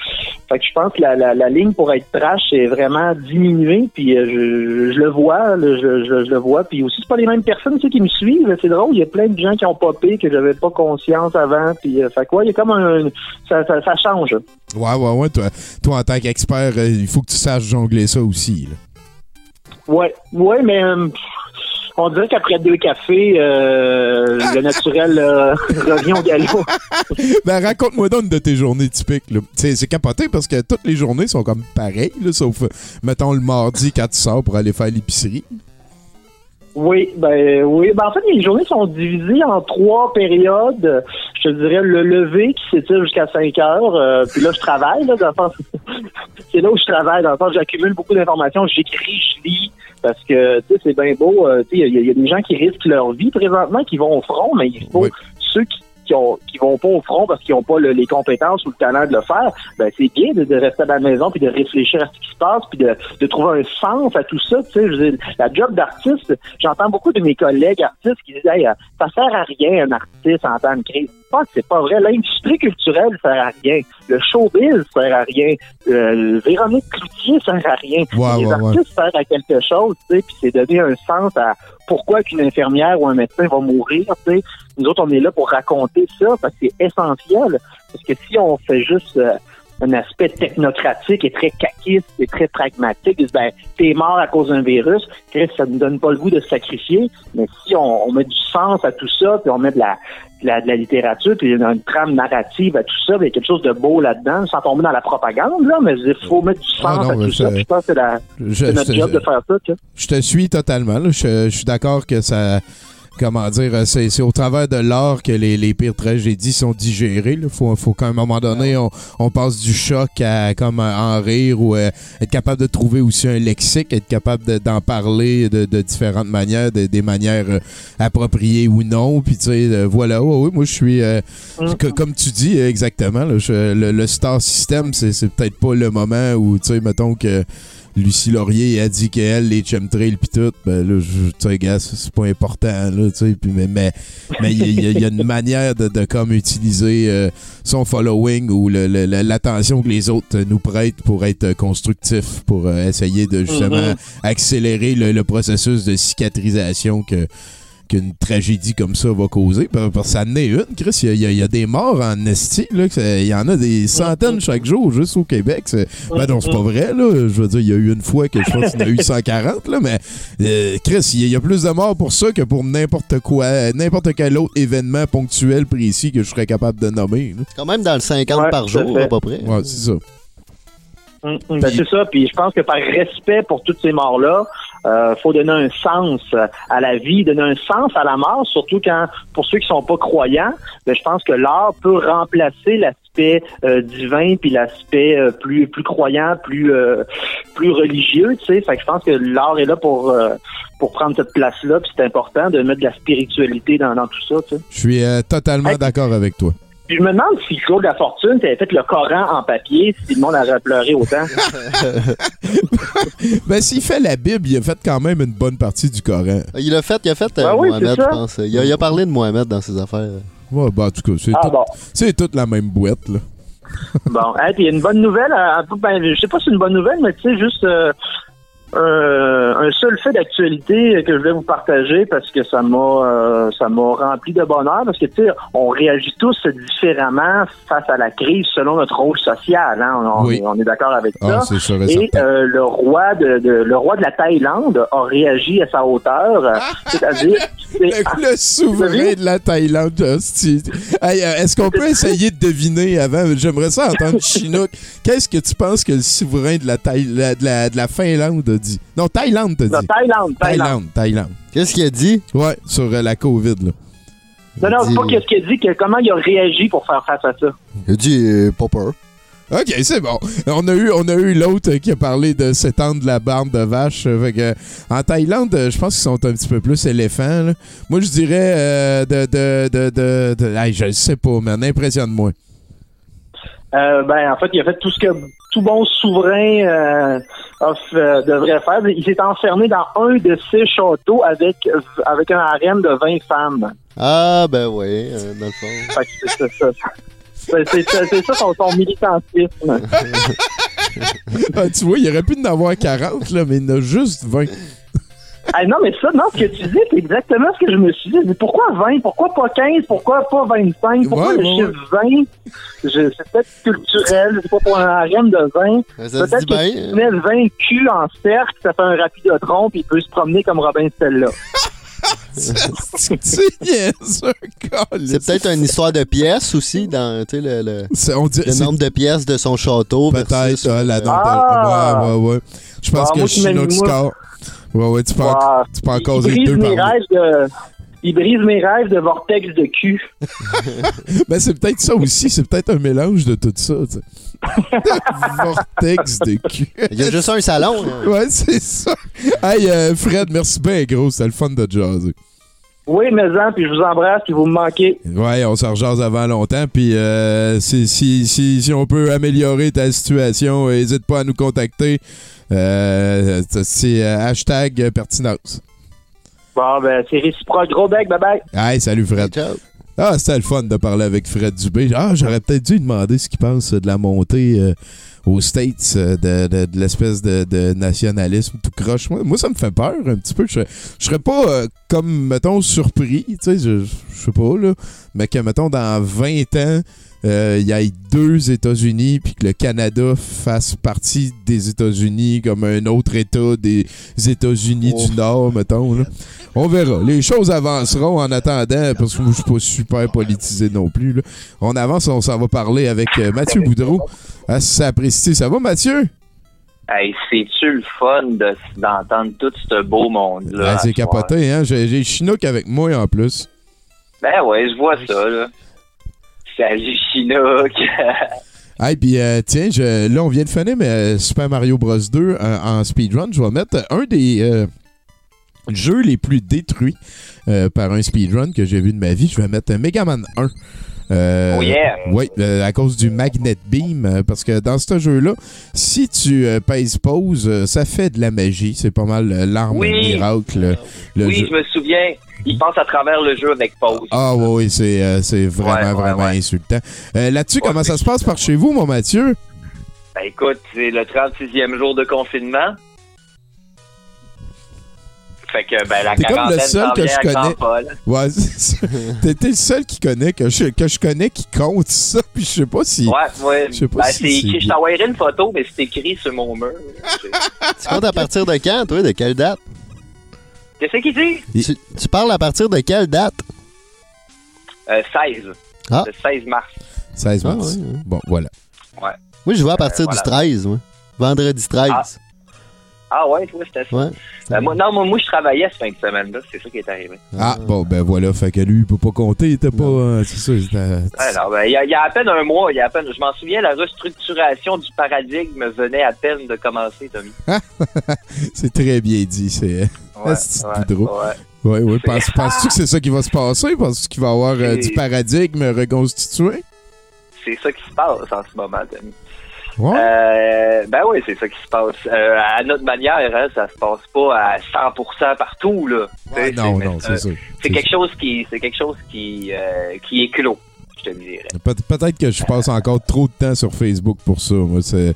fait que je pense que la, la, la ligne pour être trash est vraiment diminuée, puis euh, je, je le vois, là, je, je, je le vois. Puis aussi, c'est pas les mêmes personnes tu sais, qui me suivent. C'est drôle, il y a plein de gens qui ont popé que j'avais pas conscience avant. Puis, euh, fait que ouais, il y a comme un, ça, ça, ça change. Ouais, ouais, ouais. Toi, toi en tant qu'expert, il faut que tu saches jongler ça aussi. là. Ouais, ouais, mais pff, on dirait qu'après deux cafés, euh, le naturel euh, revient au galop. Ben, raconte-moi donc une de tes journées typiques. C'est c'est capoté parce que toutes les journées sont comme pareilles, là, sauf, euh, mettons, le mardi quand tu sors pour aller faire l'épicerie. Oui, ben oui. Ben en fait, les journées sont divisées en trois périodes. Je te dirais le lever qui s'étire jusqu'à 5 heures. euh, puis là, je travaille. Là, dans le sens- c'est là où je travaille. Dans le sens, j'accumule beaucoup d'informations. J'écris, je lis. Parce que, tu sais, c'est bien beau. euh, tu sais, il y, y a des gens qui risquent leur vie présentement, qui vont au front, mais il faut ceux qui qui, ont, qui vont pas au front parce qu'ils n'ont pas le- les compétences ou le talent de le faire, ben c'est bien de, de rester à la maison puis de réfléchir à ce qui se passe puis de, de trouver un sens à tout ça. Tu sais, je veux dire, la job d'artiste, j'entends beaucoup de mes collègues artistes qui disent hey, euh, ça sert à rien un artiste en temps de crise. Je pense que c'est pas vrai. L'industrie culturelle sert à rien. Le showbiz sert à rien. Euh, Véronique Cloutier sert à rien. Les artistes servent à quelque chose, tu sais, puis c'est donner un sens à pourquoi qu'une infirmière ou un médecin va mourir, tu sais. Nous autres, on est là pour raconter ça parce que c'est essentiel. Parce que si on fait juste euh, un aspect technocratique et très caquiste et très pragmatique, ben, t'es mort à cause d'un virus, Chris, ça ne donne pas le goût de se sacrifier. Mais si on, on met du sens à tout ça, puis on met de la, de la, de la littérature, puis une, une trame narrative à tout ça, puis il y a quelque chose de beau là-dedans, sans tomber dans la propagande, là, mais il faut mettre du sens Ah non, à tout ça. Je pense que c'est Je- notre je- job de faire ça, tu sais. Je te suis totalement. là. Je, je suis d'accord que ça. Comment dire, euh, c'est c'est au travers de l'art que les, les pires tragédies sont digérées. Il faut, faut qu'à un moment donné, on, on passe du choc à comme à en rire ou euh, être capable de trouver aussi un lexique, être capable de- d'en parler de, de différentes manières, de- des manières euh, appropriées ou non. Puis tu sais, euh, voilà, ouais, ouais, moi je suis, euh, que- comme tu dis euh, exactement, là, je- le, le star system, c'est c'est peut-être pas le moment où, tu sais, mettons que Lucie Laurier a dit qu'elle, les chemtrails pis tout, ben là, je- tu sais, gars, c'est pas important, là, tu sais, puis mais mais mais il y, y a une manière de, de comme utiliser euh, son following ou le- le- le- l'attention que les autres nous prêtent pour être constructif, pour euh, essayer de justement Mhm. accélérer le, le processus de cicatrisation que qu'une tragédie comme ça va causer. Parce parce que ça en est une, Chris. Il y a- il y, a- il y a des morts en esti. Là, que ça- il y en a des centaines chaque jour juste au Québec. C'est- Ben non, c'est pas vrai. Là. Je veux dire, il y a eu une fois que je pense qu'il y en a eu 140. Là, mais euh, Chris, il y, a- il y a plus de morts pour ça que pour n'importe quoi, n'importe quel autre événement ponctuel précis que je serais capable de nommer. là. Quand même dans le 50 Ouais, par jour, à peu près. Ouais, c'est ça. Mm, mm. Ben, c'est ça, puis je pense que par respect pour toutes ces morts-là, euh, faut donner un sens à la vie, donner un sens à la mort, surtout quand, pour ceux qui sont pas croyants, ben, je pense que l'art peut remplacer l'aspect euh, divin puis l'aspect euh, plus plus croyant, plus euh, plus religieux, tu sais. Fait que je pense que l'art est là pour euh, pour prendre cette place-là, puis c'est important de mettre de la spiritualité dans, dans tout ça, tu sais. Je suis euh, totalement d'accord avec toi. Puis je me demande si Claude Lafortune t'avait fait le Coran en papier, si le monde aurait pleuré autant. ben, s'il fait la Bible, il a fait quand même une bonne partie du Coran. Il a fait, il a fait euh, Ah oui, Mohamed, c'est je ça. pense. Il a, il a parlé de Mohamed dans ses affaires. Ouais, ben, en tout cas, c'est Ah, tout- bon. c'est toute la même boîte, là. Bon, hey, puis il y a une bonne nouvelle, euh, ben, je sais pas si c'est une bonne nouvelle, mais tu sais, juste euh, un, un seul fait d'actualité que je voulais vous partager parce que ça m'a euh, ça m'a rempli de bonheur parce que tu sais on réagit tous différemment face à la crise selon notre rôle social hein on, Oui. est, on est d'accord avec Ah, ça c'est sûr et euh, le roi de, de- le roi de la Thaïlande a réagi à sa hauteur euh, c'est-à-dire c'est- Le, le souverain de la Thaïlande. Hey, euh, Est-ce qu'on peut essayer de deviner avant? J'aimerais ça entendre Chinook. Qu'est-ce que tu penses que le souverain de la, Thaï- de la, de la Finlande dit? Non, Thaïlande t'a dit. Non, Thaïlande, Thaïlande. Thaïlande, Thaïlande. Qu'est-ce qu'il a dit? Ouais, sur euh, la COVID, là. non non c'est pas qu'est-ce qu'il a dit que comment il a réagi pour faire face à ça Il a dit euh, pas peur. OK, c'est bon. On a eu, on a eu l'autre qui a parlé de s'étendre la barbe de vache. Euh, Fait que, en Thaïlande, euh, je pense qu'ils sont un petit peu plus éléphants. là. Moi, je dirais euh, de, de, de, de, de- hey, je sais pas, man. Impressionne-moi. Euh, ben, en fait, il a fait tout ce que tout bon souverain euh, off- euh, devrait faire. Il s'est enfermé dans un de ses châteaux avec avec un harem de 20 femmes. Ah, ben oui, euh, dans le fond. Fait que c'est ça. ça. C'est c'est ça, c'est ça son, son militantisme. Ah, tu vois, il aurait pu en avoir 40, là, mais il en a juste 20. Ah, non, mais ça, non, ce que tu dis, c'est exactement ce que je me suis dit. Mais pourquoi 20? Pourquoi pas 15? Pourquoi pas 25? Pourquoi Ouais, le ouais, chiffre 20? Je- C'est peut-être culturel, je sais pas, pour un harem de 20. Ça Peut-être que bien. tu mets 20 culs en cercle, ça fait un rapidotron, puis il peut se promener comme Robin Stella. C'est. C'est peut-être une histoire de pièces aussi, dans tu sais, le, le, C'est- on dit- le c'est nombre de pièces de son château. Peut-être, versus, ah, la euh, dent Ah! Ouais, ouais, ouais. Je pense Ah, que Chinook score. Ouais, ouais, tu peux, en, Wow. tu peux en Il causer brise deux mes par rêves de... Il brise mes rêves de vortex de cul. Ben, c'est peut-être ça aussi. C'est peut-être un mélange de tout ça. Vortex de cul. Il y a juste un salon. hein. Ouais, c'est ça. Hey, euh, Fred, merci bien, gros. C'était le fun de jaser. Oui, mais en, puis je vous embrasse, puis vous me manquez. Ouais, on s'en rejase avant longtemps. Puis euh, si, si, si, si on peut améliorer ta situation, n'hésite pas à nous contacter. Euh, c'est euh, hashtag pertinence. Bon, ben, c'est réciproque. Gros bec, bye-bye. Hey, salut Fred. Ciao. Ah, c'était le fun de parler avec Fred Dubé. Ah, j'aurais peut-être dû lui demander ce qu'il pense de la montée euh, aux States de, de- de l'espèce de, de nationalisme tout croche. Moi, moi, ça me fait peur un petit peu. Je serais- je serais pas euh, comme, mettons, surpris, tu sais, je, je sais pas, là, mais que, mettons, dans 20 ans, euh, il y ait deux États-Unis, puis que le Canada fasse partie des États-Unis comme un autre État des États-Unis Oh. du Nord, mettons. Là. On verra. Les choses avanceront en attendant, parce que moi, je suis pas super politisé non plus. là. On avance, on s'en va parler avec euh, Mathieu Boudreau. Ah, ça apprécie. Ça va, Mathieu? Hey, c'est-tu le fun de- d'entendre tout ce beau monde-là? Ah, c'est soir? capoté, hein? J'ai j'ai Chinook avec moi en plus. Ben ouais, je vois ça, là. Salut, Chinook. Hey, puis euh, tiens, je- là, on vient de finir mais, euh, Super Mario Bros. 2 euh, en speedrun. Je vais mettre un des jeux les plus détruits par un speedrun que j'ai vu de ma vie. Je vais mettre Mega Man 1. Euh, Oh yeah! Oui, euh, à cause du Magnet Beam, euh, parce que dans ce jeu-là, si tu pèses pause, ça fait de la magie. C'est pas mal l'arme Oui. miracle. le oui, jeu. je me souviens. Il passe à travers le jeu avec pause. Ah oui, oui, c'est euh, c'est vraiment, Ouais, ouais, vraiment ouais. insultant. Euh, Là-dessus, comment ça se passe par chez vous, mon Mathieu? Ben écoute, c'est le 36e jour de confinement. Fait que, ben, la T'es comme le quarantaine seul que je connais. Ouais. T'es t'es le seul qui connaît, que je, que je connais qui compte ça, puis je sais pas si. Ouais, ouais. Je sais pas Ben, si c'est c'est écrit- je t'envoyerai une photo, mais c'est écrit sur mon mur. Tu comptes à partir de quand, toi? De quelle date? Qu'est-ce qu'il dit? Tu, tu parles à partir de quelle date? Euh, 16. Ah. Le 16 mars. 16 Ah, mars. ouais, ouais. Bon, voilà. Ouais. Moi, je vois à partir voilà. du 13, moi. Vendredi 13. Ah. Ah ouais, toi, c'était ça. Ouais. Ben, moi, non, moi, moi, je travaillais cette fin de semaine-là. C'est ça qui est arrivé. Ah, bon, ben voilà. Fait que lui, il peut pas compter. Il était pas. euh, c'est ça. non, ben, il y, a- il y a à peine un mois, il y a à peine, je m'en souviens, la restructuration du paradigme venait à peine de commencer, Tommy. c'est très bien dit. C'est. Ouais, c'est ouais, ouais. C'est- Penses- Penses-tu que c'est ça qui va se passer? Penses-tu qu'il va y avoir euh, du paradigme reconstitué? C'est ça qui se passe en ce moment, Tommy. Ouais. Euh, ben oui, c'est ça qui se passe. Euh, à notre manière, hein, ça se passe pas à 100% partout, là. Non, c'est- non, c'est ça. C'est quelque chose qui, c'est quelque chose qui, euh, qui est clos. je te dirais. Peut- Peut-être que je passe encore trop de temps sur Facebook pour ça. Moi, c'est,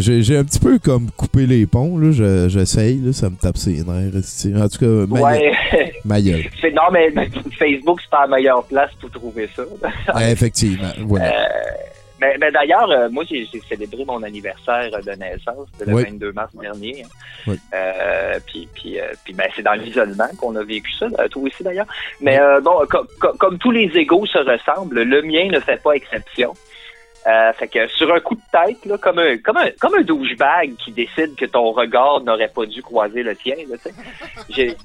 j'ai, un petit peu comme coupé les ponts. Là. Je- j'essaye, ça me tape ses nerfs. En tout cas, ma, Ouais. ma gueule. Non, mais, Facebook, c'est pas la meilleure place pour trouver ça. Effectivement. Voilà. Euh, mais, mais d'ailleurs, euh, moi, j'ai célébré mon anniversaire de naissance le Oui. 22 mars dernier. Oui. Euh, puis puis, euh, puis ben, c'est dans l'isolement qu'on a vécu ça, euh, toi aussi d'ailleurs. Mais euh, bon, co- co- comme tous les égaux se ressemblent, le mien ne fait pas exception. Euh, fait que sur un coup de tête, là, comme un comme un comme un douchebag qui décide que ton regard n'aurait pas dû croiser le tien, là, tu sais, j'ai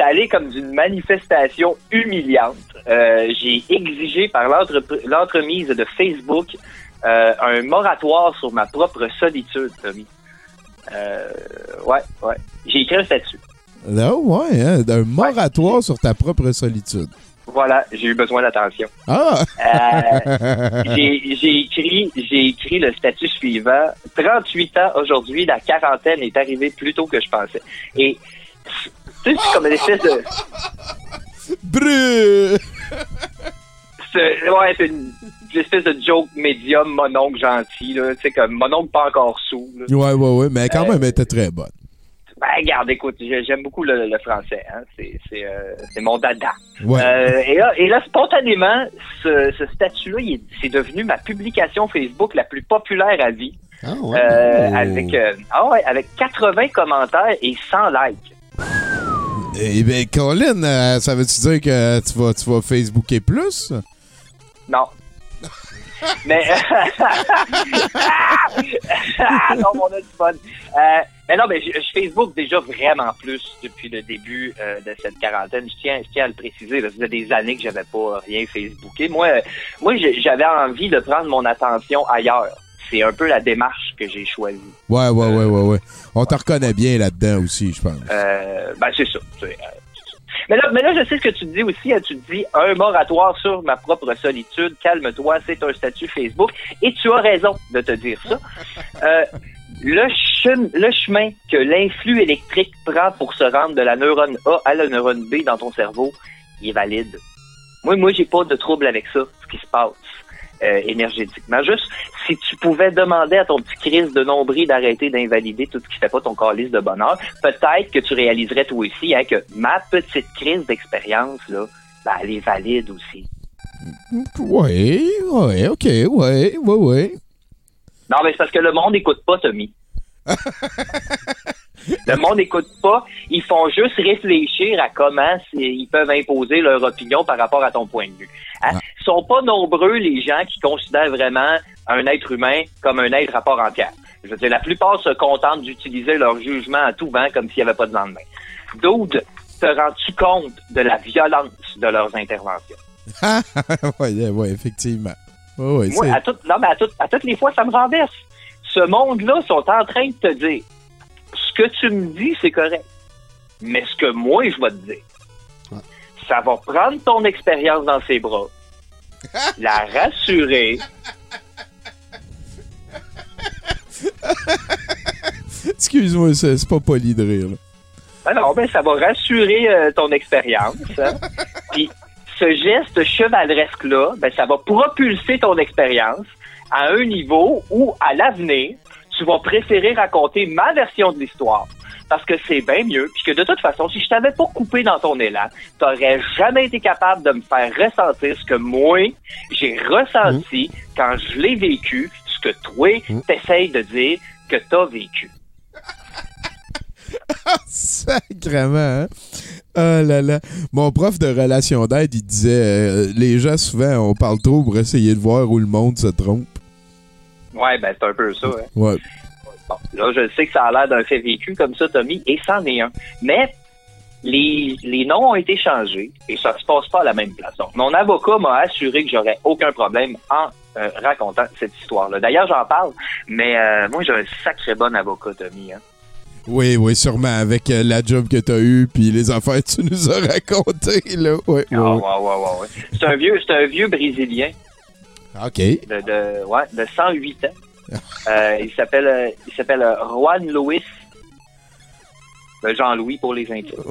j'étais allé comme d'une manifestation humiliante. Euh, j'ai exigé par l'entremise de Facebook euh, un moratoire sur ma propre solitude, Tommy. Euh, ouais, ouais. J'ai écrit un statut. Là, ouais, hein, un moratoire sur ta propre solitude. Voilà, j'ai eu besoin d'attention. Ah! Euh, j'ai écrit, j'ai écrit le statut suivant. 38 ans aujourd'hui, la quarantaine est arrivée plus tôt que je pensais. Et tu sais, c'est comme une espèce de, Brû! c'est, ouais, c'est une, une espèce de joke médium, mononcle gentil, là. Tu sais, comme mononcle pas encore sous, là. Ouais, ouais, ouais, mais quand Euh, même, elle était très bonne. Ben, regarde, écoute, j'ai- j'aime beaucoup le, le français, hein. C'est, c'est, euh, c'est mon dada. Ouais. Euh, et, là, et là, spontanément, ce, ce statut-là, c'est devenu ma publication Facebook la plus populaire à vie. Ah Euh, avec, euh, ah ouais, avec 80 commentaires et 100 likes. Eh bien, Colin, euh, ça veut-tu dire que tu vas, tu vas Facebooker plus? Non. Mais non, on a du fun. Euh, mais non, mais je, je Facebook déjà vraiment plus depuis le début euh, de cette quarantaine. Je tiens, je tiens à le préciser. Là, ça faisait des années que j'avais pas rien Facebooké. Moi, moi, j'avais envie de prendre mon attention ailleurs. C'est un peu la démarche que j'ai choisie. Ouais, ouais, ouais, ouais, ouais. On te reconnaît bien là-dedans aussi, je pense. Euh, ben, c'est ça. c'est, euh, c'est ça. Mais là, mais là, je sais ce que tu dis aussi. hein. Tu te dis un moratoire sur ma propre solitude. Calme-toi, c'est un statut Facebook. Et tu as raison de te dire ça. Euh, le, chem- le chemin que l'influx électrique prend pour se rendre de la neurone A à la neurone B dans ton cerveau, il est valide. Moi, moi, j'ai pas de trouble avec ça, ce qui se passe euh, énergétiquement. Juste, si tu pouvais demander à ton petit Chris de nombril d'arrêter d'invalider tout ce qui fait pas ton calice de bonheur, peut-être que tu réaliserais toi aussi hein, que ma petite crise d'expérience, là, ben, elle est valide aussi. Ouais, ouais, ok, ouais, ouais, ouais. Non, mais c'est parce que le monde n'écoute pas, Tommy. le monde n'écoute pas. Ils font juste réfléchir à comment ils peuvent imposer leur opinion par rapport à ton point de vue. Hein? Ils sont pas nombreux les gens qui considèrent vraiment un être humain comme un être à part entière. Je veux dire, la plupart se contentent d'utiliser leur jugement à tout vent comme s'il n'y avait pas de lendemain. D'autres, te rends-tu compte de la violence de leurs interventions? ouais, ouais, effectivement. Ouais, ouais, Moi, à, non, mais à, toutes- à toutes les fois, ça me renverse. Ce monde-là sont en train de te dire ce que tu me dis, c'est correct. Mais ce que moi, je vais te dire, ça va prendre ton expérience dans ses bras, la rassurer, Excuse-moi, c'est pas poli de rire. Ah non, ben ça va rassurer euh, ton expérience. hein. Puis ce geste chevaleresque-là, ben ça va propulser ton expérience à un niveau où, à l'avenir, tu vas préférer raconter ma version de l'histoire. Parce que c'est bien mieux, puis que de toute façon, si je t'avais pas coupé dans ton élan, t'aurais jamais été capable de me faire ressentir ce que moi, j'ai ressenti quand je l'ai vécu, ce que toi, t'essayes de dire que t'as vécu. Sacrement, hein? Ah là là. Mon prof de relation d'aide, il disait euh, les gens, souvent, on parle trop pour essayer de voir où le monde se trompe. Ouais, ben c'est un peu ça. hein. Ouais. Bon, là, je sais que ça a l'air d'un fait vécu comme ça, Tommy, et c'en est un. Mais les, les noms ont été changés et ça se passe pas à la même place. Donc, mon avocat m'a assuré que j'aurais aucun problème en euh, racontant cette histoire-là. D'ailleurs, j'en parle, mais euh, moi, j'ai un sacré bon avocat, Tommy. Hein. Oui, oui, sûrement, avec euh, la job que t'as eue puis les affaires que tu nous as racontées, là. Ouais, ouais, Ah, ouais. ouais, ouais, ouais, ouais. C'est un vieux, c'est un vieux Brésilien OK. De, ouais, de 108 ans. Euh, il s'appelle euh, euh, Juan Luis. Le Jean-Louis pour les intimes.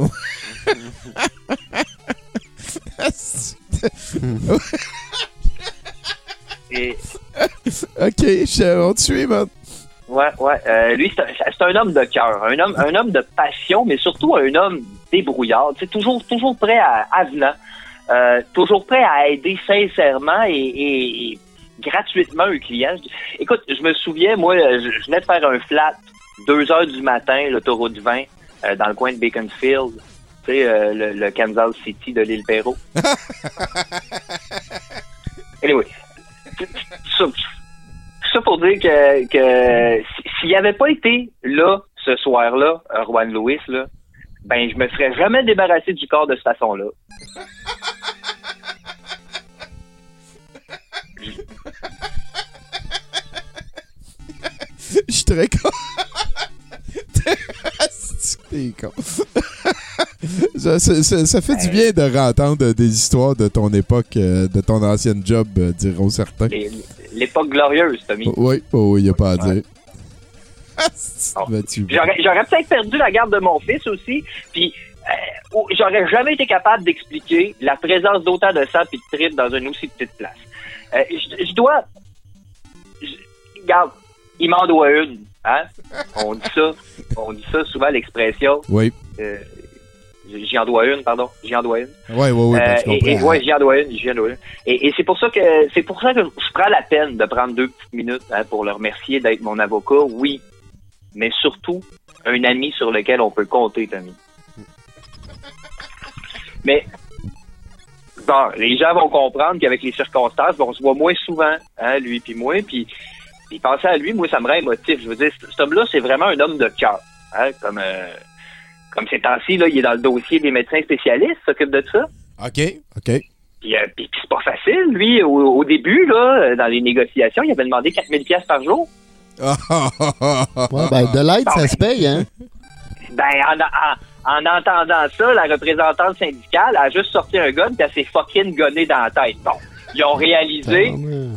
Et... Ok, je, on te man. Ouais, ouais. Lui, c'est un, homme de cœur, un homme, un homme de passion, mais surtout un homme débrouillard. C'est toujours, toujours prêt à, à euh, toujours prêt à aider sincèrement et, et- et gratuitement un client. Écoute, je me souviens, moi, je, je venais de faire un flat, deux heures du matin, l'autoroute 20, euh, dans le coin de Beaconsfield. Tu sais, euh, le, le Kansas City de l'île Perrault. anyway, ça, ça pour dire que, que si- s'il avait pas été là ce soir-là, euh, Juan Lewis, là, ben je me serais jamais débarrassé du corps de cette façon-là. Je suis très con. T'es con. ça, ça- ça- ça fait du bien de rentendre des histoires de ton époque, euh, de ton ancienne job, euh, diront certains. Les- L'époque glorieuse, Tommy. Oui, oh, il n'y a pas à dire. J'aurais peut-être perdu la garde de mon fils aussi, puis euh, oh, j'aurais jamais été capable d'expliquer la présence d'autant de sang et de tripes dans une aussi petite place. Euh, je, je dois... je- regarde, il m'en doit une, hein? On dit ça, on dit ça souvent, l'expression. Oui. Euh, j'y en dois une, pardon. J'y en dois une. Oui, oui, oui, Euh, et, et- ouais, j'y en dois une, j'y en dois une. Et, et c'est pour ça que c'est pour ça que je prends la peine de prendre deux petites minutes hein, pour le remercier d'être mon avocat, oui, mais surtout un ami sur lequel on peut compter, Tommy. Mais les gens vont comprendre qu'avec les circonstances, bon, on se voit moins souvent, hein, lui puis moi, puis puis penser à lui, moi, ça me rend émotif. Je veux dire, cet homme-là, c'est vraiment un homme de cœur, hein, comme euh, comme ces temps-ci, là, il est dans le dossier des médecins spécialistes, s'occupe de ça. OK, OK. Puis, euh, puis- puis c'est pas facile. Lui, au, au début, là, dans les négociations, il avait demandé 4000 pièces par jour. Ouais, ben, de l'aide, ça se paye, hein? Ben, en, en- en entendant ça, la représentante syndicale a juste sorti un gun puis elle s'est fucking gonné dans la tête. Bon, ils ont réalisé, euh,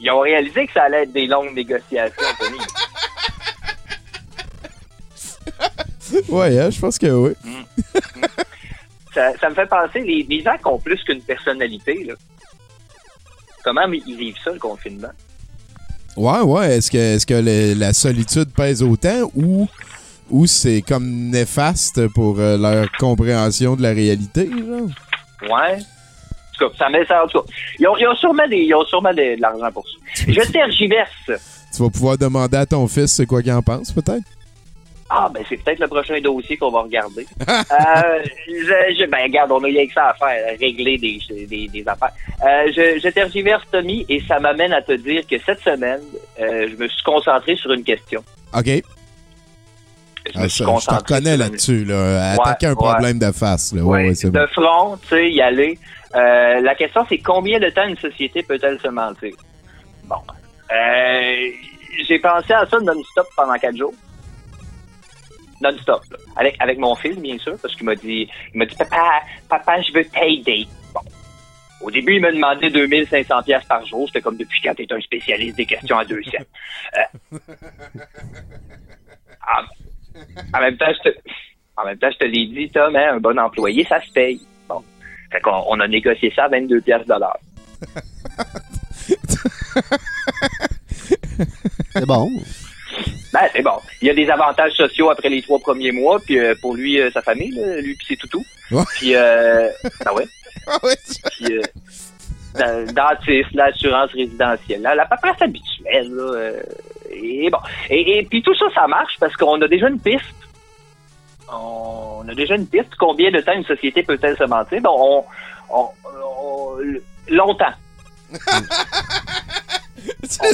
ils- ont réalisé que ça allait être des longues négociations, Tony. ouais, hein, je pense que oui. Ça, ça me fait penser, les, les gens qui ont plus qu'une personnalité, là, comment ils vivent ça, le confinement? Ouais, ouais. Est-ce que, est que le- la solitude pèse autant ou, ou c'est comme néfaste pour euh, leur compréhension de la réalité? Genre? Ouais. En tout cas, ça met ça en tout cas. Ils ont, ils ont sûrement, des, ils ont sûrement de l'argent pour ça. Je tergiverse. Tu vas pouvoir demander à ton fils c'est quoi qu'il en pense, peut-être? Ah, ben c'est peut-être le prochain dossier qu'on va regarder. euh, je, je- ben regarde, on a rien que ça à faire, régler des, des, des affaires. Euh, je, je tergiverse, Tommy, et ça m'amène à te dire que cette semaine, euh, je me suis concentré sur une question. OK. Je me Ah, suis ça, je te reconnais là-dessus. Là. Ouais, Attaquer un ouais. problème de face. Là. Ouais, Ouais, ouais, c'est de bon. front, tu sais, y aller. Euh, la question, c'est combien de temps une société peut-elle se mentir? Bon. Euh, j'ai pensé à ça non-stop pendant quatre jours. Non-stop. Avec, avec mon fils, bien sûr, parce qu'il m'a dit, il m'a dit, papa, papa, je veux payday. Bon. Au début, il m'a demandé 2500 pièces par jour. C'était comme depuis quand t'es un spécialiste des questions à deux cents. Euh, en, en même temps, je te, en même temps, je te l'ai dit, Tom, hein, un bon employé, ça se paye. Bon. Fait qu'on on a négocié ça à 22 pièces de l'heure. C'est bon. Ben, c'est bon. Il y a des avantages sociaux après les trois premiers mois, puis euh, pour lui, euh, sa famille, là, lui puis c'est toutou. Ouais. Puis, euh, ben ouais. Ah Puis, euh, dans- dentiste, l'assurance résidentielle, là, la paperasse habituelle, là, euh, et bon. Et, et puis tout ça, ça marche parce qu'on a déjà une piste. On a déjà une piste. Combien de temps une société peut-elle se mentir? Bon, on, on- on- longtemps.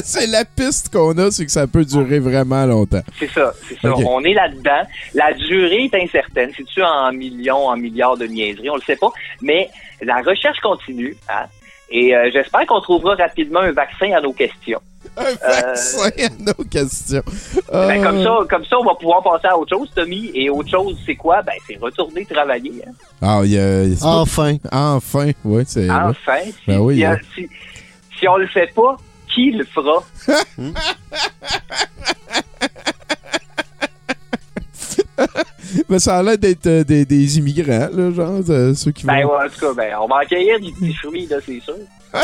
C'est- la piste qu'on a, c'est que ça peut durer vraiment longtemps. C'est ça, c'est ça. On est là-dedans. La durée est incertaine. C'est-tu en millions, en milliards de niaiseries? On le sait pas. Mais la recherche continue. hein. Et euh, j'espère qu'on trouvera rapidement un vaccin à nos questions. Un vaccin à nos questions. Ben, comme, ça, comme ça, on va pouvoir passer à autre chose, Tommy. Et autre chose, c'est quoi? Ben, c'est retourner travailler. hein. Ah, il y a- Enfin. Enfin, oui, c'est. Enfin. Si, Ben oui, si, si, si on le fait pas, qui le fera? Mais ça a l'air d'être euh, des, des immigrants, là, genre, euh, ceux qui Ben, vont. ouais, en tout cas, ben, on va accueillir du petit fruit, là, c'est sûr.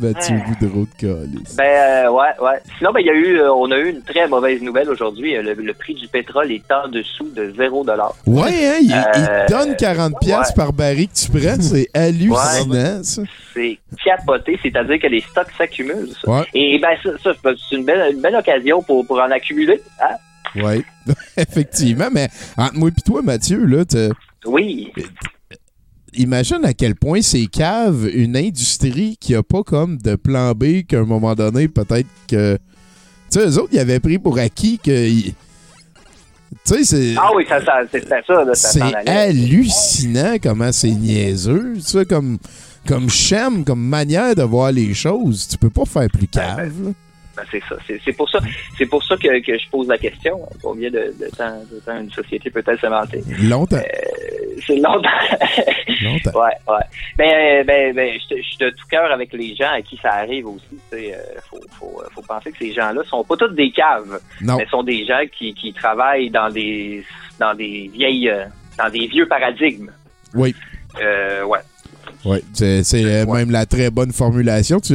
Mathieu Boudreau de calice? Ben euh, ouais, ouais. Sinon, ben il y a eu, euh, on a eu une très mauvaise nouvelle aujourd'hui. Euh, Le, le prix du pétrole est en dessous de 0 Ouais, hein, il, il Euh, donne 40$ piastres ouais. par baril que tu prends. C'est hallucinant, ça. C'est capoté, c'est-à-dire que les stocks s'accumulent. ça. Ouais. Et ben ça, ça, c'est une belle, une belle occasion pour, pour en accumuler. Hein? Oui, effectivement. Mais entre moi et toi, Mathieu, là, Oui. imagine à quel point c'est cave une industrie qui a pas comme de plan B qu'à un moment donné, peut-être que. Tu sais, eux autres, ils avaient pris pour acquis que. Tu sais, c'est. Ah oui, ça, ça, c'était ça, C'est hallucinant comment c'est niaiseux. Tu sais, comme, comme comme manière de voir les choses. Tu peux pas faire plus cave. là. Ben, c'est ça. C'est, pour ça, c'est pour ça que, que je pose la question. Combien de, de temps, de temps une société peut-elle se vanter? Longtemps. C'est longtemps. Longtemps. ouais, ouais. Ben, ben, ben, je, suis de tout cœur avec les gens à qui ça arrive aussi. Tu sais, euh, faut, faut, faut penser que ces gens-là sont pas tous des caves, Non. mais sont des gens qui, qui travaillent dans des, dans des vieilles, euh, dans des vieux paradigmes. Oui. Euh, ouais. Oui, c'est euh, même la très bonne formulation. Tu,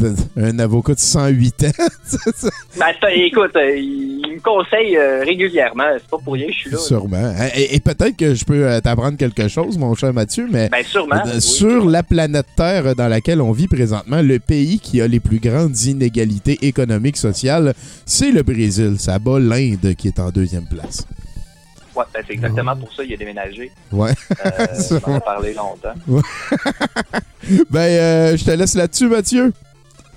un avocat de 108 ans. Ben, écoute, euh, il me conseille euh, régulièrement. C'est pas pour rien que je suis là. Sûrement. Et, et peut-être que je peux t'apprendre quelque chose, mon cher Mathieu, mais Ben, sûrement. euh, oui. sur la planète Terre dans laquelle on vit présentement, le pays qui a les plus grandes inégalités économiques, sociales, c'est le Brésil. Ça bat l'Inde qui est en deuxième place. Ouais, ben, c'est exactement pour ça qu'il a déménagé. Ouais. Euh, Ça, on en a parlé longtemps. Ouais. ben, euh, je te laisse là-dessus, Mathieu.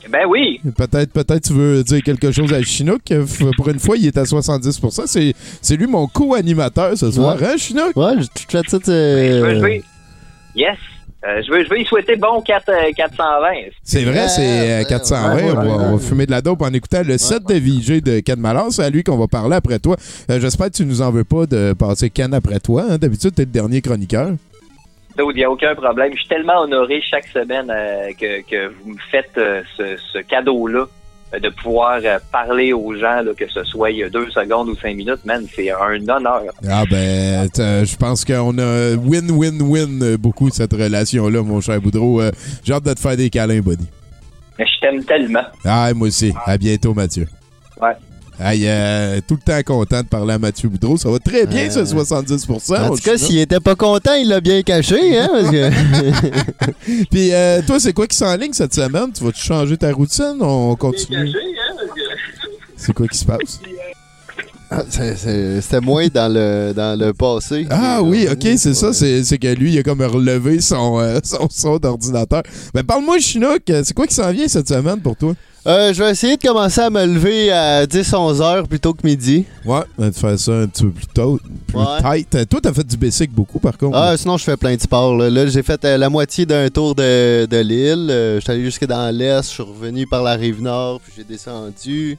Ben oui. Peut-être peut-être tu veux dire quelque chose à Chinook. Pour une fois, il est à 70%. C'est, c'est lui mon co-animateur ce soir, Ouais. hein, Chinook? Ouais, je ça, Je veux, je tu veux- Yes. Euh, je, veux, je veux y souhaiter bon 4, euh, 420. C'est vrai, c'est euh, 420. ouais, on, va, ouais, on va fumer de la dope en écoutant le set de VJ de Ken Malin. C'est à lui qu'on va parler après toi. Euh, J'espère que tu nous en veux pas de passer Ken après toi. hein. D'habitude, t'es le dernier chroniqueur. Il n'y a aucun problème. Je suis tellement honoré chaque semaine euh, que, que vous me faites euh, ce, ce cadeau-là euh, de pouvoir euh, parler aux gens, là, que ce soit il y a deux secondes ou cinq minutes, man, c'est un honneur. Ah ben, je pense qu'on a win-win-win euh, beaucoup cette relation-là, mon cher Boudreau. Euh, J'ai hâte de te faire des câlins, buddy. Mais je t'aime tellement. Ah, moi aussi. À bientôt, Mathieu. Ouais. Aïe, euh, tout le temps content de parler à Mathieu Boudreau. Ça va très bien, ce 70%. En tout cas, s'il était pas content, il l'a bien caché, hein, parce que... Puis, euh, toi, c'est quoi qui s'enligne cette semaine? Tu vas-tu changer ta routine? On continue? C'est quoi qui se passe? Ah, C'était moins dans le, dans le passé. Ah oui, ok, c'est ça. C'est c'est que lui, il a comme relevé son, euh, son son d'ordinateur. Ben, parle-moi, Chinook. euh, C'est quoi qui s'en vient cette semaine pour toi? Euh, je vais essayer de commencer à me lever à 10-11 heures plutôt que midi. Ouais, de faire ça un petit peu plus tôt, plus Ouais. tight. Euh, Toi, t'as fait du basic beaucoup, par contre. Ah, sinon, je fais plein de sports. Là, Là, j'ai fait euh, la moitié d'un tour de, de l'île. Euh, je suis allé jusque dans l'est. Je suis revenu par la rive nord. Puis j'ai descendu.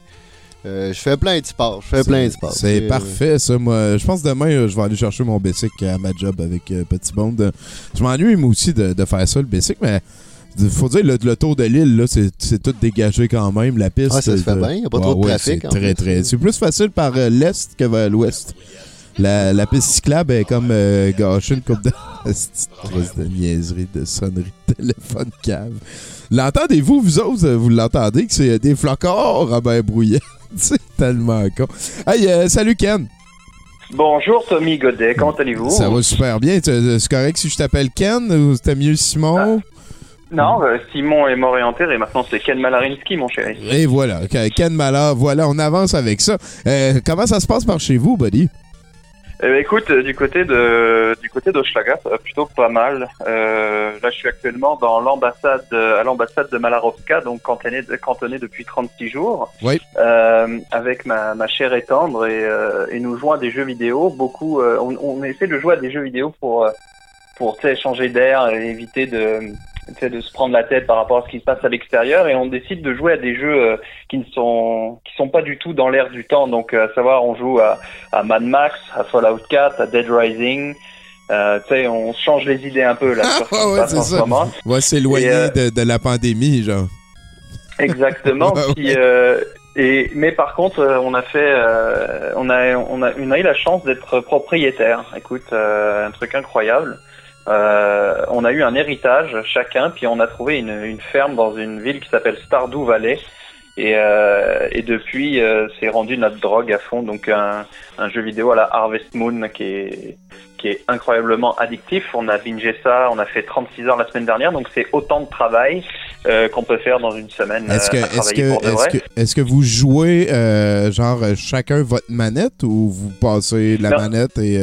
Euh, je fais plein de sports. Je fais plein de sports. C'est Euh, parfait, ça. Moi, je pense demain, euh, je vais aller chercher mon basic à ma job avec euh, Petit Bond. Je m'ennuie, moi aussi, de, de faire ça, le basic, mais il faut dire, le, le tour de l'île, là, c'est tout dégagé quand même, la piste. Ah, ça se fait bien, y a pas trop de ouais, trafic, c'est Très, plus. très. C'est plus facile par l'est que vers l'ouest. La, la piste cyclable est comme gâchée une coupe de. De niaiserie, de sonnerie de téléphone cave. L'entendez-vous, vous autres? Vous l'entendez que c'est des flocons Robert Brouillet? c'est tellement con. Hey, euh, salut Ken! Bonjour Tommy Godet, comment allez-vous? Ça va super bien. Tu- C'est correct si je t'appelle Ken ou c'était mieux Simon? Non, euh, Simon est mort et enterré, maintenant c'est Ken Malarinski mon chéri. Et voilà, Ken Mallard, voilà, on avance avec ça. Euh, comment ça se passe par chez vous, buddy? Eh ben, écoute, euh, du côté de du côté d'Hochelaga, ça va plutôt pas mal. Euh, là, je suis actuellement dans l'ambassade euh, à l'ambassade de Malarovka, donc cantonné, cantonné depuis 36 jours, Oui. euh, avec ma, ma chère et tendre et, euh, et nous jouons à des jeux vidéo. Beaucoup, euh, on, on essaie de jouer à des jeux vidéo pour pour tu sais, changer d'air et éviter de de se prendre la tête par rapport à ce qui se passe à l'extérieur et on décide de jouer à des jeux euh, qui ne sont qui sont pas du tout dans l'air du temps donc euh, à savoir on joue à, à Mad Max à Fallout 4 à Dead Rising euh, tu sais on change les idées un peu là sur ce qui Ah ouais, passe en ce moment On va s'éloigner euh, de, de la pandémie, genre. Exactement. Ouais, Puis, euh, et mais par contre, on a fait, on a, on a, on a eu la chance d'être propriétaire. Écoute, un truc incroyable. Euh, on a eu un héritage chacun, puis on a trouvé une, une ferme dans une ville qui s'appelle Stardew Valley. Et, euh, et depuis, euh, c'est rendu notre drogue à fond. Donc un, un jeu vidéo à la Harvest Moon qui est, qui est incroyablement addictif. On a bingé ça, on a fait 36 heures la semaine dernière, donc c'est autant de travail qu'on peut faire dans une semaine Est-ce que, travailler que, vous jouez, genre, chacun votre manette ou vous passez la Non. manette et.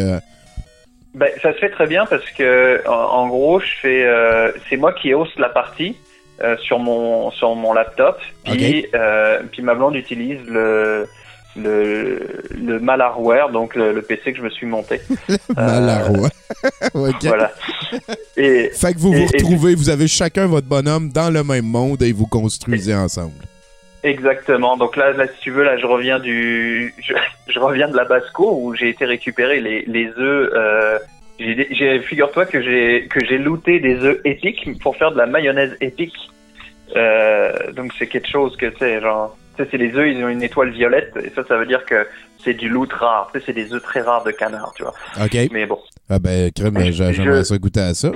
Ben, ça se fait très bien parce que en, en gros, je fais, euh, c'est moi qui hausse la partie euh, sur mon sur mon laptop, puis euh, puis ma blonde utilise le le, le Malarware, donc le, le PC que je me suis monté. Malaroi. Ok. Voilà. Et Fait que vous et- vous et- retrouvez, vous avez chacun votre bonhomme dans le même monde et vous construisez ensemble. Exactement. Donc là, là, si tu veux, là, je reviens du, je, je reviens de la Basco où j'ai été récupérer les, les œufs. Euh, j'ai, figure-toi que j'ai que j'ai looté des œufs épiques pour faire de la mayonnaise épique. Euh, donc c'est quelque chose que tu sais, genre, tu sais, c'est les œufs, ils ont une étoile violette et ça, ça veut dire que c'est du loot rare. Tu sais, c'est des œufs très rares de canard, tu vois. OK. Mais bon. Ah ben, crème, j'aimerais je- ça goûter à ça.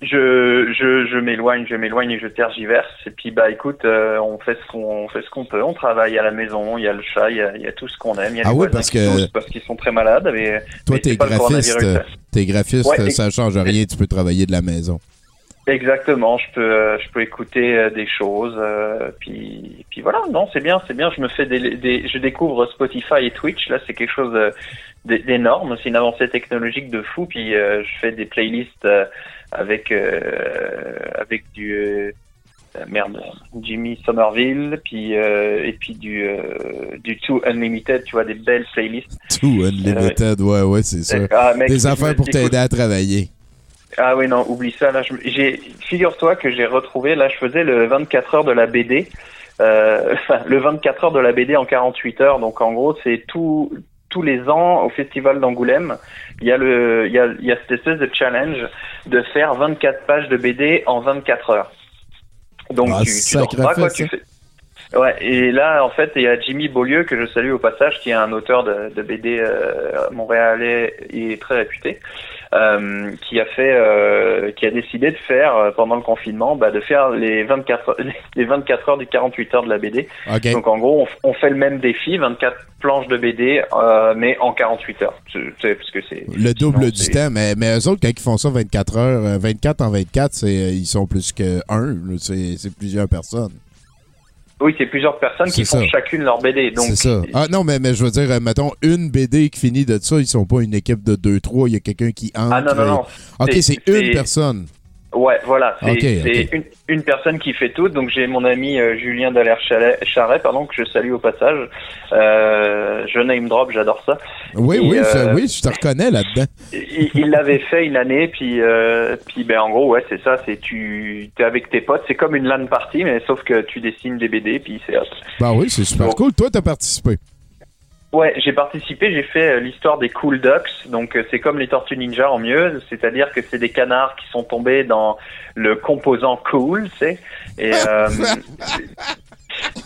Je, je, je m'éloigne, je m'éloigne et je tergiverse. Et puis bah écoute, euh, on fait ce qu'on on fait ce qu'on peut. On travaille à la maison. Il y a le chat, il y a, il y a tout ce qu'on aime. Il y a Ah oui, parce que- parce qu'ils sont très malades. Mais, Toi, t'es graphiste. T'es graphiste, Ouais, ça change rien, tu peux travailler de la maison. Exactement. Je peux euh, je peux écouter euh, des choses. euh, puis puis voilà. Non, c'est bien, c'est bien. Je me fais des, des je découvre Spotify et Twitch. Là, c'est quelque chose euh, d'é- d'énorme. C'est une avancée technologique de fou. Puis euh, je fais des playlists euh, avec euh, avec du euh, merde Jimmy Somerville puis euh, et puis du du Two Unlimited tu vois des belles playlists Tout unlimited, ouais, ouais, c'est ça. Ah, mec, Des affaires pour t'aider à travailler. ah oui, non, oublie ça. Là, j'ai, figure-toi que j'ai retrouvé, là, je faisais le 24 heures de la BD, euh, enfin, le 24 heures de la BD en 48 heures. Donc, en gros, c'est tout, tous les ans au Festival d'Angoulême, il y a le, il y a, il y a cette espèce de challenge de faire 24 pages de BD en 24 heures. Donc, Ah, tu, tu dors pas, quoi, tu fais, Ouais, et là, en fait, il y a Jimmy Beaulieu, que je salue au passage, qui est un auteur de, de BD euh, montréalais et très réputé, euh, qui a fait, euh, qui a décidé de faire, euh, pendant le confinement, bah, de faire les 24, les 24 heures du 48 heures de la BD. OK. Donc, en gros, on, on fait le même défi, 24 planches de BD, euh, mais en 48 heures. Tu tu sais, parce que c'est... Le double sinon, du temps, mais, mais eux autres, quand ils font ça 24 heures, euh, 24 en 24, c'est, euh, ils sont plus que un, c'est plusieurs personnes. Oui, c'est plusieurs personnes qui font chacune leur BD. Donc, c'est ça. Ah non, mais, mais je veux dire, euh, mettons, une BD qui finit de ça, ils sont pas une équipe de 2-3, il y a quelqu'un qui entre. Ah non, non, non. et- OK, C'est- une personne. Ouais, voilà, c'est. Une, une personne qui fait tout. Donc j'ai mon ami euh, Julien Dallaire-Charret, pardon, que je salue au passage. Euh, je name drop, j'adore ça. Oui, Et, oui, euh, ça- oui, je te reconnais là-dedans. Il l'avait fait une année, puis euh, puis ben en gros ouais c'est ça, c'est tu t'es avec tes potes, c'est comme une LAN party, mais sauf que tu dessines des BD, puis c'est hop. Ben oui, c'est super Bon. cool. Toi, t'as participé. Ouais, j'ai participé, j'ai fait euh, l'histoire des Cool Ducks, donc euh, c'est comme les Tortues Ninja en mieux, c'est-à-dire que c'est des canards qui sont tombés dans le composant cool, tu sais, et, euh,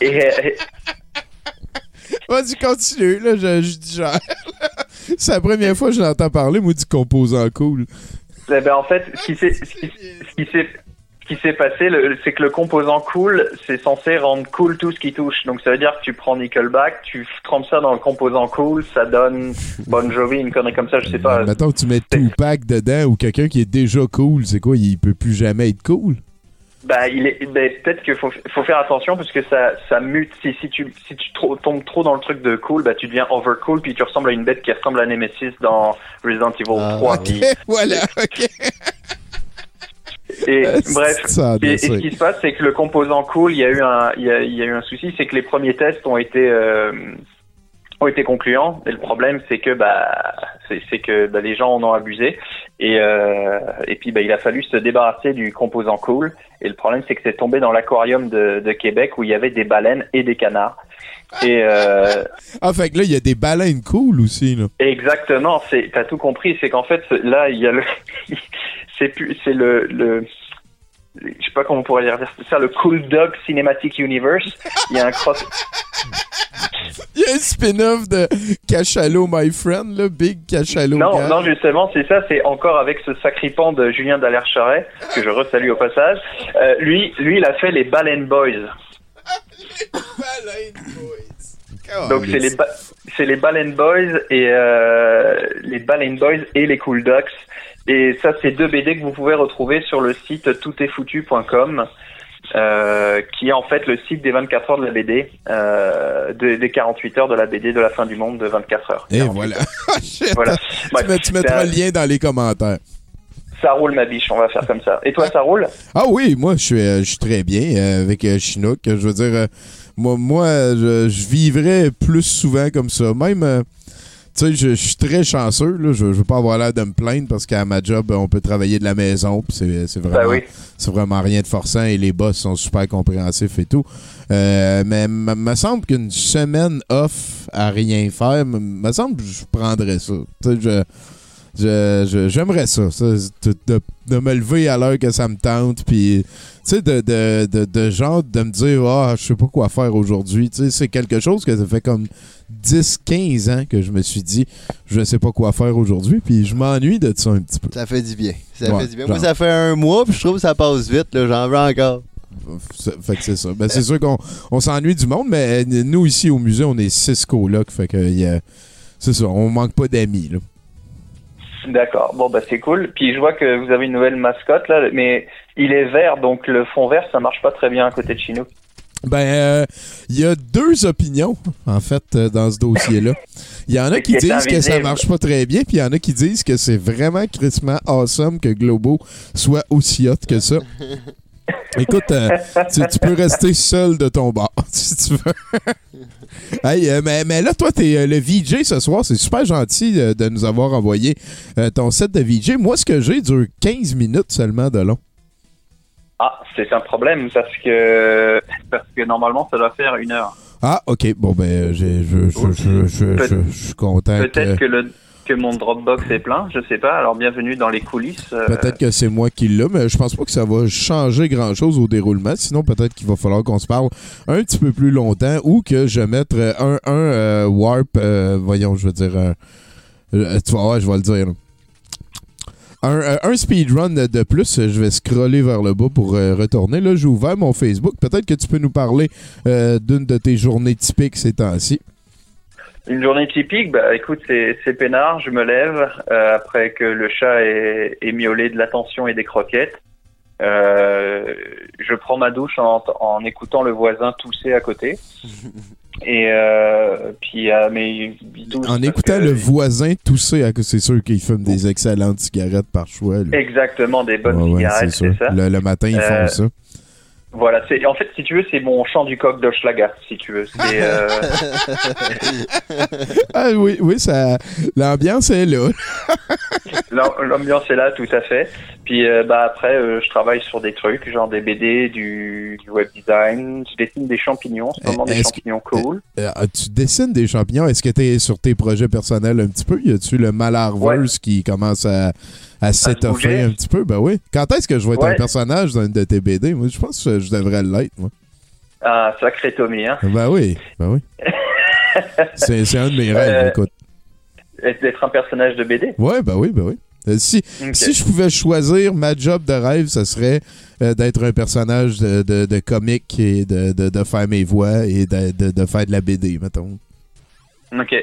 et, et- Vas-y, continue, là, je, je digère. c'est la première fois que je l'entends parler, moi, du composant cool. Eh ben, en fait, ce qui s'est ce qui- s'est passé, c'est que le composant cool, c'est censé rendre cool tout ce qui touche. Donc ça veut dire que tu prends Nickelback, tu trempes ça dans le composant cool, ça donne Bon Jovi, une connerie comme ça, je sais pas. Mettons que tu mets Tupac dedans ou quelqu'un qui est déjà cool, c'est quoi, il peut plus jamais être cool? Bah, il est, ben, peut-être qu'il faut, faut faire attention parce que ça, ça mute. Si, si tu, si tu trop- tombes trop dans le truc de cool, bah, tu deviens over cool puis tu ressembles à une bête qui ressemble à Nemesis dans Resident Evil 3. ok, puis- voilà, ok. Et bref, ça et, ce qui se passe, c'est que le composant cool, il y a eu un, il y a, il y a eu un souci, c'est que les premiers tests ont été euh, ont été concluants. Et le problème, c'est que bah, c'est que bah, les gens en ont abusé. Et euh, et puis bah, il a fallu se débarrasser du composant cool. Et le problème, c'est que c'est tombé dans l'aquarium de, de Québec où il y avait des baleines et des canards. Et euh, Ah, fait que là, il y a des baleines cool aussi, là. Exactement, t'as tout compris, c'est qu'en fait là il y a le c'est le le je sais pas comment on pourrait dire c'est ça le Cool Dog Cinematic Universe, il y a un cross Il y a un spin-off de Cachalot My Friend, là, Big Cachalot Non, non, justement, c'est ça, c'est encore avec ce sacripant de Julien Dallaire-Charret, que je resalue au passage. Euh, lui, lui, il a fait les Baleine Boys. Donc c'est les, ba- c'est les Baleine Boys et euh, les Baleine Boys et les Cool Ducks. Et ça, c'est deux BD que vous pouvez retrouver sur le site toutestfoutu.com, euh, qui est en fait le site des 24 heures de la BD, euh, de- des 48 heures de la BD de la fin du monde de 24 heures. Et voilà. Tu, mettras le lien dans les commentaires. Ça roule ma biche, on va faire comme ça. Et toi, ça roule? Ah oui, moi, je suis, euh, je suis très bien euh, avec Chinook. Je veux dire, moi, moi je, je vivrais plus souvent comme ça. Même, tu sais, je, je suis très chanceux. Là. Je, je veux pas avoir l'air de me plaindre parce qu'à ma job, on peut travailler de la maison. C'est, c'est vraiment, Ben oui. c'est vraiment rien de forçant et les boss sont super compréhensifs et tout. Euh, mais me me semble qu'une semaine off à rien faire, me me semble que je prendrais ça. Tu sais, je. J'aimerais ça, ça, de, de- de me lever à l'heure que ça me tente, puis, tu sais, de, de, de, de genre de me dire, ah, je sais pas quoi faire aujourd'hui. Tu sais, c'est quelque chose que ça fait comme 10-15 ans que je me suis dit, je sais pas quoi faire aujourd'hui, puis je m'ennuie de ça un petit peu. Ça fait du bien. Ça Ouais, fait du bien. genre. Moi, ça fait un mois, puis je trouve que ça passe vite. là. J'en veux encore. Fait que c'est ça. Ben, c'est sûr qu'on on s'ennuie du monde, mais euh, nous, ici, au musée, on est six colocs, fait que, c'est ça, on manque pas d'amis, là. D'accord, bon bah c'est cool. Puis je vois que vous avez une nouvelle mascotte là, mais il est vert, donc le fond vert ça marche pas très bien à côté de Chinook. Ben, euh, il y a deux opinions, en fait, euh, dans ce dossier-là. Il y en a qui disent que ça marche pas très bien, puis il y en a qui disent que c'est vraiment crissement awesome que Globo soit aussi hot que ça. Écoute, euh, tu, tu peux rester seul de ton bar, si tu veux. hey, euh, mais, mais là, toi, t'es euh, le VJ ce soir. C'est super gentil de nous avoir envoyé ton set de VJ. Moi, ce que j'ai dure 15 minutes seulement de long. Ah, c'est un problème parce que parce que normalement ça doit faire une heure. Ah, OK. Bon, ben, j'ai- je, je, je, je, je- je suis content Peut-être que le que mon Dropbox est plein, je sais pas. Alors bienvenue dans les coulisses. euh, Peut-être que c'est moi qui l'ai, mais je pense pas que ça va changer grand-chose au déroulement. Sinon, peut-être qu'il va falloir qu'on se parle un petit peu plus longtemps ou que je mette euh, un, un euh, warp, voyons, je veux dire, tu vas voir, je vais le dire. Un, un speedrun de plus, je vais scroller vers le bas pour retourner. Là, j'ai ouvert mon Facebook. Peut-être que tu peux nous parler d'une de tes journées typiques ces temps-ci. Une journée typique, bah écoute, c'est c'est peinard. Je me lève euh, après que le chat ait, ait miaulé de l'attention et des croquettes. Euh, je prends ma douche en, en écoutant le voisin tousser à côté. Et euh, puis, euh, mais En écoutant que- le voisin tousser, c'est sûr qu'il fume des excellentes cigarettes par choix. lui. Exactement, des bonnes Ouais, cigarettes, c'est ça. Le, le matin, ils font ça. Voilà, c'est en fait, si tu veux, c'est mon chant du coq d'Hochelaga, si tu veux. C'est, euh, ah oui, oui, ça, l'ambiance est là. l'am- L'ambiance est là, tout à fait. Puis euh, bah après, euh, je travaille sur des trucs, genre des BD, du, du web design. Je dessine des champignons, en ce moment des que- champignons cool. Euh, tu dessines des champignons? Est-ce que tu es sur tes projets personnels un petit peu? Y a-tu le Malarverse qui commence à, à s'étoffer un petit peu? Ben oui. Quand est-ce que je vais être un personnage dans une de tes BD? Moi, je pense que je devrais l'être, moi. Un sacré Tommy, hein? Ben oui, ben oui. c'est c'est un de mes rêves, Euh, écoute. D'être un personnage de BD. Ouais, ben oui, ben oui. Euh, si, si je pouvais choisir ma job de rêve, ce serait euh, d'être un personnage de, de, de comique et de, de, faire mes voix et de faire de la BD, mettons. Ok.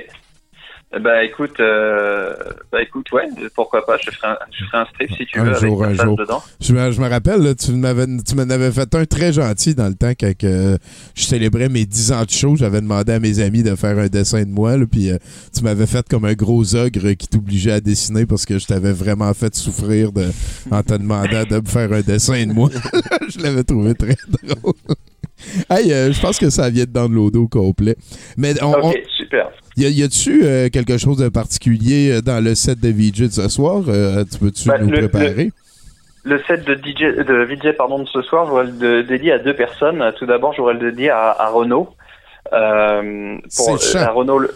Euh, Bah écoute, euh, bah écoute, ouais, pourquoi pas, je ferai un, je ferai un strip si tu veux un avec jour, ma un jour. dedans. Je me, je me rappelle, là, tu m'avais tu m'en avais fait un très gentil dans le temps quand que je célébrais mes 10 ans de show. J'avais demandé à mes amis de faire un dessin de moi, là, puis euh, tu m'avais fait comme un gros ogre qui t'obligeait à dessiner parce que je t'avais vraiment fait souffrir de, en te demandant de me faire un dessin de moi. je l'avais trouvé très drôle. hey, euh, je pense que ça vient de downloader au complet. Mais on- super. Y, a-tu euh, quelque chose de particulier euh, dans le set de VJ de ce soir? Euh, tu peux-tu Bah, nous le- préparer? Le set de DJ, de VJ pardon, de ce soir, je voudrais le dédier à deux personnes. Tout d'abord, je voudrais le dédier à, à Renaud. Euh, pour, C'est chiant. à Renaud, le-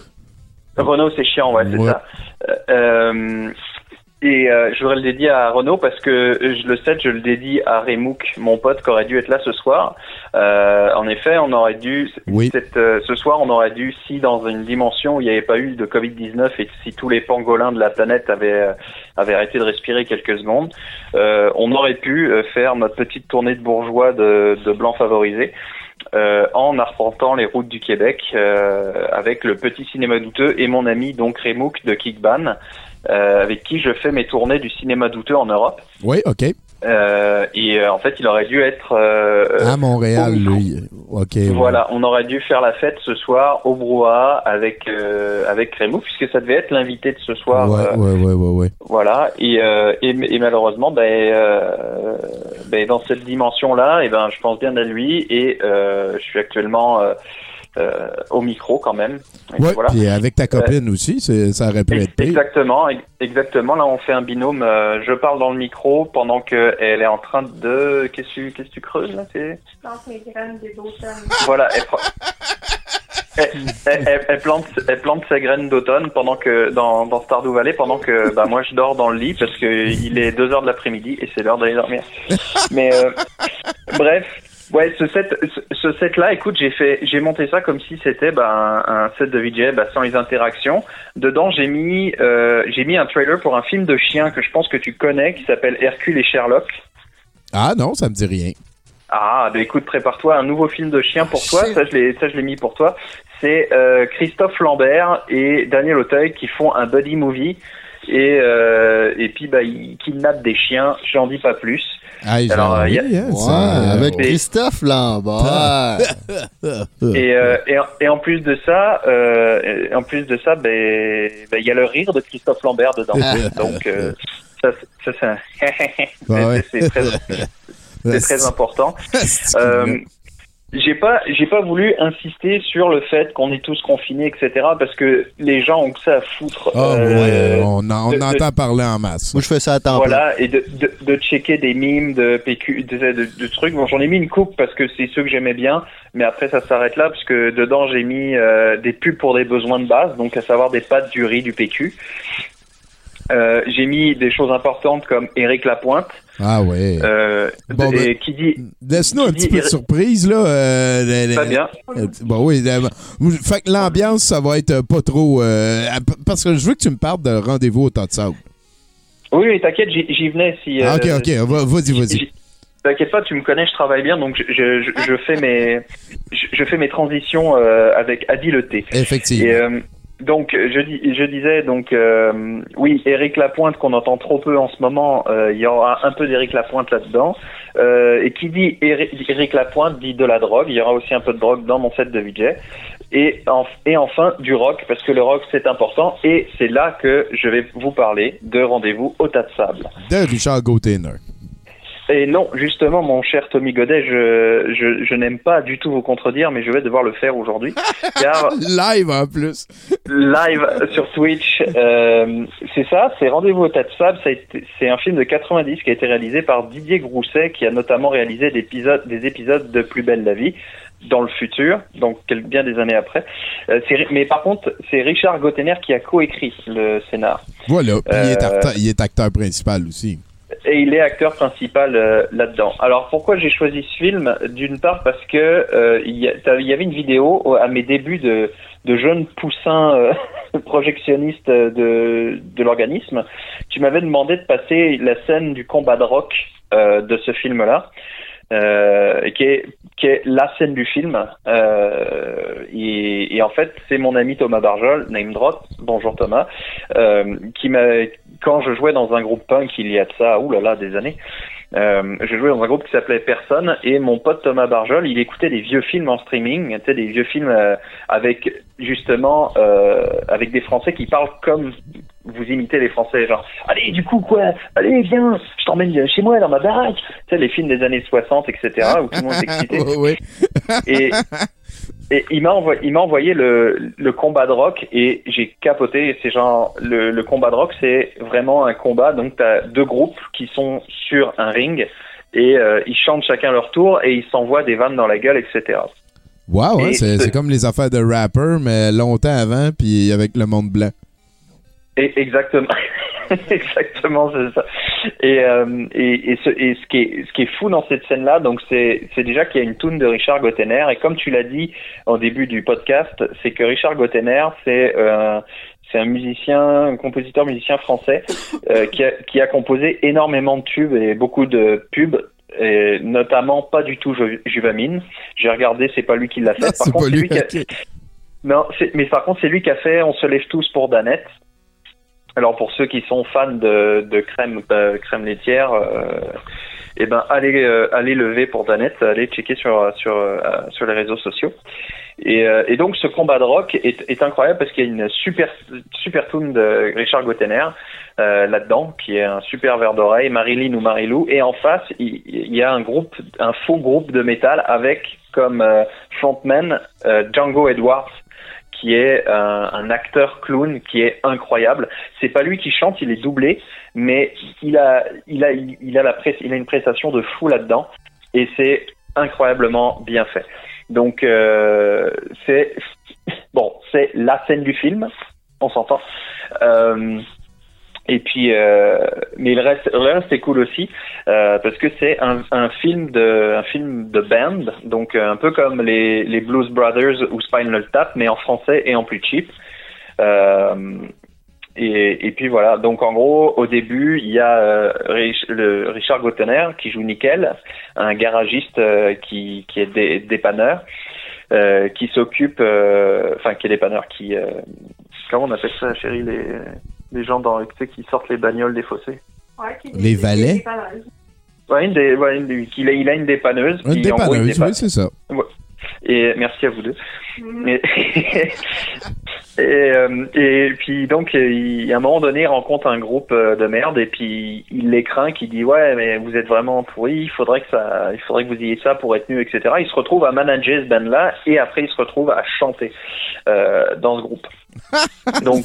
Renaud, c'est chiant, ouais, c'est Ouais. ça. Euh, euh, Et euh, je voudrais le dédier à Renaud parce que je le sais, je le dédie à Remouk, mon pote qui aurait dû être là ce soir. Euh, en effet, on aurait dû cette, euh, ce soir, on aurait dû si dans une dimension où il n'y avait pas eu de Covid 19 et si tous les pangolins de la planète avaient euh, avaient arrêté de respirer quelques secondes, euh, on aurait pu euh, faire notre petite tournée de bourgeois de, de blancs favorisés. euh, en arpentant les routes du Québec euh, avec le petit cinéma douteux et mon ami donc Remouk de Kickban euh, avec qui je fais mes tournées du cinéma douteux en Europe. Oui, OK. Euh, et euh, en fait, il aurait dû être euh, À Montréal, lui. OK. ouais. voilà, on aurait dû faire la fête ce soir au brouhaha avec euh, avec Rémo puisque ça devait être l'invité de ce soir. Ouais, euh, ouais, ouais, ouais, ouais. Voilà, et, euh, et, et malheureusement, ben, euh, ben, dans cette dimension-là, et ben, je pense bien à lui et euh, je suis actuellement euh, euh, au micro quand même. Et Ouais, voilà. puis avec ta copine aussi, ça aurait pu être pire. Exactement, ex- exactement. Là, on fait un binôme. euh, je parle dans le micro pendant que elle est en train de. Qu'est-ce que tu, qu'est-ce que tu creuses là C'est plante mes graines des d'automne. voilà. Elle, pro- elle, elle- elle- elle plante, elle plante ses graines d'automne pendant que dans, dans Stardew Valley pendant que bah moi je dors dans le lit parce que il est 2 heures de l'après-midi et c'est l'heure d'aller dormir. Mais euh, bref. Ouais, ce set, ce, ce set-là, écoute, j'ai fait, j'ai monté ça comme si c'était bah, un, un set de VJ bah, sans les interactions. Dedans, j'ai mis, euh, j'ai mis un trailer pour un film de chien que je pense que tu connais, qui s'appelle Hercule et Sherlock. Ah non, ça me dit rien. Ah, bah écoute, prépare-toi un nouveau film de chien pour toi. Ça, je l'ai, ça, je l'ai mis pour toi. C'est euh, Christophe Lambert et Daniel Auteuil qui font un buddy movie. Et, euh, et puis, bah, ils kidnappent des chiens. J'en dis pas plus. Alors, euh, il y a- Ouais, avec Christophe Lambert. Et, euh, et, en- et en plus de ça, euh, en plus de ça, ben, ben, il y a le rire de Christophe Lambert dedans. Donc, euh, ça, ça c'est un- ouais. c'est très, c'est très important. J'ai pas, j'ai pas voulu insister sur le fait qu'on est tous confinés, etc., parce que les gens ont que ça à foutre. Euh, ouais, on, en- on de- de- entend parler en masse. Moi, je fais ça à temps voilà, et de, de, de checker des mimes, de PQ, de, de- de trucs. Bon, j'en ai mis une coupe parce que c'est ceux que j'aimais bien, mais après ça s'arrête là parce que dedans j'ai mis euh, des pubs pour des besoins de base, donc à savoir des pâtes, du riz, du PQ. Euh, j'ai mis des choses importantes comme Éric Lapointe. Ah ouais. Euh, Bon, ben, qui dit Laisse-nous un petit peu de surprise, là. euh, le- le- Très bien. euh, Bon, oui. fait que l'ambiance, ça va être pas trop... euh, parce que je veux que tu me parles de rendez-vous au tas de sable. Oui, mais t'inquiète, j'y venais si. Ah, ok, ok. va- Vas-y, vas-y. T'inquiète pas, tu me connais, je travaille bien, donc je, je, je- je fais mes je, je fais mes transitions avec habileté. Effectivement. Et, donc je, dis, je disais donc euh, oui, Éric Lapointe qu'on entend trop peu en ce moment, euh, il y aura un peu d'Éric Lapointe là-dedans. Euh, et qui dit Éric Lapointe dit de la drogue. Il y aura aussi un peu de drogue dans mon set de VJ. Et, et enfin du rock parce que le rock c'est important et c'est là que je vais vous parler de rendez-vous au tas de sable. De Richard Gauthier. Et non, justement, mon cher Tommy Godet, je, je, je n'aime pas du tout vous contredire, mais je vais devoir le faire aujourd'hui. car Live en plus. live sur Twitch, euh, c'est ça, c'est Rendez-vous au tas de sable. C'est un film de 90 qui a été réalisé par Didier Grousset, qui a notamment réalisé des épisodes, des épisodes de Plus belle la vie dans le futur, donc bien des années après. Euh, mais par contre, c'est Richard Gottener qui a coécrit le scénar. Voilà. Puis il, est Euh, acteur, il est acteur principal aussi. Et il est acteur principal euh, là-dedans. Alors pourquoi j'ai choisi ce film? D'une part parce que euh, il y, avait une vidéo au- à mes débuts de, jeune poussin euh, projectionniste de, l'organisme. Tu m'avais demandé de passer la scène du combat de rock euh, de ce film-là. Euh, qui est la scène du film euh, et, en fait c'est mon ami Thomas Barjol name drop bonjour Thomas euh, qui m'a quand je jouais dans un groupe punk il y a de ça oulala des années euh, je jouais dans un groupe qui s'appelait Personne et mon pote Thomas Barjol il écoutait des vieux films en streaming tu sais, des vieux films euh, avec justement euh, avec des Français qui parlent comme vous imitez les Français genre allez du coup quoi allez viens je t'emmène chez moi dans ma baraque tu sais les films des années 60 etc où tout le monde ouais. et, et il m'a envoyé, il m'a envoyé le, le combat de rock et j'ai capoté. C'est genre le, le combat de rock, c'est vraiment un combat. Donc t'as deux groupes qui sont sur un ring et euh, ils chantent chacun leur tour et ils s'envoient des vannes dans la gueule, etc. Wow, hein, Et c'est ce- c'est comme les affaires de rapper, mais longtemps avant, puis avec le monde blanc. Et exactement. Exactement, c'est ça. Et, euh, et, et, ce, et ce, qui est, ce qui est fou dans cette scène-là, donc c'est c'est déjà qu'il y a une toune de Richard Gottener. Et comme tu l'as dit au début du podcast, c'est que Richard Gottener, c'est euh, c'est un musicien, un compositeur musicien français euh, qui, a, qui a composé énormément de tubes et beaucoup de pubs. Et notamment pas du tout Ju- Juvamine. J'ai regardé, c'est pas lui qui l'a fait. Par C'est contre, lui, lui qui a- non, mais par contre, c'est lui qui a fait On se lève tous pour Danette. Alors pour ceux qui sont fans de, de crème euh, crème laitière, euh, eh ben allez euh, allez lever pour Danette, allez checker sur sur euh, sur les réseaux sociaux. Et, euh, et donc ce combat de rock est, est incroyable parce qu'il y a une super super tune de Richard Gottener là-dedans, qui est un super verre d'oreille, Marilyn ou Marilou, et en face il, il y a un groupe, un faux groupe de métal avec comme frontman Django Edwards qui est un, un acteur clown qui est incroyable. C'est pas lui qui chante, il est doublé, mais il a, il a, la il a une prestation de fou là-dedans, et c'est incroyablement bien fait. Donc euh, c'est la scène du film, on s'entend. Euh, et puis, euh, mais le reste, le reste est cool aussi euh, parce que c'est un, un film de, un film de band, donc euh, un peu comme les, les Blues Brothers ou Spinal Tap, mais en français et en plus cheap. Euh, et, et puis voilà. Donc en gros, au début, il y a euh, le Richard Gottener qui joue Nickel, un garagiste euh, qui, qui est dé- dépanneur, euh, qui s'occupe, euh, enfin qui est dépanneur, qui euh, comment on appelle ça, chérie, les les gens dans, tu sais, qui sortent les bagnoles des fossés. Les valets? Ouais, une des, ouais, une des- il, a, il a une dépanneuse. Une dépanneuse, dépanne. oui, c'est ça. Ouais. Et merci à vous deux. Et, et, euh, et puis donc, il, à un moment donné, il rencontre un groupe euh, de merde et puis il les craint, qui dit ouais, mais vous êtes vraiment pourris, il faudrait que ça, il faudrait que vous ayez ça pour être mieux, etc. Il se retrouve à manager ce band-là et après il se retrouve à chanter euh, dans ce groupe. donc,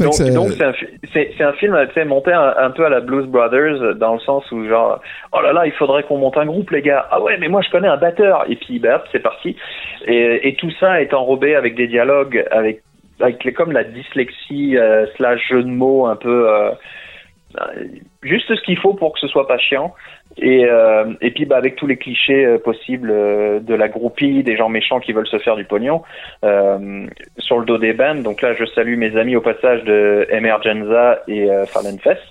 donc, c'est un, un film monté un, un peu à la Blues Brothers dans le sens où genre oh là là il faudrait qu'on monte un groupe les gars ah ouais mais moi je connais un batteur et puis bah, c'est parti et, et tout ça est enrobé avec des dialogues avec avec comme la dyslexie euh, slash jeu de mots un peu euh, euh, juste ce qu'il faut pour que ce soit pas chiant. Et euh, et puis bah avec tous les clichés euh, possibles de la groupie des gens méchants qui veulent se faire du pognon sur le dos des bands donc là je salue mes amis au passage de Emergenza et Fallen Fest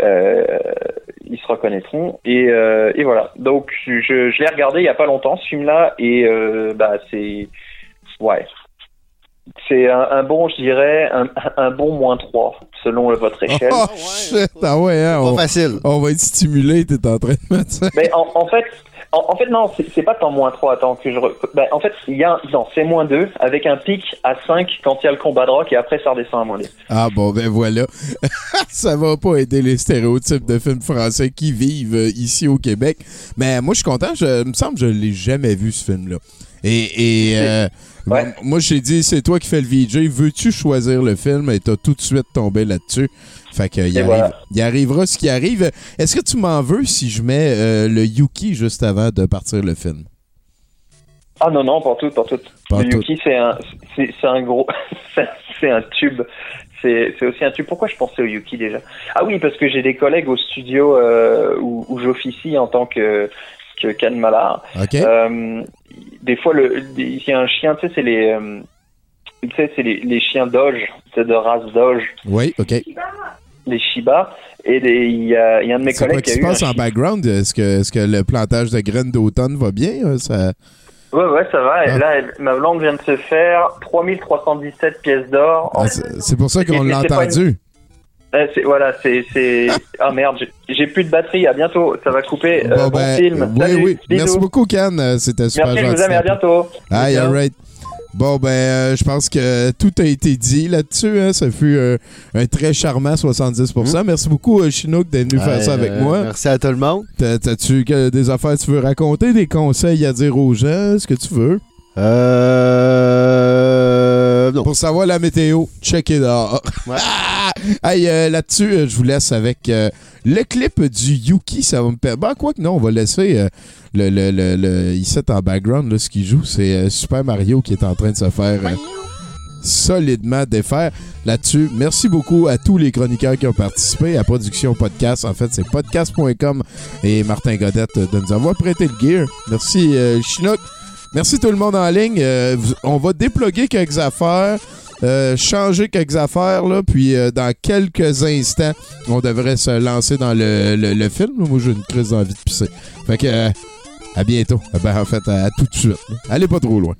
euh, ils se reconnaîtront. Et, et voilà. Donc je, je l'ai regardé il y a pas longtemps ce film là et bah c'est ouais c'est un, un bon je dirais un, un bon moins 3 selon votre échelle Oh, shit, ah ouais, hein, on, facile. On va être stimulé, t'es en train de mettre ça. Mais en, en fait, en, en fait non, c'est pas tant moins 3, attends que je. re- Ben, en fait, il y a un- non, c'est moins 2 avec un pic à 5 quand il y a le combat de rock et après ça redescend à moins 2. Ah bon, ben voilà. ça va pas aider les stéréotypes de films français qui vivent euh, ici au Québec. Mais moi, je suis content. Je, il me semble que je l'ai jamais vu, ce film-là. Et, et euh, bon, moi, j'ai dit, c'est toi qui fais le VJ. Veux-tu choisir le film? Et t'as tout de suite tombé là-dessus. Fait que, il, Et arrive, voilà. il arrivera ce qui arrive. Est-ce que tu m'en veux si je mets euh, le Yuki juste avant de partir le film? Ah non non, pour tout, pour tout. Le tout. Yuki c'est un c'est c'est un gros c'est- c'est un tube. C'est c'est aussi un tube. Pourquoi je pensais au Yuki déjà? Ah oui, parce que j'ai des collègues au studio euh, où, où j'officie en tant que que. Euh, des fois le il y a un chien, tu sais c'est les euh, tu sais c'est les, les chiens Doge, c'est de race Doge. Oui, OK. les Shiba et il y, a, il y a un de mes C'est quoi collègues qui se eu passe en background? Est-ce que, est-ce que le plantage de graines d'automne va bien? euh, Ça... Ouais, ouais, ça va. Et Ah. là, elle- ma blonde vient de se faire 3317 pièces d'or. Ah, c'est c'est pour ça qu'on l'a entendu. Euh, c'est- voilà, c'est. c'est- Ah merde, j'ai- j'ai plus de batterie. À bientôt. Ça va couper. Euh, Bon, ben, film. Oui, Salut, oui. bisous. Merci beaucoup, Ken. Euh, C'était super Merci, je gentil. vous aime à bientôt. Aïe, Ciao. all right. Bon, ben, euh, je pense que tout a été dit là-dessus. hein. Ça fut euh, un très charmant 70 Merci beaucoup, euh, Chinook, d'être venu faire ça avec Euh, moi. Merci à tout le monde. T'as- T'as-tu que- des affaires que tu veux raconter, des conseils à dire aux gens, ce que tu veux? Euh. Pour savoir la météo, check it out. hey, euh, là-dessus, euh, je vous laisse avec euh, le clip du Yuki. Ça va me permettre. Ben, quoi que non, on va laisser le, le, le, le- en background. Là, ce qu'il joue, c'est Super Mario qui est en train de se faire. solidement défaire là-dessus. Merci beaucoup à tous les chroniqueurs qui ont participé à Production Podcast. En fait, c'est podcast.com et Martin Godette de nous avoir prêté le gear. Merci Chinook. Merci tout le monde en ligne. On va déploguer quelques affaires. Euh, changer quelques affaires, là, puis euh, dans quelques instants, on devrait se lancer dans le, le, film. Moi, j'ai une crise d'envie de pisser. Fait que, euh, à bientôt. Eh ben, en fait, à, tout de suite. Allez pas trop loin.